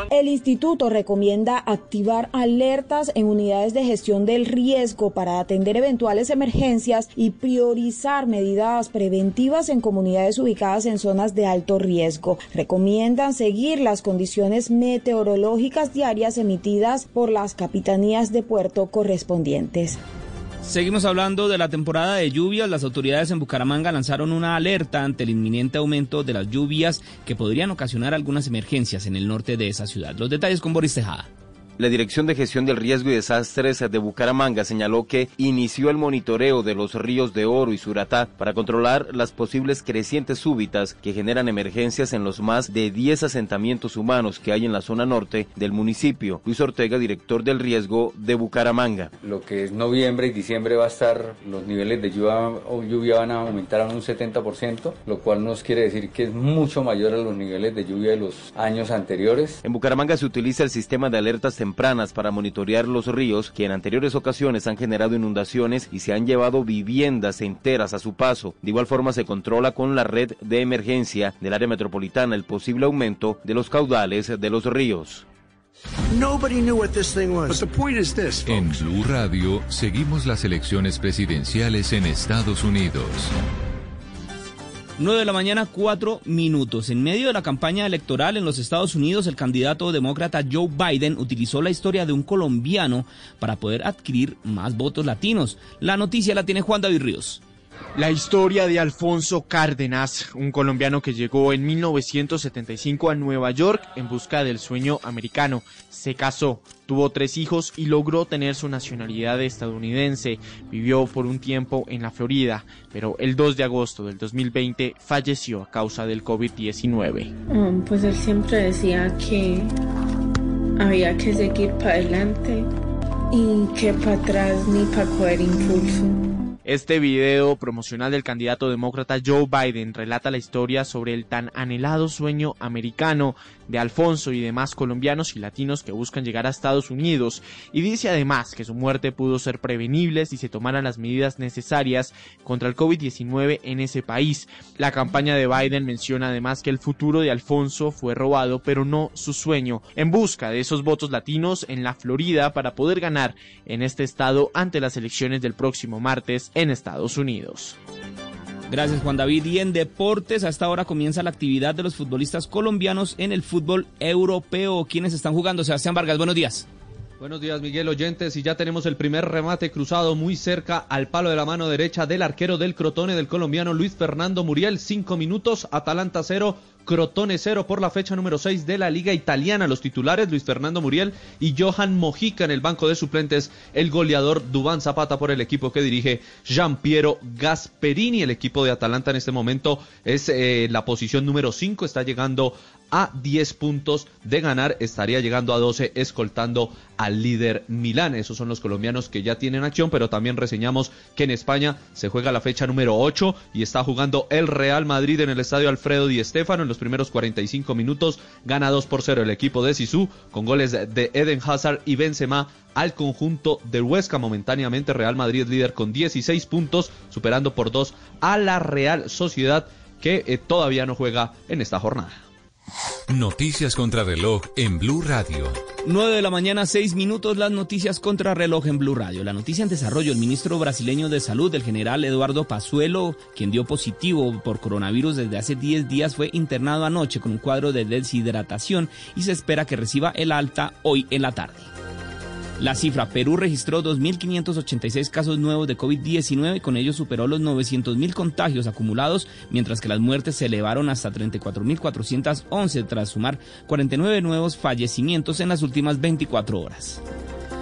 El instituto recomienda activar alertas en unidades de gestión del riesgo para atender eventuales emergencias y priorizar medidas preventivas en comunidades ubicadas en zonas de alto riesgo. Recomiendan seguir las condiciones meteorológicas diarias emitidas por las capitanías de puerto correspondientes. Seguimos hablando de la temporada de lluvias. Las autoridades en Bucaramanga lanzaron una alerta ante el inminente aumento de las lluvias que podrían ocasionar algunas emergencias en el norte de esa ciudad. Los detalles con Boris Tejada. La Dirección de Gestión del Riesgo y Desastres de Bucaramanga señaló que inició el monitoreo de los ríos de Oro y Suratá para controlar las posibles crecientes súbitas que generan emergencias en los más de 10 asentamientos humanos que hay en la zona norte del municipio. Luis Ortega, director del riesgo de Bucaramanga. Lo que es noviembre y diciembre va a estar, los niveles de lluvia, o lluvia van a aumentar a un 70%, lo cual nos quiere decir que es mucho mayor a los niveles de lluvia de los años anteriores. En Bucaramanga se utiliza el sistema de alertas tempranas para monitorear los ríos que en anteriores ocasiones han generado inundaciones y se han llevado viviendas enteras a su paso. De igual forma se controla con la red de emergencia del área metropolitana el posible aumento de los caudales de los ríos. Nobody knew what this thing was. But the point is this, En Blue Radio seguimos las elecciones presidenciales en Estados Unidos. 9 de la mañana, 4 minutos. En medio de la campaña electoral en los Estados Unidos, el candidato demócrata Joe Biden utilizó la historia de un colombiano para poder adquirir más votos latinos. La noticia la tiene Juan David Ríos. La historia de Alfonso Cárdenas, un colombiano que llegó en 1975 a Nueva York en busca del sueño americano. Se casó, tuvo tres hijos y logró tener su nacionalidad estadounidense. Vivió por un tiempo en la Florida, pero el 2 de agosto del 2020 falleció a causa del COVID-19. Um, pues él siempre decía que había que seguir para adelante y que para atrás ni para coger impulso. Este video promocional del candidato demócrata Joe Biden relata la historia sobre el tan anhelado sueño americano de Alfonso y demás colombianos y latinos que buscan llegar a Estados Unidos y dice además que su muerte pudo ser prevenible si se tomaran las medidas necesarias contra el COVID-19 en ese país. La campaña de Biden menciona además que el futuro de Alfonso fue robado pero no su sueño en busca de esos votos latinos en la Florida para poder ganar en este estado ante las elecciones del próximo martes en Estados Unidos. Gracias Juan David. Y en deportes, a esta hora comienza la actividad de los futbolistas colombianos en el fútbol europeo. ¿Quiénes están jugando? Sebastián Vargas, buenos días. Buenos días, Miguel Oyentes. Y ya tenemos el primer remate cruzado muy cerca al palo de la mano derecha del arquero del Crotone del colombiano Luis Fernando Muriel. Cinco minutos, Atalanta cero, Crotone cero por la fecha número 6 de la Liga Italiana. Los titulares Luis Fernando Muriel y Johan Mojica en el banco de suplentes. El goleador Dubán Zapata por el equipo que dirige Gian Piero Gasperini. El equipo de Atalanta en este momento es eh, la posición número 5. Está llegando a 10 puntos de ganar. Estaría llegando a 12 escoltando al líder Milán. Esos son los colombianos que ya tienen acción, pero también reseñamos que en España se juega la fecha número 8 y está jugando el Real Madrid en el estadio Alfredo Di Stéfano en los primeros 45 minutos. Gana 2 por 0 el equipo de Sisu con goles de Eden Hazard y Benzema al conjunto del Huesca. Momentáneamente Real Madrid líder con 16 puntos, superando por 2 a la Real Sociedad que eh, todavía no juega en esta jornada. Noticias contra reloj en Blue Radio. 9 de la mañana, 6 minutos, las noticias contra reloj en Blue Radio. La noticia en desarrollo, el ministro brasileño de Salud, el general Eduardo Pazuelo, quien dio positivo por coronavirus desde hace 10 días, fue internado anoche con un cuadro de deshidratación y se espera que reciba el alta hoy en la tarde. La cifra, Perú registró 2.586 casos nuevos de COVID-19 y con ello superó los 900.000 contagios acumulados, mientras que las muertes se elevaron hasta 34.411 tras sumar 49 nuevos fallecimientos en las últimas 24 horas.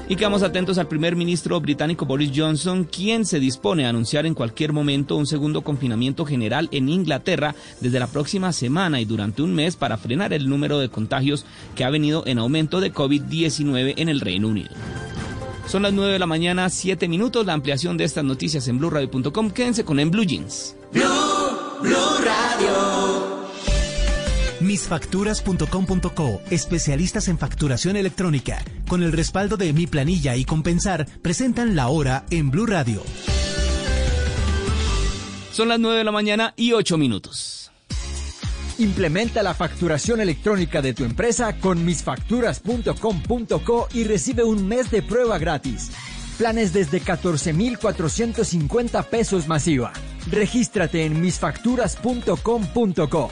Y quedamos atentos al primer ministro británico Boris Johnson, quien se dispone a anunciar en cualquier momento un segundo confinamiento general en Inglaterra desde la próxima semana y durante un mes para frenar el número de contagios que ha venido en aumento de COVID-19 en el Reino Unido. Son las 9 de la mañana, 7 minutos. La ampliación de estas noticias en blueradio.com. Quédense con En Blue Jeans. Misfacturas.com.co, especialistas en facturación electrónica, con el respaldo de Mi Planilla y Compensar, presentan la hora en Blue Radio. Son las 9 de la mañana y 8 minutos. Implementa la facturación electrónica de tu empresa con misfacturas.com.co y recibe un mes de prueba gratis. Planes desde 14,450 pesos masiva. Regístrate en misfacturas.com.co.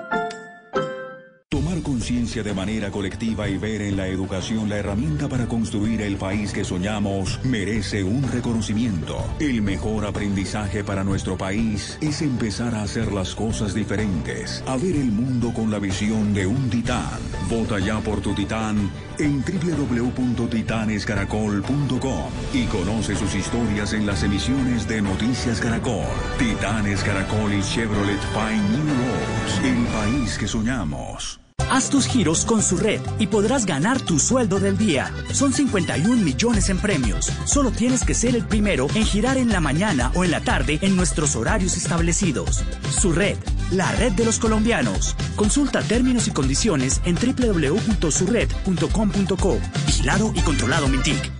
Conciencia de manera colectiva y ver en la educación la herramienta para construir el país que soñamos merece un reconocimiento. El mejor aprendizaje para nuestro país es empezar a hacer las cosas diferentes, a ver el mundo con la visión de un titán. Vota ya por tu titán en www.titanescaracol.com y conoce sus historias en las emisiones de Noticias Caracol. Titanes Caracol y Chevrolet Pine New Roads, el país que soñamos. Haz tus giros con su red y podrás ganar tu sueldo del día. Son 51 millones en premios. Solo tienes que ser el primero en girar en la mañana o en la tarde en nuestros horarios establecidos. Su red, la red de los colombianos. Consulta términos y condiciones en www.surred.com.co. Vigilado y controlado Mintic.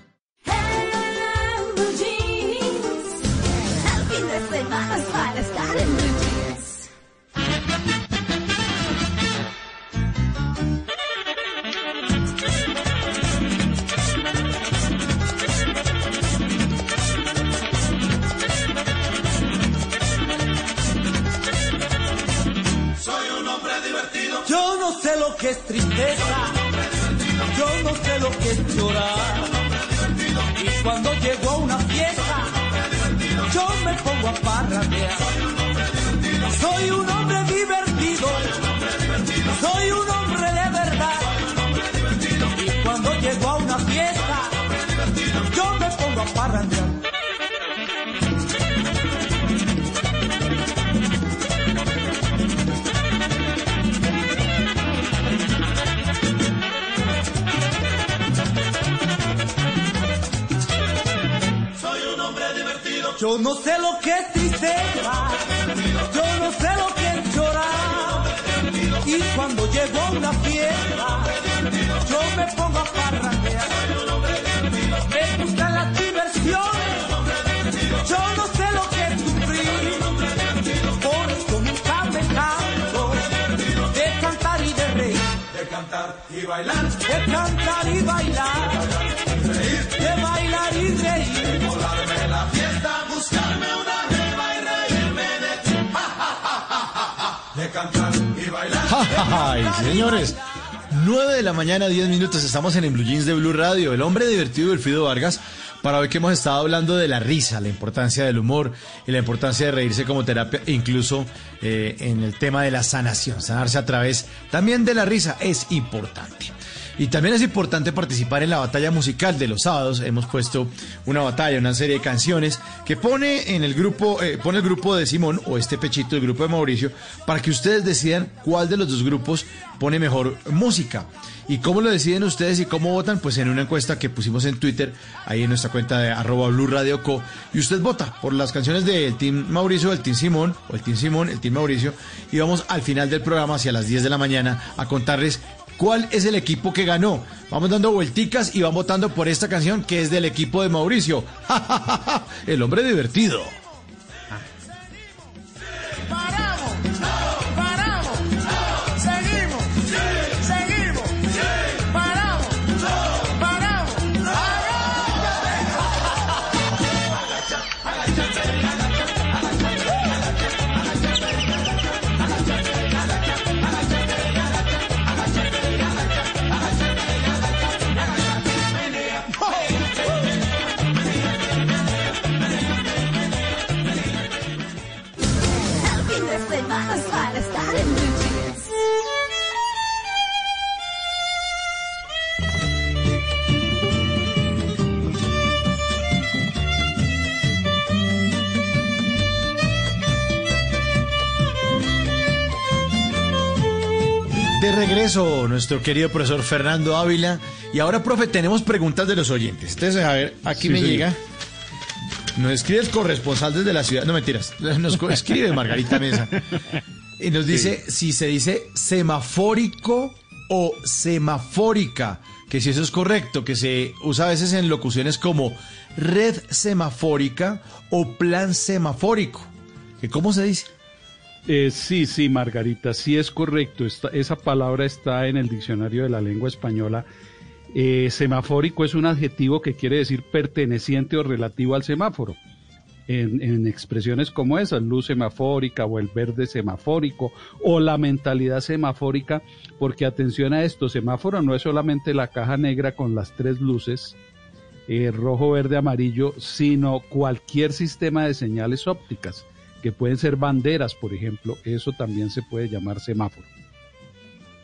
Cuando llego a una fiesta, yo me pongo a parrandear. Soy un hombre divertido. Soy un hombre de verdad. Y cuando llego a una fiesta, yo me pongo a parrandear. Yo no sé lo que es tristeza. Yo no sé lo que es llorar. Y cuando llego a una fiesta, yo me pongo a parrandear. Me gustan las diversiones. Yo no sé lo que es sufrir. Por eso nunca me canso de cantar y de reír. De cantar y bailar. De cantar y bailar. Cantar y bailar. Ay, señores. 9 de la mañana, 10 minutos, estamos en el Blue Jeans de Blue Radio. El hombre divertido Wilfrido Vargas, para hoy que hemos estado hablando de la risa, la importancia del humor y la importancia de reírse como terapia, incluso eh, en el tema de la sanación. Sanarse a través también de la risa es importante. Y también es importante participar en la batalla musical de los sábados. Hemos puesto una batalla, una serie de canciones que pone en el grupo, eh, pone el grupo de Simón o este pechito, el grupo de Mauricio, para que ustedes decidan cuál de los dos grupos pone mejor música. ¿Y cómo lo deciden ustedes y cómo votan? Pues en una encuesta que pusimos en Twitter, ahí en nuestra cuenta de arroba Blue Radio. Y usted vota por las canciones del Team Mauricio, del Team Simón, o el Team Simón, el Team Mauricio. Y vamos al final del programa, hacia las 10 de la mañana, a contarles cuál es el equipo que ganó. Vamos dando vuelticas y van votando por esta canción que es del equipo de Mauricio. el hombre divertido. Regreso, nuestro querido profesor Fernando Ávila. Y ahora, profe, tenemos preguntas de los oyentes. Entonces, a ver, aquí Sí, me señor. llega. Nos escribe el corresponsal desde la ciudad. No mentiras. Nos escribe Margarita Mesa. Y nos dice si se dice semafórico o semafórica. Que si eso es correcto, que se usa a veces en locuciones como red semafórica o plan semafórico. ¿Que ¿Cómo se dice? Eh, sí, sí, Margarita, sí es correcto. Esta- esa palabra está en el diccionario de la lengua española. Eh, semafórico es un adjetivo que quiere decir perteneciente o relativo al semáforo. En, expresiones como esas, luz semafórica o el verde semafórico o la mentalidad semafórica, porque atención a esto, semáforo no es solamente la caja negra con las tres luces, eh, rojo, verde, amarillo, sino cualquier sistema de señales ópticas, que pueden ser banderas, por ejemplo, eso también se puede llamar semáforo.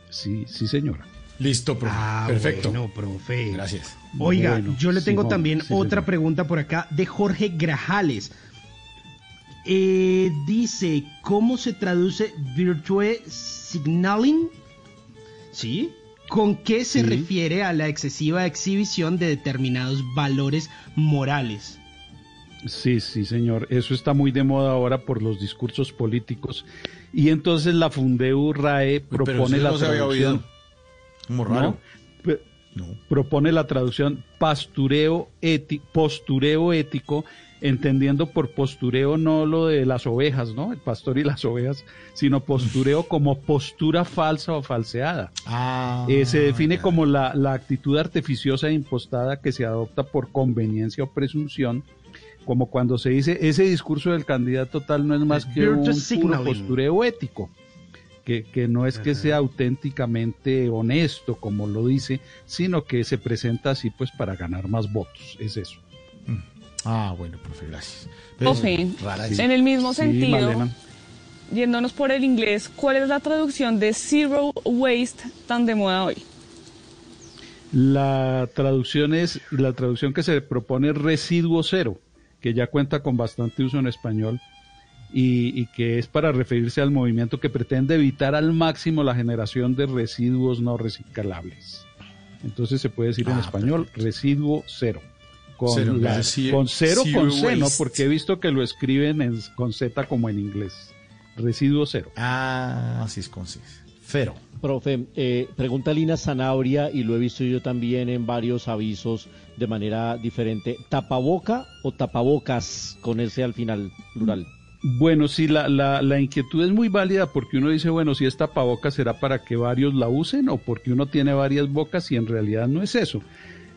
Sí, sí, señora. Listo, profe. Ah, Perfecto. bueno, profe. Gracias. Oiga, Bueno, yo le tengo Simón, también sí, otra señor. pregunta por acá de Jorge Grajales. Eh, dice, ¿cómo se traduce Virtue Signaling? ¿Sí? ¿Con qué se Sí. refiere a la excesiva exhibición de determinados valores morales? Sí, sí, señor. Eso está muy de moda ahora por los discursos políticos. Y entonces la Fundeu RAE propone la no se había traducción. raro. Pe- Propone la traducción pastureo, éti- postureo ético, entendiendo por postureo no lo de las ovejas, ¿no? El pastor y las ovejas, sino postureo como postura falsa o falseada. Ah, Eh, se define como la, la actitud artificiosa e impostada que se adopta por conveniencia o presunción, como cuando se dice ese discurso del candidato tal no es más que un puro postureo ético, que, que no es que sea auténticamente honesto, como lo dice, sino que se presenta así pues para ganar más votos, es eso. Ah, bueno, profe, gracias. Profe, Rara esa. en el mismo Sí, sentido, Malena. yéndonos por el inglés, ¿cuál es la traducción de zero waste tan de moda hoy? La traducción es, la traducción que se propone es residuo cero, que ya cuenta con bastante uso en español y, y que es para referirse al movimiento que pretende evitar al máximo la generación de residuos no reciclables. Entonces se puede decir en Ah, español residuo cero. Con, Cero, la- con cero zero con C, ¿no? waste. Porque he visto que lo escriben en- con Z como en inglés. Residuo cero. Ah, así es con C. Cero. Profe, eh, pregunta Lina Zanabria y lo he visto yo también en varios avisos de manera diferente. ¿Tapaboca o tapabocas con ese al final plural? Bueno, sí, la, la, la inquietud es muy válida porque uno dice, bueno, si esta tapabocas será para que varios la usen o porque uno tiene varias bocas y en realidad no es eso.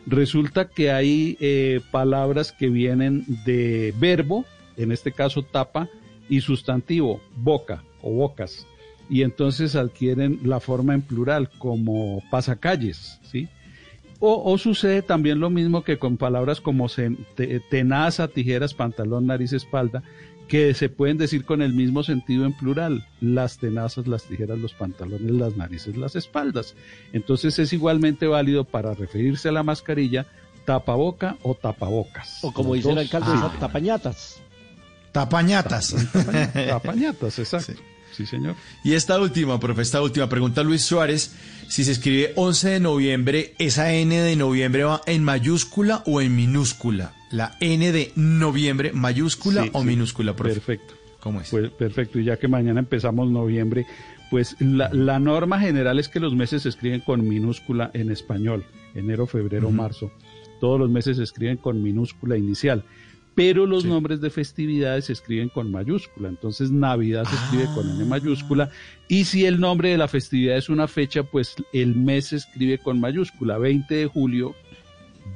Resulta que hay eh, palabras que vienen de verbo, en este caso tapa, y sustantivo, boca o bocas. Y entonces adquieren la forma en plural como pasacalles, ¿sí? O, o sucede también lo mismo que con palabras como se- te- tenaza, tijeras, pantalón, nariz, espalda, que se pueden decir con el mismo sentido en plural, las tenazas, las tijeras, los pantalones, las narices, las espaldas. Entonces es igualmente válido para referirse a la mascarilla, tapaboca o tapabocas. O como dice el alcalde, Ah. tapañatas. Tapañatas. Tapañatas, exacto. Sí, señor. Y esta última, profe, esta última pregunta Luis Suárez, si se escribe 11 de noviembre, ¿esa N de noviembre va en mayúscula o en minúscula? La N de noviembre, mayúscula Sí, o sí. minúscula, profe. Perfecto. ¿Cómo es? Pues perfecto, y ya que mañana empezamos noviembre, pues la, la norma general es que los meses se escriben con minúscula en español, enero, febrero, marzo. Todos los meses se escriben con minúscula inicial, pero los nombres de festividades se escriben con mayúscula. Entonces Navidad se escribe con N mayúscula y si el nombre de la festividad es una fecha, pues el mes se escribe con mayúscula. 20 de julio,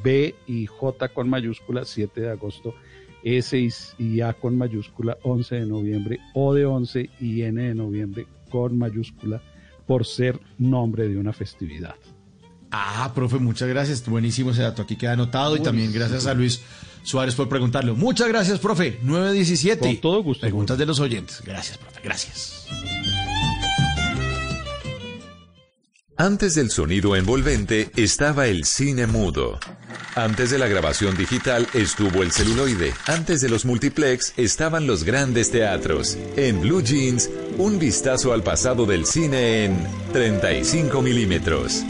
B y J con mayúscula, 7 de agosto, S y, y A con mayúscula, 11 de noviembre, O de 11 y N de noviembre con mayúscula, por ser nombre de una festividad. Ah, profe, muchas gracias. Buenísimo ese dato. Aquí queda anotado y también gracias a Luis Suárez por preguntarlo. Muchas gracias, profe. 917. Con todo gusto. Preguntas de los oyentes. Gracias, profe. Gracias. Antes del sonido envolvente estaba el cine mudo. Antes de la grabación digital estuvo el celuloide. Antes de los multiplex estaban los grandes teatros. En Blue Jeans, un vistazo al pasado del cine en 35 milímetros.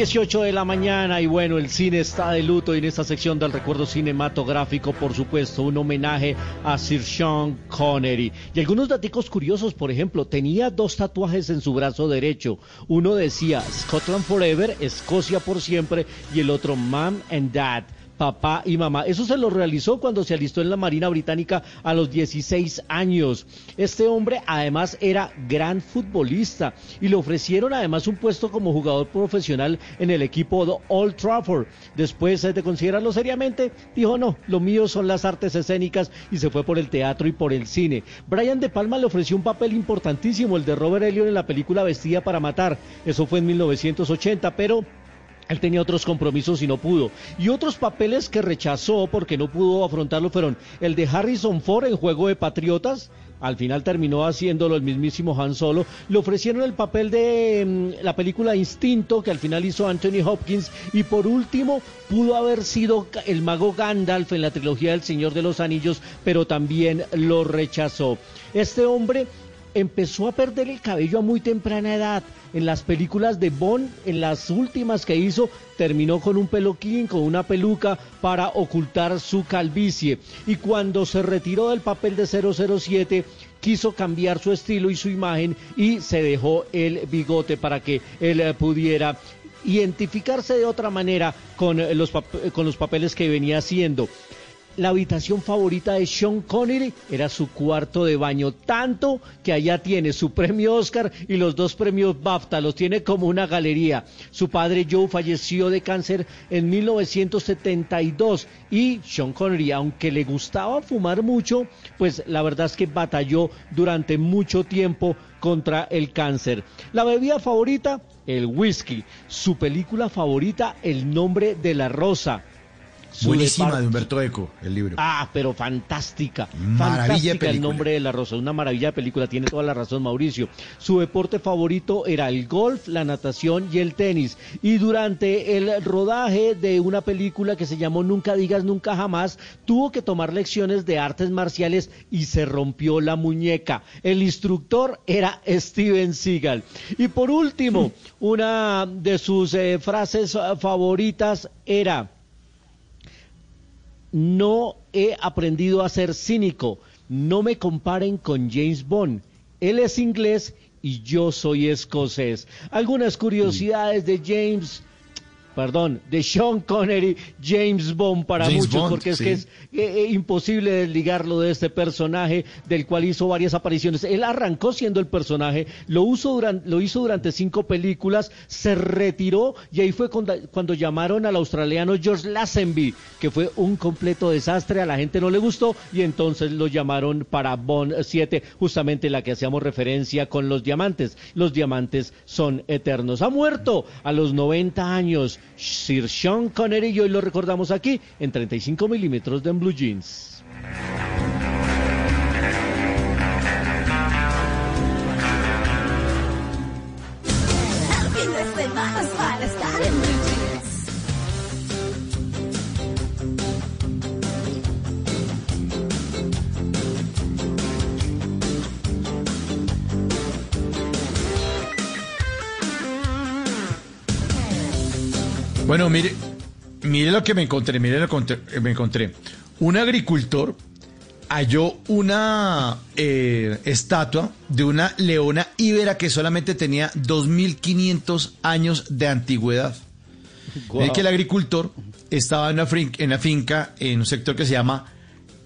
18 de la mañana y bueno, el cine está de luto y en esta sección del recuerdo cinematográfico, por supuesto, un homenaje a Sir Sean Connery. Y algunos datos curiosos, por ejemplo, tenía dos tatuajes en su brazo derecho. Uno decía Scotland Forever, Escocia por siempre, y el otro Mom and Dad papá y mamá. Eso se lo realizó cuando se alistó en la Marina Británica a los 16 años. Este hombre además era gran futbolista y le ofrecieron además un puesto como jugador profesional en el equipo de Old Trafford. Después de considerarlo seriamente, dijo no, lo mío son las artes escénicas y se fue por el teatro y por el cine. Brian De Palma le ofreció un papel importantísimo, el de Robert Elliot en la película Vestida para Matar. Eso fue en 1980, pero él tenía otros compromisos y no pudo. Y otros papeles que rechazó porque no pudo afrontarlo fueron el de Harrison Ford en Juego de Patriotas. Al final terminó haciéndolo el mismísimo Han Solo. Le ofrecieron el papel de mm, la película Instinto, que al final hizo Anthony Hopkins. Y por último, pudo haber sido el mago Gandalf en la trilogía del Señor de los Anillos, pero también lo rechazó. Este hombre empezó a perder el cabello a muy temprana edad. En las películas de Bond, en las últimas que hizo, terminó con un peluquín, con una peluca para ocultar su calvicie. Y cuando se retiró del papel de 007, quiso cambiar su estilo y su imagen y se dejó el bigote para que él eh, pudiera identificarse de otra manera con eh, los, con los papeles que venía haciendo la habitación favorita de Sean Connery era su cuarto de baño, tanto que allá tiene su premio Oscar y los dos premios BAFTA, los tiene como una galería. Su padre Joe falleció de cáncer en 1972 y Sean Connery, aunque le gustaba fumar mucho, pues la verdad es que batalló durante mucho tiempo contra el cáncer. La bebida favorita, el whisky. Su película favorita, El nombre de la rosa Buenísima de Humberto Eco, el libro. Ah, pero fantástica. Maravilla fantástica el nombre de la rosa. Una maravilla de película, tiene toda la razón Mauricio. Su deporte favorito era el golf, la natación y el tenis. Y durante el rodaje de una película que se llamó Nunca digas nunca jamás, tuvo que tomar lecciones de artes marciales y se rompió la muñeca. El instructor era Steven Seagal. Y por último, una de sus eh, frases favoritas era no he aprendido a ser cínico. No me comparen con James Bond. Él es inglés y yo soy escocés. Algunas curiosidades de James perdón, de Sean Connery, James Bond para muchos, porque es que es eh, eh, imposible desligarlo de este personaje del cual hizo varias apariciones. Él arrancó siendo el personaje, lo, lo hizo durante cinco películas, se retiró y ahí fue cuando, cuando, llamaron al australiano George Lazenby, que fue un completo desastre, a la gente no le gustó y entonces lo llamaron para Bond 7, justamente la que hacíamos referencia con los diamantes. Los diamantes son eternos. Ha muerto a los 90 años. Sir Sean Connery y hoy lo recordamos aquí en 35 milímetros de Blue Jeans. Bueno, mire, mire lo que me encontré, mire lo que me encontré. Un agricultor halló una eh, estatua de una leona íbera que solamente tenía 2.500 años de antigüedad. Wow. que el agricultor estaba en una, en una finca en un sector que se llama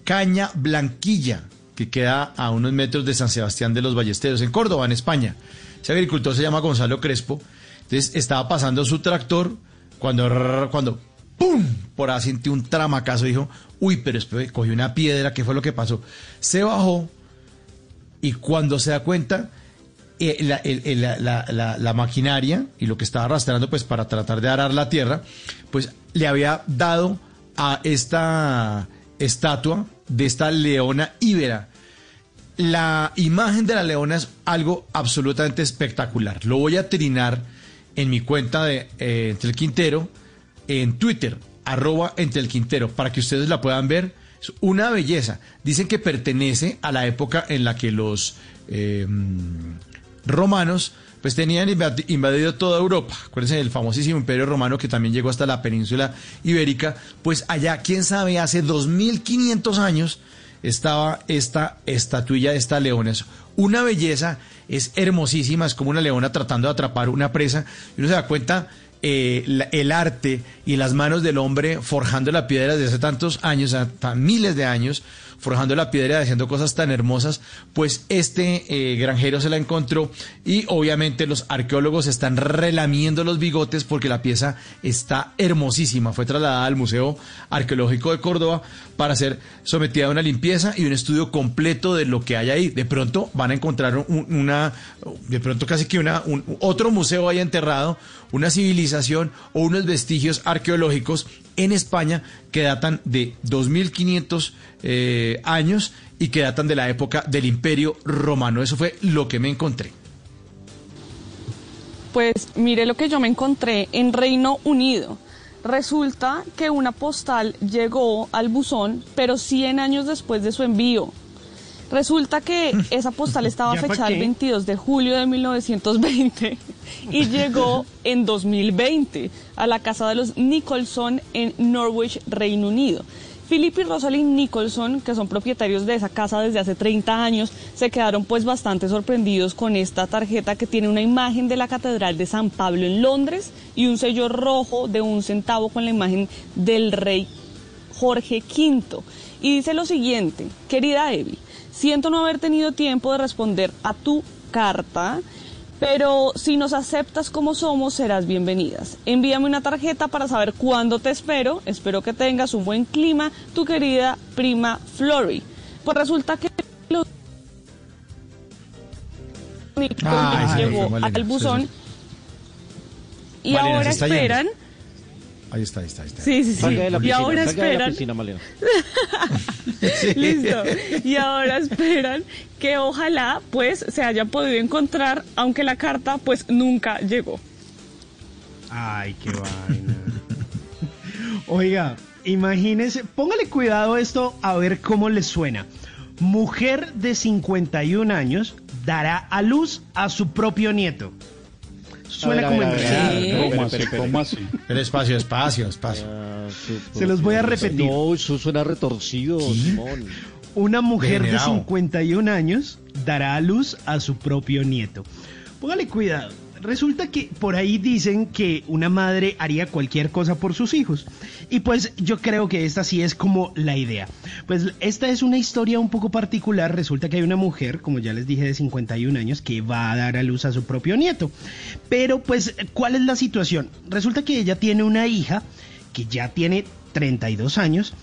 Caña Blanquilla, que queda a unos metros de San Sebastián de los Ballesteros, en Córdoba, en España. Ese agricultor se llama Gonzalo Crespo Entonces estaba pasando su tractor cuando, cuando ¡pum! Por ahí sintió un tramacazo. Dijo, uy, pero después cogió una piedra. ¿Qué fue lo que pasó? Se bajó y cuando se da cuenta, eh, la, la- la- la maquinaria y lo que estaba arrastrando pues para tratar de arar la tierra, pues le había dado a esta estatua de esta leona íbera. La imagen de la leona es algo absolutamente espectacular. Lo voy a trinar en mi cuenta de eh, Entre el Quintero, en Twitter, arroba Entre el Quintero, para que ustedes la puedan ver. Es una belleza. Dicen que pertenece a la época en la que los eh, romanos pues tenían invadi- invadido toda Europa. Acuérdense del famosísimo imperio romano que también llegó hasta la península ibérica. Pues allá, quién sabe, hace 2500 años estaba esta estatuilla de esta leona. Una belleza, es hermosísima, es como una leona tratando de atrapar una presa. Y uno se da cuenta eh, el arte y las manos del hombre forjando la piedra desde hace tantos años, hasta miles de años, forjando la piedra y haciendo cosas tan hermosas, pues este eh, granjero se la encontró y obviamente los arqueólogos están relamiendo los bigotes porque la pieza está hermosísima. Fue trasladada al Museo Arqueológico de Córdoba para ser sometida a una limpieza y un estudio completo de lo que hay ahí. De pronto van a encontrar un- una, de pronto casi que una, un- otro museo ahí enterrado, una civilización o unos vestigios arqueológicos en España que datan de 2500 eh, años y que datan de la época del Imperio Romano. Eso fue lo que me encontré. Pues mire lo que yo me encontré en Reino Unido. Resulta que una postal llegó al buzón, pero 100 años después de su envío. Resulta que esa postal estaba ¿Ya pa' fechada el qué? 22 de julio de 1920 y llegó en 2020 a la casa de los Nicholson en Norwich, Reino Unido. Philip y Rosalind Nicholson, que son propietarios de esa casa desde hace 30 años, se quedaron pues bastante sorprendidos con esta tarjeta que tiene una imagen de la Catedral de San Pablo en Londres y un sello rojo de un centavo con la imagen del rey Jorge V. Y dice lo siguiente, querida Evi, siento no haber tenido tiempo de responder a tu carta, pero si nos aceptas como somos, serás bienvenidas. Envíame una tarjeta para saber cuándo te espero. Espero que tengas un buen clima, tu querida prima Flory. Pues resulta que los Ay, llegó al buzón sí, y ahora yendo. Ahí está, ahí está, ahí está. Sí, sí, sí. Salga de la Y piscina, ahora esperan. piscina, Malena. Listo. Y ahora esperan que ojalá pues se hayan podido encontrar, aunque la carta pues nunca llegó. Ay, qué vaina. Oiga, imagínese, póngale cuidado a esto a ver cómo le suena. Mujer de 51 años dará a luz a su propio nieto. Suena como ¿Cómo así? Pero espacio, espacio, espacio. Ah, Se los voy a repetir. No, eso suena retorcido, Simón. Una mujer de Degenerado. 51 años dará a luz a su propio nieto. Póngale cuidado. Resulta que por ahí dicen que una madre haría cualquier cosa por sus hijos. Y pues yo creo que esta sí es como la idea. Pues esta es una historia un poco particular. Resulta que hay una mujer, como ya les dije, de 51 años que va a dar a luz a su propio nieto. Pero pues, ¿cuál es la situación? Resulta que ella tiene una hija que ya tiene 32 años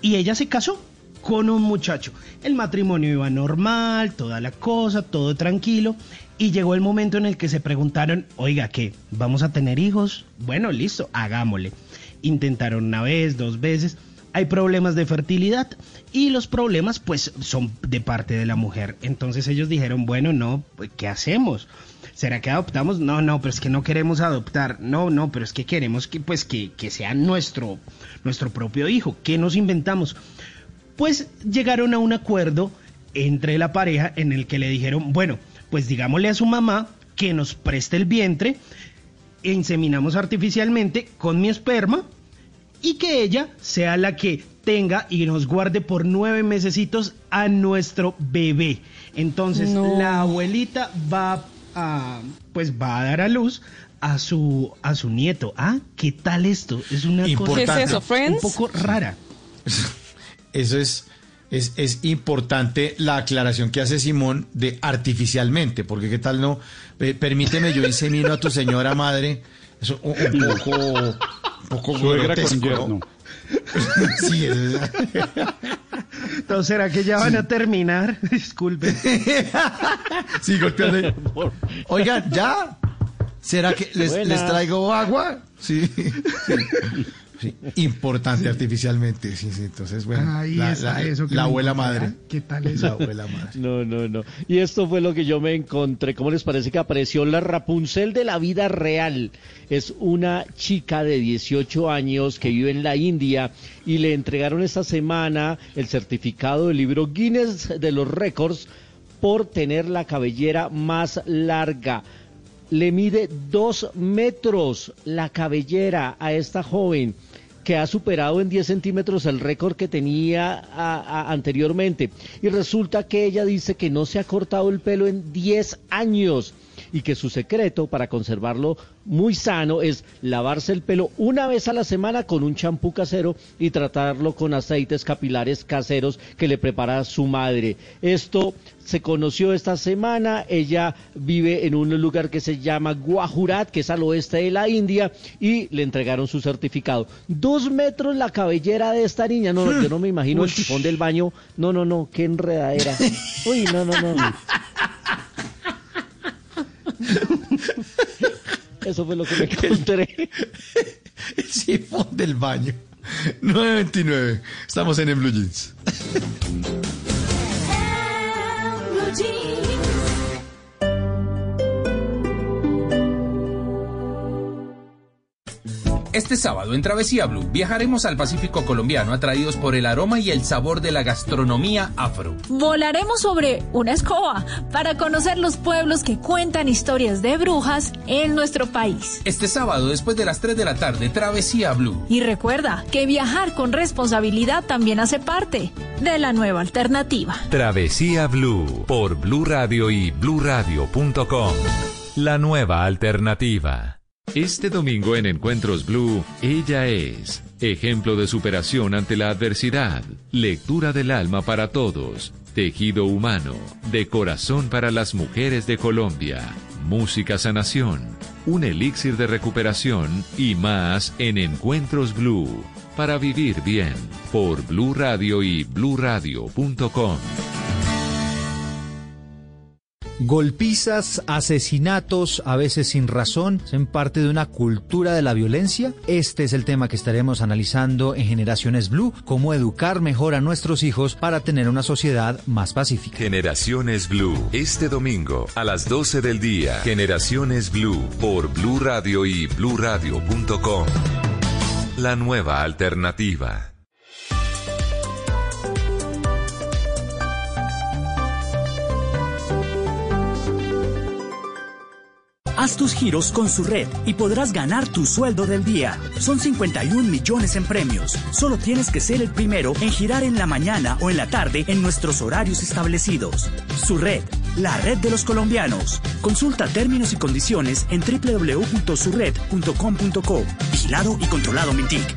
y ella se casó con un muchacho. El matrimonio iba normal, toda la cosa, todo tranquilo. Y llegó el momento en el que se preguntaron, oiga, ¿qué? ¿Vamos a tener hijos? Bueno, listo, hagámosle. Intentaron una vez, dos veces. Hay problemas de fertilidad y los problemas pues son de parte de la mujer. Entonces ellos dijeron, bueno, no, pues, ¿qué hacemos? ¿Será que adoptamos? No, no, pero es que no queremos adoptar. No, no, pero es que queremos que pues que, que sea nuestro, nuestro propio hijo. ¿Qué nos inventamos? Pues llegaron a un acuerdo entre la pareja en el que le dijeron, bueno, pues digámosle a su mamá que nos preste el vientre, e inseminamos artificialmente con mi esperma y que ella sea la que tenga y nos guarde por nueve mesecitos a nuestro bebé. Entonces No. la abuelita va a, pues va a dar a luz a su a su nieto. Ah, ¿qué tal esto? Es una Importante. cosa ¿Qué es eso, Friends? un poco rara. Eso es, es, es importante la aclaración que hace Simón de artificialmente, porque qué tal no, Eh, permíteme, yo insemino a tu señora madre, eso un, un poco, un poco grotesco, ¿no? sí, es- Entonces, ¿será que ya van a terminar? Disculpe. sí, golpeando. Oigan, ¿ya? ¿Será que les, les traigo agua? Sí. sí. Sí, Importante artificialmente, sí, sí. Entonces, bueno, Ahí la, está la- eso que la abuela madre. ¿Qué tal eso? La abuela madre. No, no, no. Y esto fue lo que yo me encontré. ¿Cómo les parece que apareció la Rapunzel de la vida real? Es una chica de 18 años que vive en la India y le entregaron esta semana el certificado del libro Guinness de los récords por tener la cabellera más larga. Le mide dos metros la cabellera a esta joven que ha superado en 10 centímetros el récord que tenía anteriormente. Y resulta que ella dice que no se ha cortado el pelo en 10 años y que su secreto para conservarlo muy sano es lavarse el pelo una vez a la semana con un champú casero y tratarlo con aceites capilares caseros que le prepara su madre. Esto se conoció esta semana, ella vive en un lugar que se llama Guajurat, que es al oeste de la India, y le entregaron su certificado. Dos metros la cabellera de esta niña, no, yo no me imagino el sifón del baño, no, no, no, qué enredadera. Uy, no, no, no. Eso fue lo que me encontré. El sifón del baño. 929. Estamos en, en Blue Jeans. Este sábado en Travesía Blue viajaremos al Pacífico colombiano atraídos por el aroma y el sabor de la gastronomía afro. Volaremos sobre una escoba para conocer los pueblos que cuentan historias de brujas en nuestro país. Este sábado después de las 3 de la tarde, Travesía Blue. Y recuerda que viajar con responsabilidad también hace parte de la nueva alternativa. Travesía Blue por Blue Radio y bluradio.com. La nueva alternativa. Este domingo en Encuentros Blue, ella es ejemplo de superación ante la adversidad, lectura del alma para todos, tejido humano, de corazón para las mujeres de Colombia, música sanación, un elixir de recuperación y más en Encuentros Blue, para vivir bien, por Blue Radio y bluradio.com. Golpizas, asesinatos, a veces sin razón, son parte de una cultura de la violencia. Este es el tema que estaremos analizando en Generaciones Blue, cómo educar mejor a nuestros hijos para tener una sociedad más pacífica. Generaciones Blue, este domingo a las 12 del día. Generaciones Blue por Blue Radio y bluradio.com. La nueva alternativa. Haz tus giros con su red y podrás ganar tu sueldo del día. Son 51 millones en premios. Solo tienes que ser el primero en girar en la mañana o en la tarde en nuestros horarios establecidos. Su red, la red de los colombianos. Consulta términos y condiciones en www.surred.com.co. Vigilado y controlado Mintic.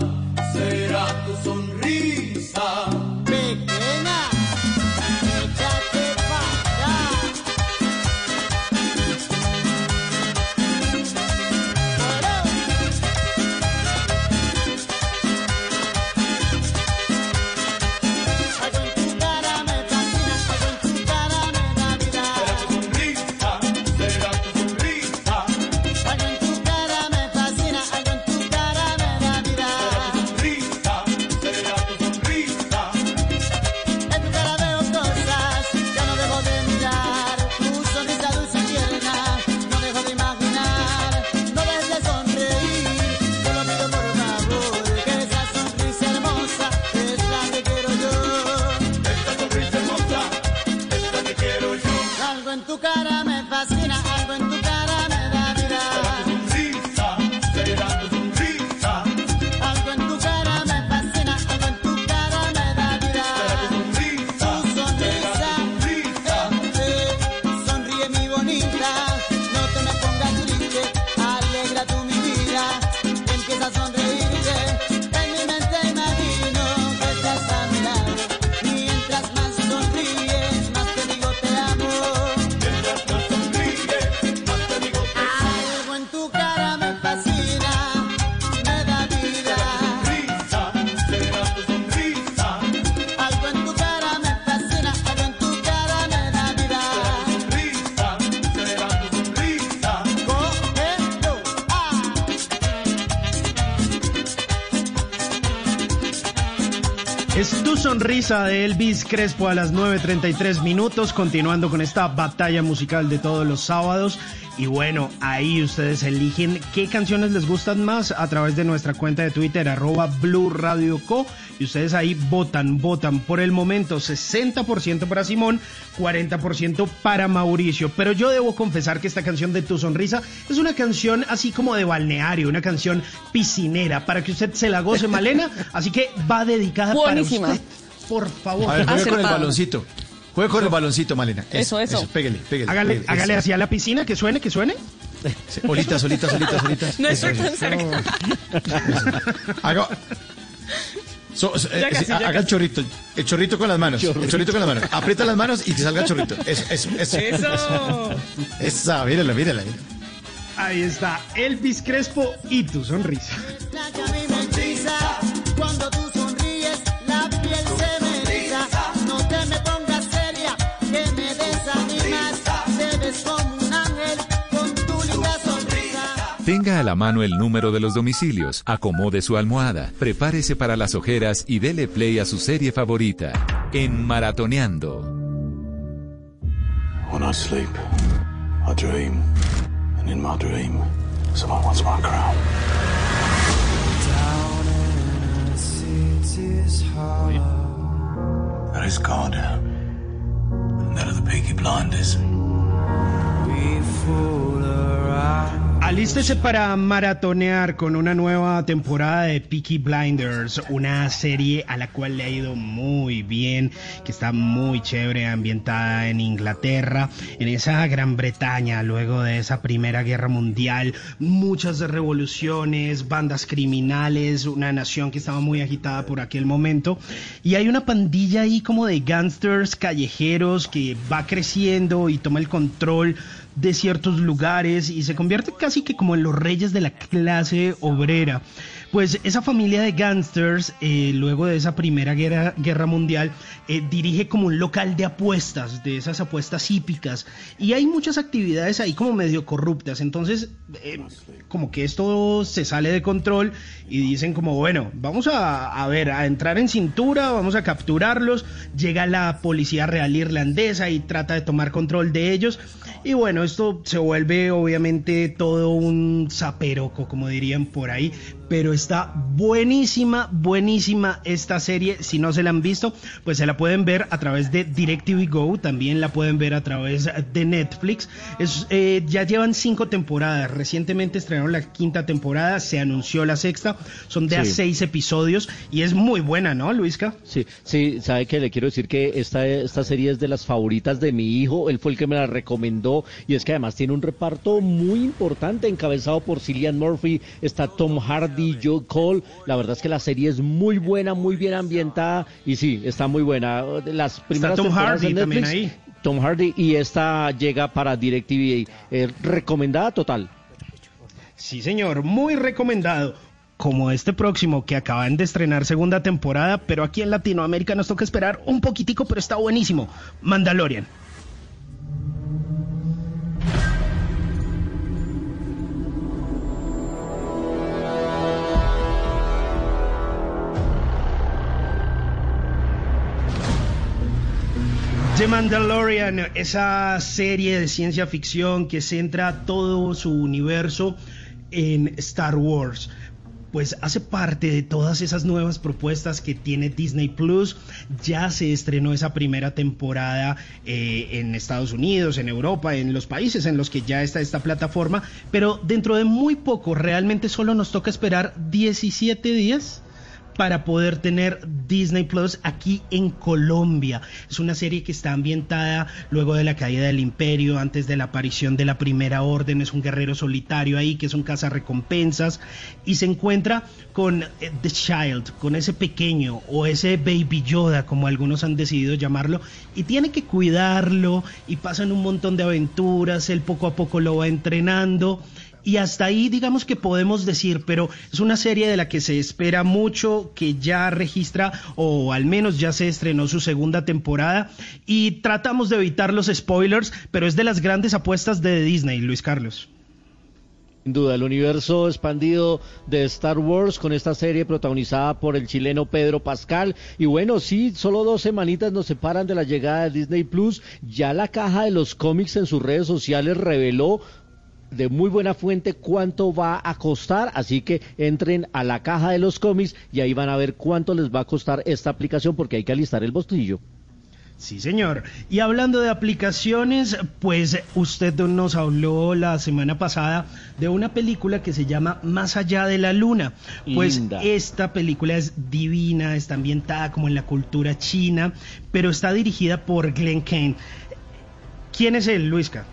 de Elvis Crespo a las 9.33 minutos, continuando con esta batalla musical de todos los sábados. Y bueno, ahí ustedes eligen qué canciones les gustan más a través de nuestra cuenta de Twitter, arroba Blue Radio Co. Y ustedes ahí votan, votan por el momento 60% para Simón, 40% para Mauricio. Pero yo debo confesar que esta canción de Tu Sonrisa es una canción así como de balneario, una canción piscinera, para que usted se la goce, Malena. Así que va dedicada Buenísima. para usted. Por favor. A ver, juegue con el baloncito. Juegue con el baloncito, Malena. Eso, eso. Pégale, pégale. Hágale, pégale. hágale Eso. hacia la piscina, que suene, que suene. Sí, Solita, solita, solita, solita. No Eso, estoy eso. tan cerca. Haga, so- so- eh, casi, sí, haga el chorrito, el chorrito con las manos, el chorrito con las manos. Aprieta las manos y que salga el chorrito. Eso, eso, eso. Eso. Esa, mírala, mírala. Ahí está, Elvis Crespo y tu sonrisa. Tenga a la mano el número de los domicilios, acomode su almohada, prepárese para las ojeras y dele play a su serie favorita. En Maratoneando. When I sleep, I dream. And in my dream, someone wants my crown. That is God. And that are the Peaky Blinders. Alístese para maratonear con una nueva temporada de Peaky Blinders, una serie a la cual le ha ido muy bien, que está muy chévere, ambientada en Inglaterra, en esa Gran Bretaña, luego de esa Primera Guerra Mundial, muchas revoluciones, bandas criminales, una nación que estaba muy agitada por aquel momento, y hay una pandilla ahí como de gangsters callejeros que va creciendo y toma el control de ciertos lugares y se convierte casi que como en los reyes de la clase obrera. Pues esa familia de gangsters, eh, luego de esa primera guerra, guerra mundial, eh, dirige como un local de apuestas, de esas apuestas hípicas. Y hay muchas actividades ahí como medio corruptas. Entonces, eh, como que esto se sale de control y dicen como, bueno, vamos a, a ver, a entrar en cintura, vamos a capturarlos. Llega la policía real irlandesa y trata de tomar control de ellos. Y bueno, esto se vuelve obviamente todo un zaperoco, como dirían por ahí. Pero está buenísima, buenísima esta serie. Si no se la han visto, pues se la pueden ver a través de DirecTV Go. También la pueden ver a través de Netflix. Es, eh, ya llevan cinco temporadas. Recientemente estrenaron la quinta temporada. Se anunció la sexta. Son de a seis episodios. Y es muy buena, ¿no, Luisca? Sí, sí, sabe que le quiero decir que esta, esta serie es de las favoritas de mi hijo, él fue el que me la recomendó y es que además tiene un reparto muy importante encabezado por Cillian Murphy, está Tom Hardy, Joe Cole, la verdad es que la serie es muy buena, muy bien ambientada y sí, está muy buena. Las primeras Tom temporadas Hardy de también Netflix, ahí. Tom Hardy y esta llega para DirecTV, eh, recomendada total. Sí, señor, muy recomendado. Como este próximo que acaban de estrenar segunda temporada, pero aquí en Latinoamérica nos toca esperar un poquitico, pero está buenísimo. Mandalorian. The Mandalorian, esa serie de ciencia ficción que centra todo su universo en Star Wars. Pues hace parte de todas esas nuevas propuestas que tiene Disney Plus. Ya se estrenó esa primera temporada eh, en Estados Unidos, en Europa, en los países en los que ya está esta plataforma. Pero dentro de muy poco, realmente solo nos toca esperar 17 días para poder tener Disney Plus aquí en Colombia. Es una serie que está ambientada luego de la caída del imperio, antes de la aparición de la primera orden. Es un guerrero solitario ahí que es un cazarrecompensas y se encuentra con eh, The Child, con ese pequeño o ese Baby Yoda, como algunos han decidido llamarlo, y tiene que cuidarlo y pasan un montón de aventuras. Él poco a poco lo va entrenando y hasta ahí digamos que podemos decir, pero es una serie de la que se espera mucho, que ya registra o al menos ya se estrenó su segunda temporada y tratamos de evitar los spoilers, pero es de las grandes apuestas de Disney, Luis Carlos. Sin duda, el universo expandido de Star Wars con esta serie protagonizada por el chileno Pedro Pascal. Y bueno, sí, solo dos semanitas nos separan de la llegada de Disney Plus. Ya la caja de los cómics en sus redes sociales reveló de muy buena fuente cuánto va a costar, así que entren a la caja de los cómics y ahí van a ver cuánto les va a costar esta aplicación porque hay que alistar el bolsillo. Sí, señor. Y hablando de aplicaciones, pues usted nos habló la semana pasada de una película que se llama Más allá de la luna. Pues Linda. esta película es divina, está ambientada como en la cultura china, pero está dirigida por Glenn Kane. ¿Quién es él, Luisca?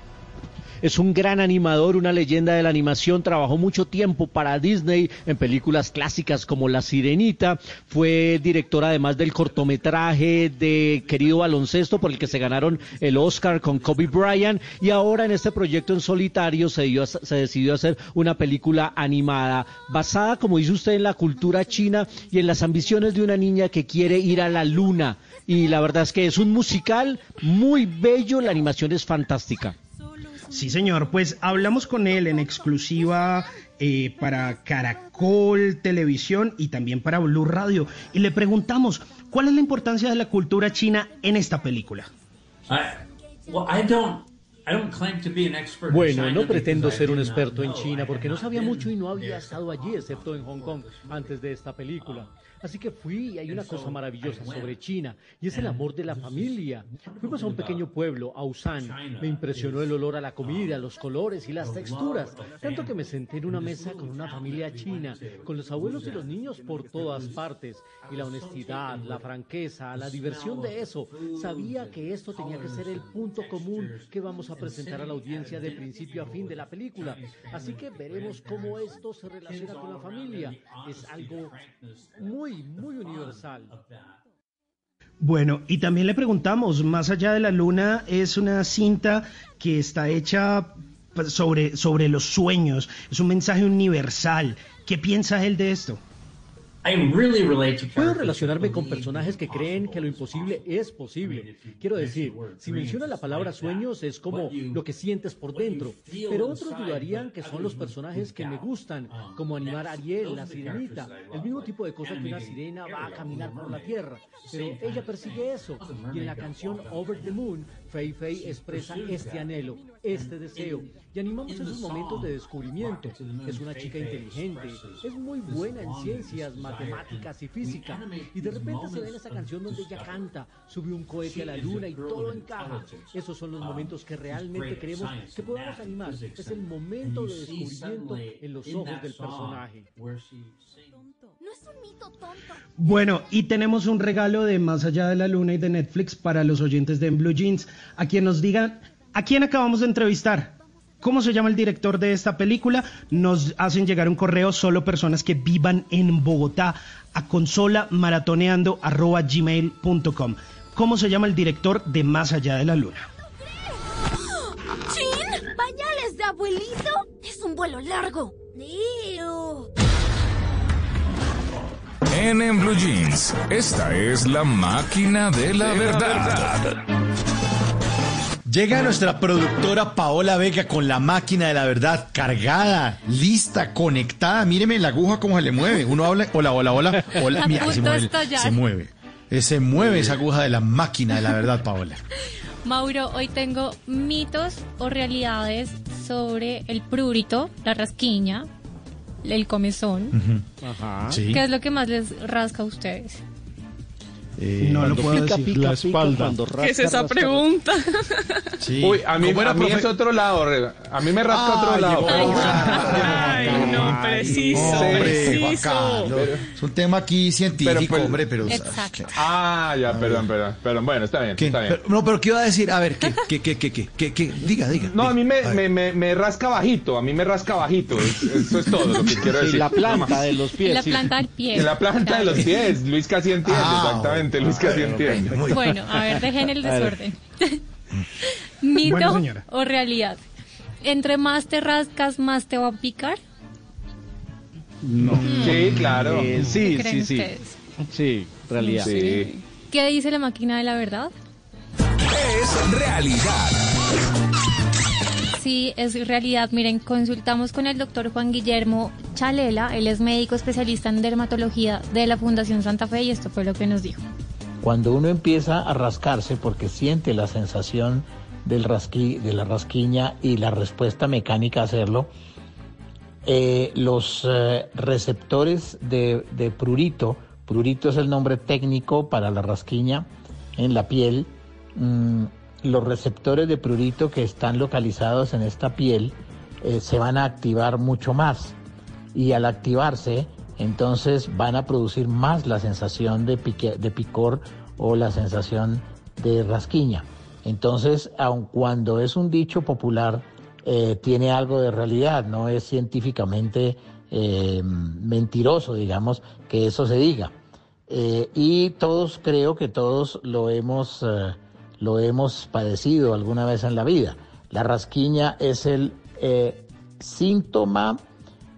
Es un gran animador, una leyenda de la animación, trabajó mucho tiempo para Disney en películas clásicas como La Sirenita, fue director además del cortometraje de Querido Baloncesto por el que se ganaron el Oscar con Kobe Bryant y ahora en este proyecto en solitario se, dio- se decidió hacer una película animada basada, como dice usted, en la cultura china y en las ambiciones de una niña que quiere ir a la luna. Y la verdad es que es un musical muy bello, la animación es fantástica. Sí, señor. Pues hablamos con él en exclusiva eh, para Caracol Televisión y también para Blue Radio. Y le preguntamos, ¿cuál es la importancia de la cultura china en esta película? Bueno, no pretendo ser un experto en China porque no sabía mucho y no había estado allí, excepto en Hong Kong, antes de esta película. Así que fui y hay una cosa maravillosa sobre China y es el amor de la familia. Fuimos a un pequeño pueblo, a Busan. Me impresionó el olor a la comida, los colores y las texturas. Tanto que me senté en una mesa con una familia china, con los abuelos y los niños por todas partes. Y la honestidad, la franqueza, la diversión de eso. Sabía que esto tenía que ser el punto común que vamos a presentar a la audiencia de principio a fin de la película. Así que veremos cómo esto se relaciona con la familia. Es algo muy, muy universal. Bueno, y también le preguntamos, Más allá de la luna es una cinta que está hecha pues, sobre, sobre los sueños, es un mensaje universal. ¿Qué piensa él de esto? Puedo relacionarme con personajes que creen que lo imposible es posible. Quiero decir, si menciona la palabra sueños es como lo que sientes por dentro, pero otros dudarían que son los personajes que me gustan, como animar a Ariel, la sirenita, el mismo tipo de cosa que una sirena va a caminar por la tierra, pero ella persigue eso, y en la canción Over the Moon, Fei Fei expresa este anhelo, este deseo, y animamos esos momentos de descubrimiento. Es una chica inteligente, es muy buena en ciencias, matemáticas y física, y de repente se ve en esa canción donde ella canta, sube un cohete a la luna y todo encaja. Esos son los momentos que realmente queremos que podamos animar. Es el momento de descubrimiento en los ojos del personaje. Bueno, y tenemos un regalo de Más allá de la luna y de Netflix para los oyentes de En Blue Jeans, a quien nos digan a quién acabamos de entrevistar. ¿Cómo se llama el director de esta película? Nos hacen llegar un correo solo personas que vivan en Bogotá a consolamaratoneando.gmail.com. ¿Cómo se llama el director de Más allá de la luna? ¿Chin? ¿Pañales de abuelito? Es un vuelo largo. Ew. En, en Blue Jeans, esta es la máquina de la verdad. Llega nuestra productora Paola Vega con la máquina de la verdad cargada, lista, conectada. Míreme la aguja cómo se le mueve. Uno habla, hola, hola, hola, hola. Mira, se mueve, se mueve. Eh, Se mueve esa aguja de la máquina de la verdad, Paola. Mauro, hoy tengo mitos o realidades sobre el prurito, la rasquiña, el comezón. Ajá. Sí. ¿Qué es lo que más les rasca a ustedes? Eh, no lo puedo pica, decir. pica, La pica, espalda. cuando ¿Qué es rasca, esa rasca, pregunta? Sí. Uy, a mí, ¿Cómo era, a mí es otro lado, re- a mí me rasca otro Ay, lado. llegó Ay, no, preciso, Hombre, preciso. Carlos. Es un tema aquí científico, Pero, pues, hombre, pero... Exacto. Ah, ya, perdón, perdón, perdón, bueno, está bien, ¿Qué? está bien. Pero- no, pero ¿qué iba a decir? A ver, ¿qué, qué, qué, qué, qué, qué, qué? Diga, diga. No, a mí me, diga. me, me, me rasca bajito, a mí me rasca bajito, es- eso es todo lo que quiero En decir. la nada planta de los En pies. la sí. planta del pie. En la planta de los pies, Luis casi entiende, Ah, Luis casi entiende. Muy- Bueno, a ver, dejen el desorden. Mito Bueno, o realidad. Entre más te rascas, más te va a picar. No. Sí, claro. Eh, ¿Qué sí, creen sí, sí. ustedes? Sí, realidad. Sí. ¿Qué dice la máquina de la verdad? Es realidad. Sí, es realidad. Miren, consultamos con el doctor Juan Guillermo Chalela, él es médico especialista en dermatología de la Fundación Santa Fe y esto fue lo que nos dijo. Cuando uno empieza a rascarse porque siente la sensación del rasqui, de la rasquiña y la respuesta mecánica a hacerlo, eh, los eh, receptores de, de prurito, prurito es el nombre técnico para la rasquiña en la piel, mm, los receptores de prurito que están localizados en esta piel eh, se van a activar mucho más y al activarse entonces van a producir más la sensación de, pique- de picor o la sensación de rasquiña. Entonces, aun cuando es un dicho popular, eh, tiene algo de realidad, no es científicamente eh, mentiroso, digamos, que eso se diga. Y todos, creo que todos lo hemos, lo hemos padecido alguna vez en la vida. La rasquiña es el eh, síntoma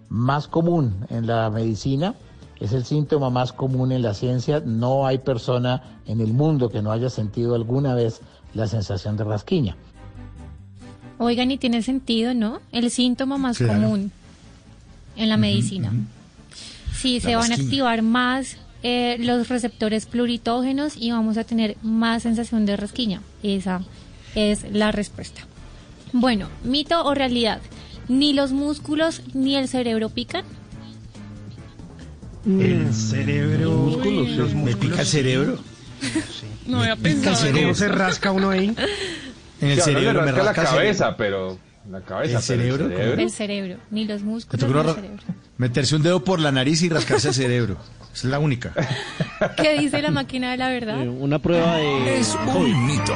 más común en la medicina, es el síntoma más común en la ciencia. No hay persona en el mundo que no haya sentido alguna vez la sensación de rasquiña. Oigan, y tiene sentido, ¿no? El síntoma más Claro. común en la medicina. Sí, La se van a activar más eh, los receptores pluritógenos y vamos a tener más sensación de rasquiña. Esa es la respuesta. Bueno, mito o realidad. Ni los músculos ni el cerebro pican. El cerebro. Los músculos, Uy, los ¿me pica el sí. cerebro? No había Pica el cerebro. ¿Cómo se rasca uno ahí? En el Sí, cerebro me rasca la el cabeza, pero la cabeza, ¿El cerebro? El cerebro, ni los músculos tocó ni el ra- cerebro. meterse un dedo por la nariz y rascarse el cerebro. Es la única. ¿Qué dice la máquina de la verdad? Eh, Una prueba de... Es un mito.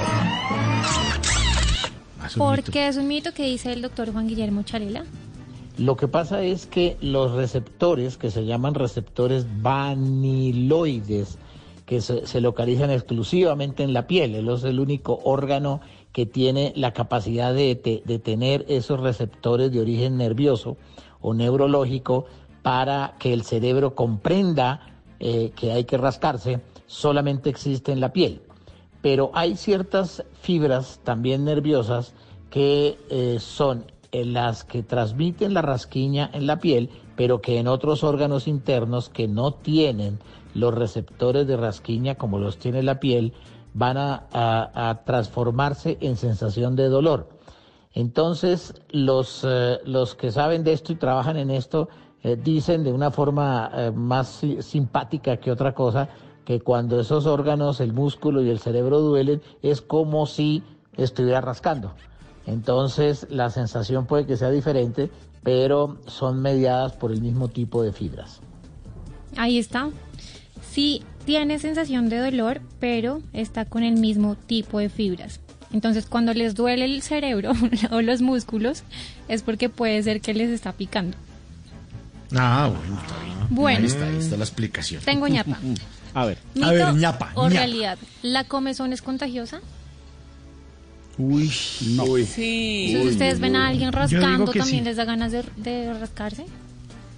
¿Por qué es un mito que dice el doctor Juan Guillermo Charela? Lo que pasa es que los receptores, que se llaman receptores vaniloides, que se, se localizan exclusivamente en la piel, él es el único órgano que tiene la capacidad de, te- de tener esos receptores de origen nervioso o neurológico para que el cerebro comprenda eh, que hay que rascarse, solamente existe en la piel pero hay ciertas fibras también nerviosas que eh, son las que transmiten la rasquiña en la piel, pero que en otros órganos internos que no tienen los receptores de rasquiña como los tiene la piel, van a transformarse en sensación de dolor. Entonces, los, eh, los que saben de esto y trabajan en esto eh, dicen de una forma eh, más si- simpática que otra cosa que cuando esos órganos, el músculo y el cerebro duelen, es como si estuviera rascando. Entonces, la sensación puede que sea diferente, pero son mediadas por el mismo tipo de fibras. Ahí está. Sí tiene sensación de dolor, pero está con el mismo tipo de fibras. Entonces, cuando les duele el cerebro o los músculos, es porque puede ser que les está picando. Ah, bueno, está bien. Bueno. Ahí está, ahí está la explicación. Tengo ñapa. A ver. Mito A ver, ñapa, o ñapa. realidad. ¿La comezón es contagiosa? Uy, no. Sí. Si ustedes ven a alguien rascando, ¿también sí. les da ganas de, de rascarse?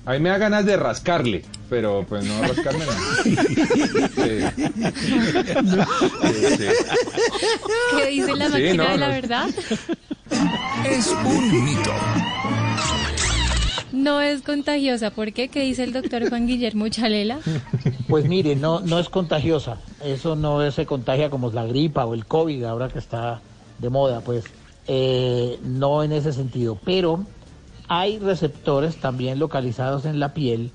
A mí me da ganas de rascarle, pero pues no rascarme nada. ¿Qué dice la Sí, máquina no, de la no. verdad? Es un mito. No es contagiosa. ¿Por qué? ¿Qué dice el doctor Juan Guillermo Chalela? Pues mire, no, no es contagiosa. Eso no se contagia como la gripa o el COVID, ahora que está de moda, pues. Eh, no en ese sentido. Pero hay receptores también localizados en la piel.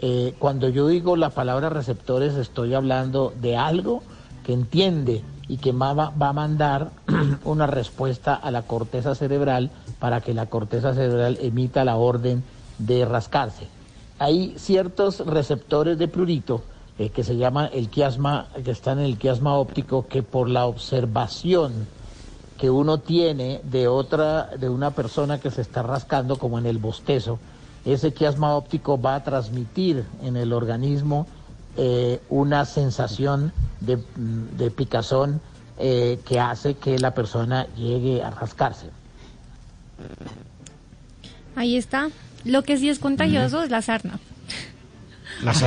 Eh, cuando yo digo la palabra receptores, estoy hablando de algo que entiende y que va a mandar una respuesta a la corteza cerebral para que la corteza cerebral emita la orden de rascarse. Hay ciertos receptores de prurito eh, que se llama el quiasma, que están en el quiasma óptico, que por la observación que uno tiene de otra, de una persona que se está rascando, como en el bostezo, ese quiasma óptico va a transmitir en el organismo eh, una sensación de, de picazón eh, que hace que la persona llegue a rascarse. Ahí está. Lo que sí es contagioso es la sarna. Sí,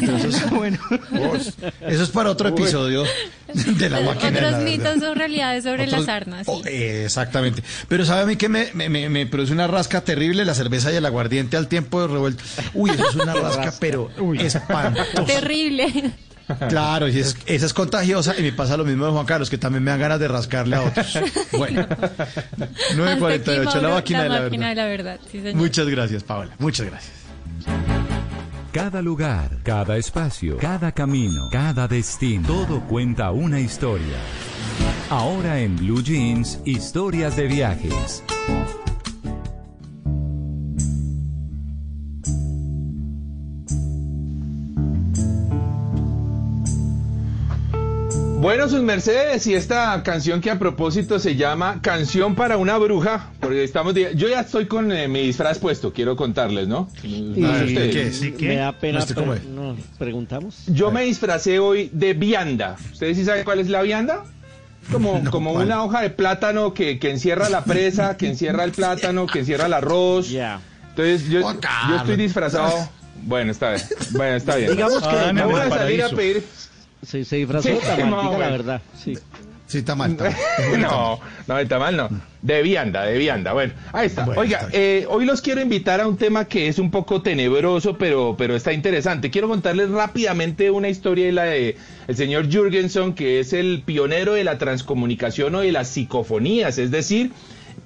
pero eso, es, Bueno, Uy, eso es para otro episodio de la máquina. la Otros verdad. mitos o realidades sobre Otros- las armas. Oh, eh, exactamente. Pero ¿sabe a mí que me, me, me- me produce una rasca terrible la cerveza y el aguardiente al tiempo de revuelto? Uy, eso es una rasca, pero espantosa. Terrible. Claro, y es- esa es contagiosa y me pasa lo mismo de Juan Carlos, que también me dan ganas de rascarle a otros. Bueno, 9.48, Hasta aquí, la máquina de la máquina verdad. de la verdad. Sí, señor. Muchas gracias, Paola. Muchas gracias. Cada lugar, cada espacio, cada camino, cada destino, todo cuenta una historia. Ahora en Blue Jeans, historias de viajes. Bueno, sus mercedes, y esta canción que a propósito se llama Canción para una bruja, porque estamos, de- yo ya estoy con eh, mi disfraz puesto, quiero contarles, ¿no? No sé ustedes. Me da pena. No sé cómo pre- es. no, preguntamos. Yo me disfracé hoy de vianda. ¿Ustedes sí saben cuál es la vianda? Como, como una hoja de plátano que, que encierra la presa, que encierra el plátano, que encierra el arroz. Entonces yo, yo estoy disfrazado. Bueno, está bien. Bueno, está bien. Digamos que Ah, me voy a salir a pedir. Se, se disfrazó Sí, de tamal, no, diga la verdad. Sí. Sí, está mal. está mal. No, no, de tamal no. De vianda, de vianda. Bueno, ahí está. Oiga, eh, hoy los quiero invitar a un tema que es un poco tenebroso, pero, pero está interesante. Quiero contarles rápidamente una historia de la de el señor Jürgenson, que es el pionero de la transcomunicación o de las psicofonías, es decir,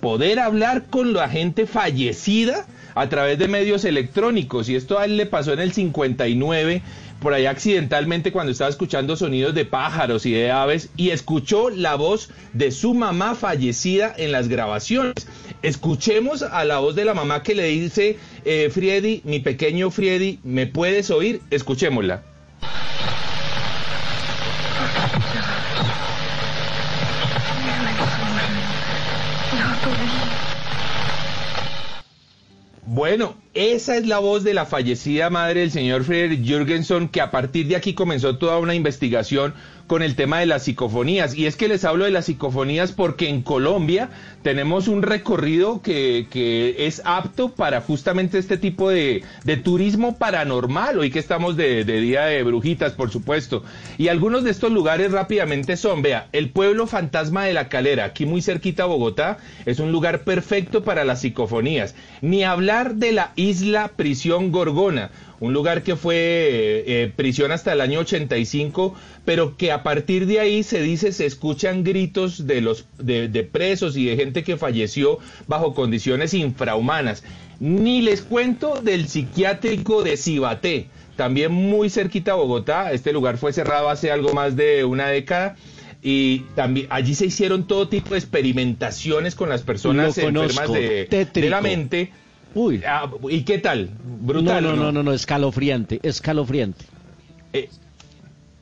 poder hablar con la gente fallecida a través de medios electrónicos. Y esto a él le pasó en el 59, por allá accidentalmente cuando estaba escuchando sonidos de pájaros y de aves y escuchó la voz de su mamá fallecida en las grabaciones. Escuchemos a la voz de la mamá que le dice, eh, Friedi, mi pequeño Friedi, ¿me puedes oír? Escuchémosla. Bueno, esa es la voz de la fallecida madre del señor Frederick Jürgenson, que a partir de aquí comenzó toda una investigación con el tema de las psicofonías. Y es que les hablo de las psicofonías porque en Colombia tenemos un recorrido que, que es apto para justamente este tipo de, de turismo paranormal, hoy que estamos de, de Día de Brujitas, por supuesto. Y algunos de estos lugares rápidamente son, vea, el pueblo fantasma de la calera, aquí muy cerquita a Bogotá, es un lugar perfecto para las psicofonías. Ni hablar de la isla prisión Gorgona, un lugar que fue eh, eh, prisión hasta el año 85, pero que a partir de ahí se dice se escuchan gritos de los de, de presos y de gente que falleció bajo condiciones infrahumanas. Ni les cuento del psiquiátrico de Cibaté, también muy cerquita a Bogotá. Este lugar fue cerrado hace algo más de una década. Y también allí se hicieron todo tipo de experimentaciones con las personas enfermas de, de la mente. Uy. Ah, ¿Y qué tal? Brutal. no, ¿o no, no, no, no, escalofriante, escalofriante. Eh,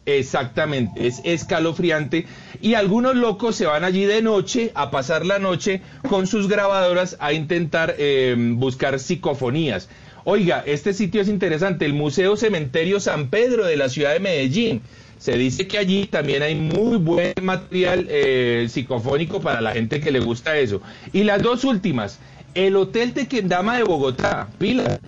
Exactamente, es escalofriante. Y algunos locos se van allí de noche a pasar la noche con sus grabadoras a intentar eh, buscar psicofonías. Oiga, este sitio es interesante, el Museo Cementerio San Pedro de la ciudad de Medellín. Se dice que allí también hay muy buen material eh, psicofónico para la gente que le gusta eso. Y las dos últimas, el Hotel Tequendama de Bogotá, pila,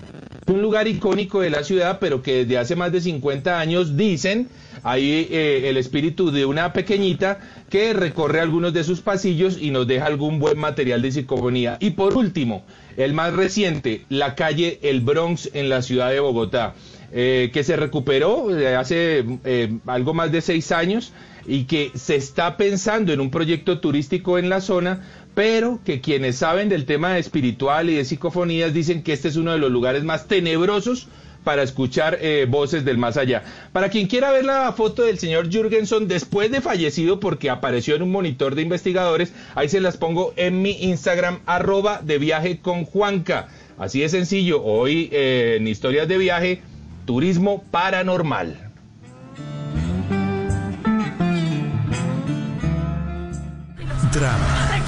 un lugar icónico de la ciudad, pero que desde hace más de 50 años dicen hay eh, el espíritu de una pequeñita que recorre algunos de sus pasillos y nos deja algún buen material de psicofonía. Y por último, el más reciente, la calle El Bronx en la ciudad de Bogotá, eh, que se recuperó hace eh, algo más de seis años y que se está pensando en un proyecto turístico en la zona, pero que quienes saben del tema espiritual y de psicofonías dicen que este es uno de los lugares más tenebrosos para escuchar eh, voces del más allá. Para quien quiera ver la foto del señor Jürgenson después de fallecido, porque apareció en un monitor de investigadores, ahí se las pongo en mi Instagram, arroba de viaje con Juanca. Así de sencillo, hoy eh, en historias de viaje, turismo paranormal. Drama,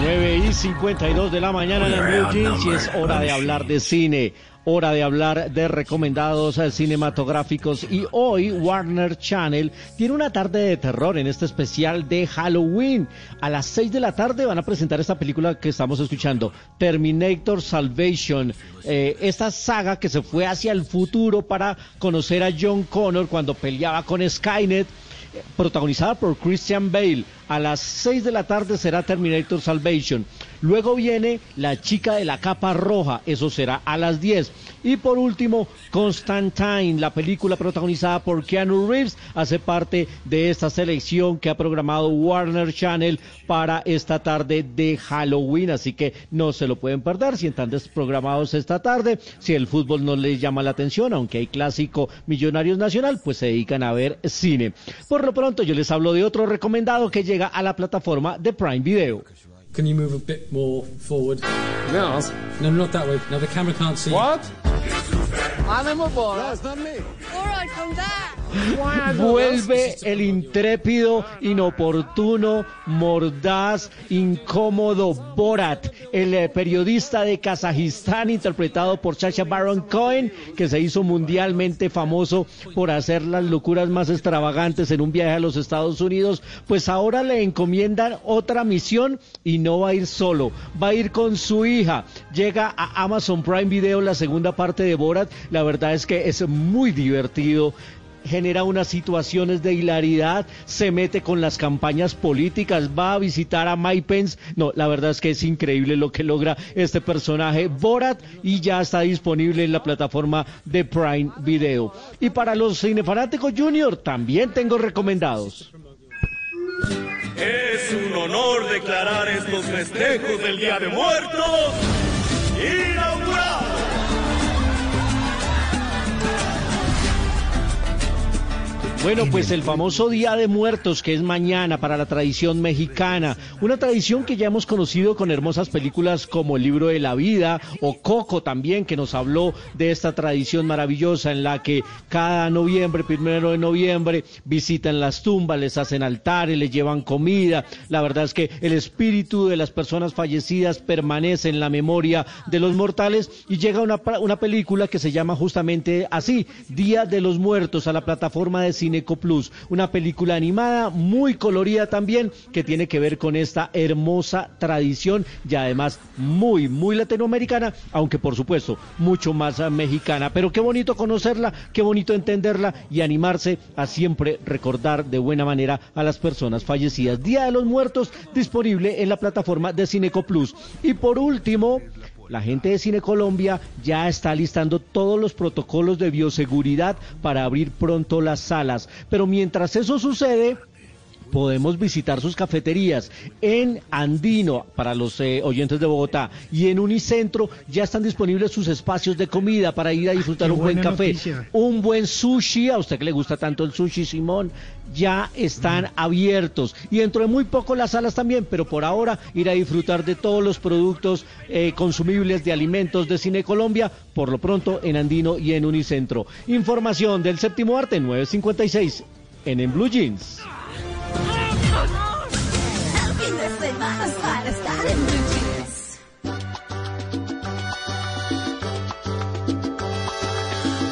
9 y 52 de la mañana en el Blue Jeans y es hora de hablar de cine, hora de hablar de recomendados eh, cinematográficos y hoy Warner Channel tiene una tarde de terror en este especial de Halloween. A las 6 de la tarde van a presentar esta película que estamos escuchando, Terminator Salvation, eh, esta saga que se fue hacia el futuro para conocer a John Connor cuando peleaba con Skynet protagonizada por Christian Bale. A las 6 de la tarde será Terminator Salvation. Luego viene La chica de la capa roja, eso será a las 10. Y por último, Constantine, la película protagonizada por Keanu Reeves, hace parte de esta selección que ha programado Warner Channel para esta tarde de Halloween. Así que no se lo pueden perder si están desprogramados esta tarde. Si el fútbol no les llama la atención, aunque hay clásico Millonarios Nacional, pues se dedican a ver cine. Por lo pronto, yo les hablo de otro recomendado que llega a la plataforma de Prime Video. Can you move a bit more forward? No. No, not that way. Now the camera can't see. What? Vuelve el intrépido, inoportuno, mordaz, incómodo Borat, el eh, periodista de Kazajistán interpretado por Sacha Baron Cohen, que se hizo mundialmente famoso por hacer las locuras más extravagantes en un viaje a los Estados Unidos, pues ahora le encomiendan otra misión y no va a ir solo, va a ir con su hija. Llega a Amazon Prime Video la segunda parte de Borat, la verdad es que es muy divertido genera unas situaciones de hilaridad, se mete con las campañas políticas, va a visitar a Mike Pence. No, la verdad es que es increíble lo que logra este personaje Borat y ya está disponible en la plataforma de Prime Video. Y para los cinefanáticos junior también tengo recomendados. Es un honor declarar estos festejos del Día de Muertos inaugurados. Bueno, pues el famoso Día de Muertos, que es mañana para la tradición mexicana, una tradición que ya hemos conocido con hermosas películas como El libro de la vida o Coco también, que nos habló de esta tradición maravillosa en la que cada noviembre, primero de noviembre, visitan las tumbas, les hacen altares, les llevan comida. La verdad es que el espíritu de las personas fallecidas permanece en la memoria de los mortales y llega una, una película que se llama justamente así, Día de los Muertos, a la plataforma de cine Cineco Plus, una película animada muy colorida también que tiene que ver con esta hermosa tradición y además muy, muy latinoamericana, aunque por supuesto mucho más ah, mexicana. Pero qué bonito conocerla, qué bonito entenderla y animarse a siempre recordar de buena manera a las personas fallecidas. Día de los Muertos disponible en la plataforma de Cineco Plus. Y por último, la gente de Cine Colombia ya está listando todos los protocolos de bioseguridad para abrir pronto las salas. Pero mientras eso sucede, podemos visitar sus cafeterías en Andino para los eh, oyentes de Bogotá y en Unicentro ya están disponibles sus espacios de comida para ir a disfrutar Qué un buen café, noticia. un buen sushi, a usted que le gusta tanto el sushi, Simón, ya están abiertos y dentro de muy poco las salas también, pero por ahora ir a disfrutar de todos los productos eh, consumibles de alimentos de Cine Colombia, por lo pronto en Andino y en Unicentro. Información del séptimo arte 956 en En Blue Jeans. El fin de semana es para estar en Blue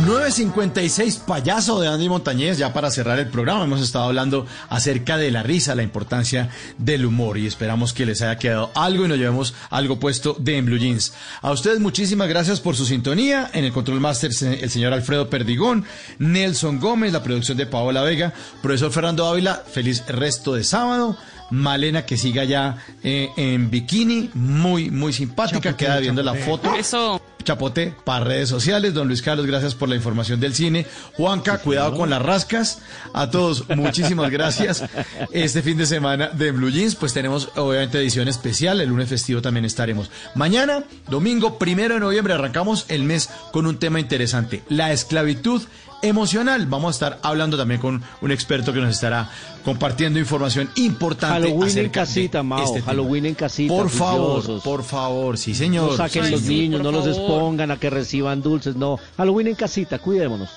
956 payaso de Andy Montañez, ya para cerrar el programa hemos estado hablando acerca de la risa, la importancia del humor y esperamos que les haya quedado algo y nos llevemos algo puesto de En Blue Jeans. A ustedes muchísimas gracias por su sintonía, en el Control Master el señor Alfredo Perdigón, Nelson Gómez, la producción de Paola Vega, profesor Fernando Ávila, feliz resto de sábado. Malena que siga ya eh, en bikini, muy, muy simpática, queda viendo la foto. Eso. Chapote para redes sociales. Don Luis Carlos, gracias por la información del cine. Juanca, cuidado con las rascas. A todos, muchísimas gracias. Este fin de semana de Blue Jeans, pues tenemos obviamente edición especial. El lunes festivo también estaremos. Mañana, domingo primero de noviembre, arrancamos el mes con un tema interesante: la esclavitud emocional. Vamos a estar hablando también con un experto que nos estará compartiendo información importante. Halloween en de casita, Mao. este tema. Halloween en casita. Por favor, por favor, sí, señor. No saquen Sí, los sí. niños, no los expongan a que reciban dulces. No, Halloween en casita, cuidémonos.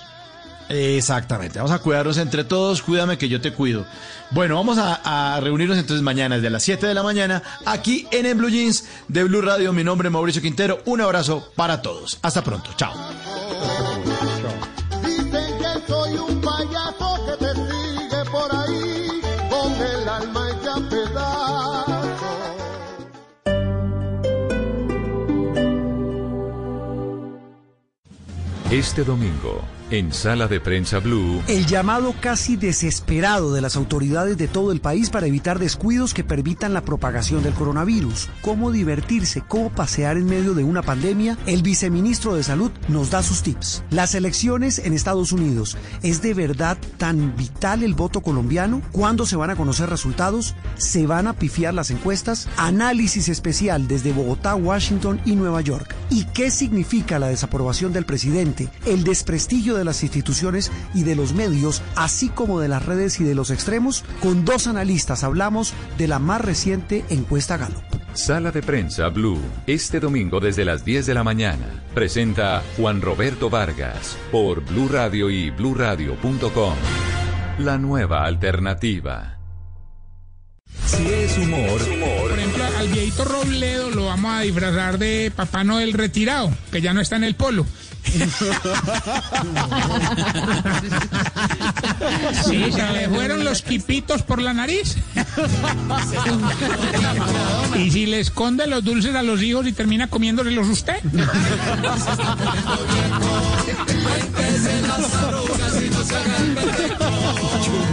Exactamente, vamos a cuidarnos entre todos, cuídame que yo te cuido. Bueno, vamos a, a reunirnos entonces mañana desde las 7 de la mañana aquí en el Blue Jeans de Blue Radio. Mi nombre es Mauricio Quintero, un abrazo para todos. Hasta pronto, chao. Este domingo, en Sala de Prensa Blue, El llamado casi desesperado de las autoridades de todo el país para evitar descuidos que permitan la propagación del coronavirus. Cómo divertirse, cómo pasear en medio de una pandemia, el viceministro de Salud nos da sus tips. Las elecciones en Estados Unidos, ¿es de verdad tan vital el voto colombiano? ¿Cuándo se van a conocer resultados? ¿Se van a pifiar las encuestas? Análisis especial desde Bogotá, Washington y Nueva York. ¿Y qué significa la desaprobación del presidente, el desprestigio de las instituciones y de los medios, así como de las redes y de los extremos? Con dos analistas hablamos de la más reciente encuesta Gallup. Sala de Prensa Blue, este domingo desde las 10 de la mañana. Presenta Juan Roberto Vargas por Blue Radio y bluradio.com. La nueva alternativa. Si es humor, ejemplo, al viejito Robledo lo vamos a disfrazar de Papá Noel retirado, que ya no está en el polo. Sí, se le fueron los quipitos por la nariz. Y si le esconde los dulces a los hijos y termina comiéndoselos usted.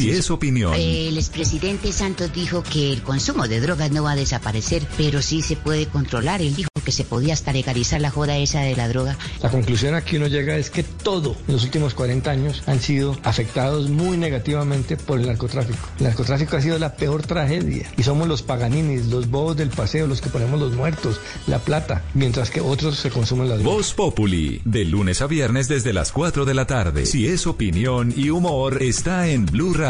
si es opinión, El expresidente Santos dijo que el consumo de drogas no va a desaparecer, pero sí se puede controlar. Él dijo que se podía hasta legalizar la joda esa de la droga. La conclusión a que uno llega es que todo en los últimos 40 años han sido afectados muy negativamente por el narcotráfico. El narcotráfico ha sido la peor tragedia y somos los paganinis, los bobos del paseo, los que ponemos los muertos, la plata, mientras que otros se consumen las drogas. Voz Populi, de lunes a viernes desde las 4 de la tarde. Si es opinión y humor, está en Blue Radio,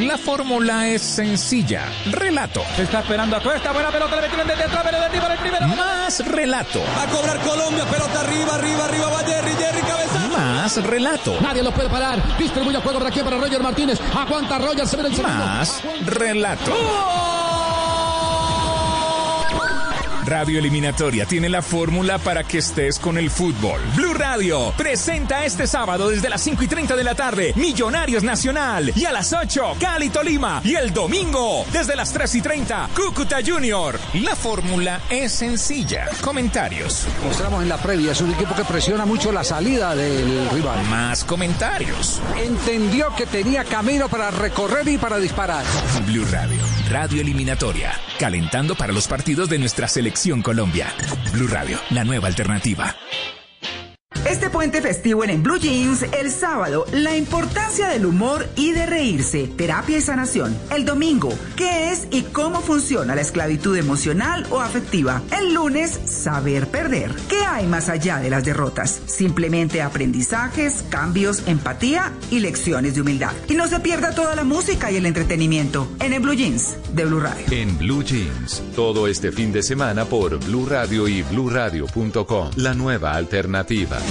La fórmula es sencilla. Relato. está esperando a Cuesta. Buena pelota. Le metieron desde atrás. Pero de para el primero. Más relato. Va a cobrar Colombia. Pelota arriba, arriba, arriba. Va Jerry, Jerry, cabeza. Más relato. Nadie lo puede parar. Distribuye el juego por aquí para Roger Martínez. Aguanta Roger. Se ve el segundo. Más relato. Radio Eliminatoria tiene la fórmula para que estés con el fútbol. Blue Radio presenta este sábado desde las 5 y 30 de la tarde Millonarios Nacional y a las 8 Cali Tolima y el domingo desde las 3 y 30 Cúcuta Junior. La fórmula es sencilla. Comentarios. Mostramos en la previa. Es un equipo que presiona mucho la salida del rival. Más comentarios. Entendió que tenía camino para recorrer y para disparar. Blue Radio, Radio Eliminatoria, calentando para los partidos de nuestra selección Colombia. Blue Radio, la nueva alternativa. Este puente festivo en, en Blue Jeans, el sábado, la importancia del humor y de reírse, terapia y sanación. El domingo, qué es y cómo funciona la esclavitud emocional o afectiva. El lunes, saber perder. ¿Qué hay más allá de las derrotas? Simplemente aprendizajes, cambios, empatía y lecciones de humildad. Y no se pierda toda la música y el entretenimiento en el Blue Jeans de Blue Radio. En Blue Jeans, todo este fin de semana por Blue Radio y bluradio.com, la nueva alternativa.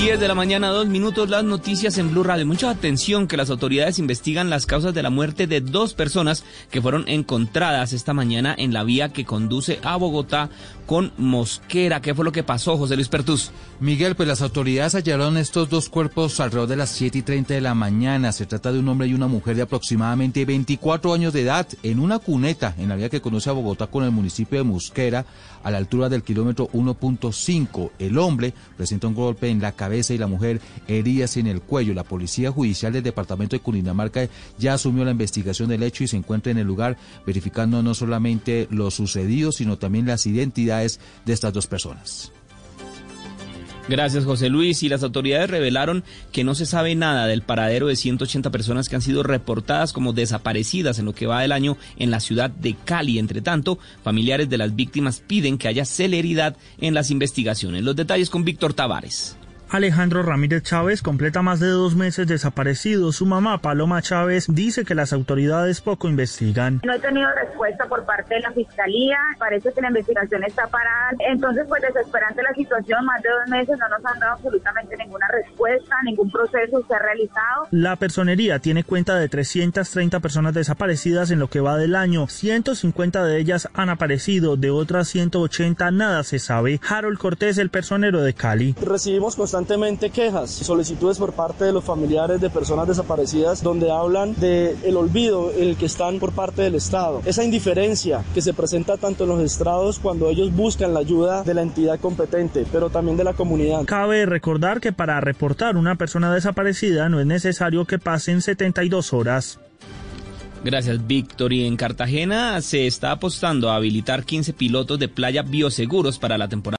10 de la mañana, dos minutos, las noticias en Blue Radio. Mucha atención que las autoridades investigan las causas de la muerte de dos personas que fueron encontradas esta mañana en la vía que conduce a Bogotá con Mosquera. ¿Qué fue lo que pasó, José Luis Pertus? Miguel, pues las autoridades hallaron estos dos cuerpos alrededor de las 7 y 30 de la mañana. Se trata de un hombre y una mujer de aproximadamente 24 años de edad en una cuneta en la vía que conduce a Bogotá con el municipio de Mosquera a la altura del kilómetro 1.5. El hombre presenta un golpe en la cabeza y la mujer heridas en el cuello. La Policía Judicial del Departamento de Cundinamarca ya asumió la investigación del hecho y se encuentra en el lugar verificando no solamente lo sucedido, sino también las de estas dos personas. Gracias, José Luis. Y las autoridades revelaron que no se sabe nada del paradero de 180 personas que han sido reportadas como desaparecidas en lo que va del año en la ciudad de Cali. Entre tanto, familiares de las víctimas piden que haya celeridad en las investigaciones. Los detalles con Víctor Tavares. Alejandro Ramírez Chávez completa más de dos meses desaparecido. Su mamá, Paloma Chávez, dice que las autoridades poco investigan. No he tenido respuesta por parte de la fiscalía. Parece que la investigación está parada. Entonces, pues desesperante la situación. Más de dos meses no nos han dado absolutamente ninguna respuesta, ningún proceso se ha realizado. La personería tiene cuenta de 330 personas desaparecidas en lo que va del año. 150 de ellas han aparecido, de otras 180 nada se sabe. Harold Cortés, el personero de Cali. Recibimos constantemente constantemente quejas, solicitudes por parte de los familiares de personas desaparecidas donde hablan de el olvido en el que están por parte del Estado. Esa indiferencia que se presenta tanto en los estrados cuando ellos buscan la ayuda de la entidad competente, pero también de la comunidad. Cabe recordar que para reportar una persona desaparecida no es necesario que pasen 72 horas. Gracias, Víctor. Y en Cartagena se está apostando a habilitar 15 pilotos de playa bioseguros para la temporada.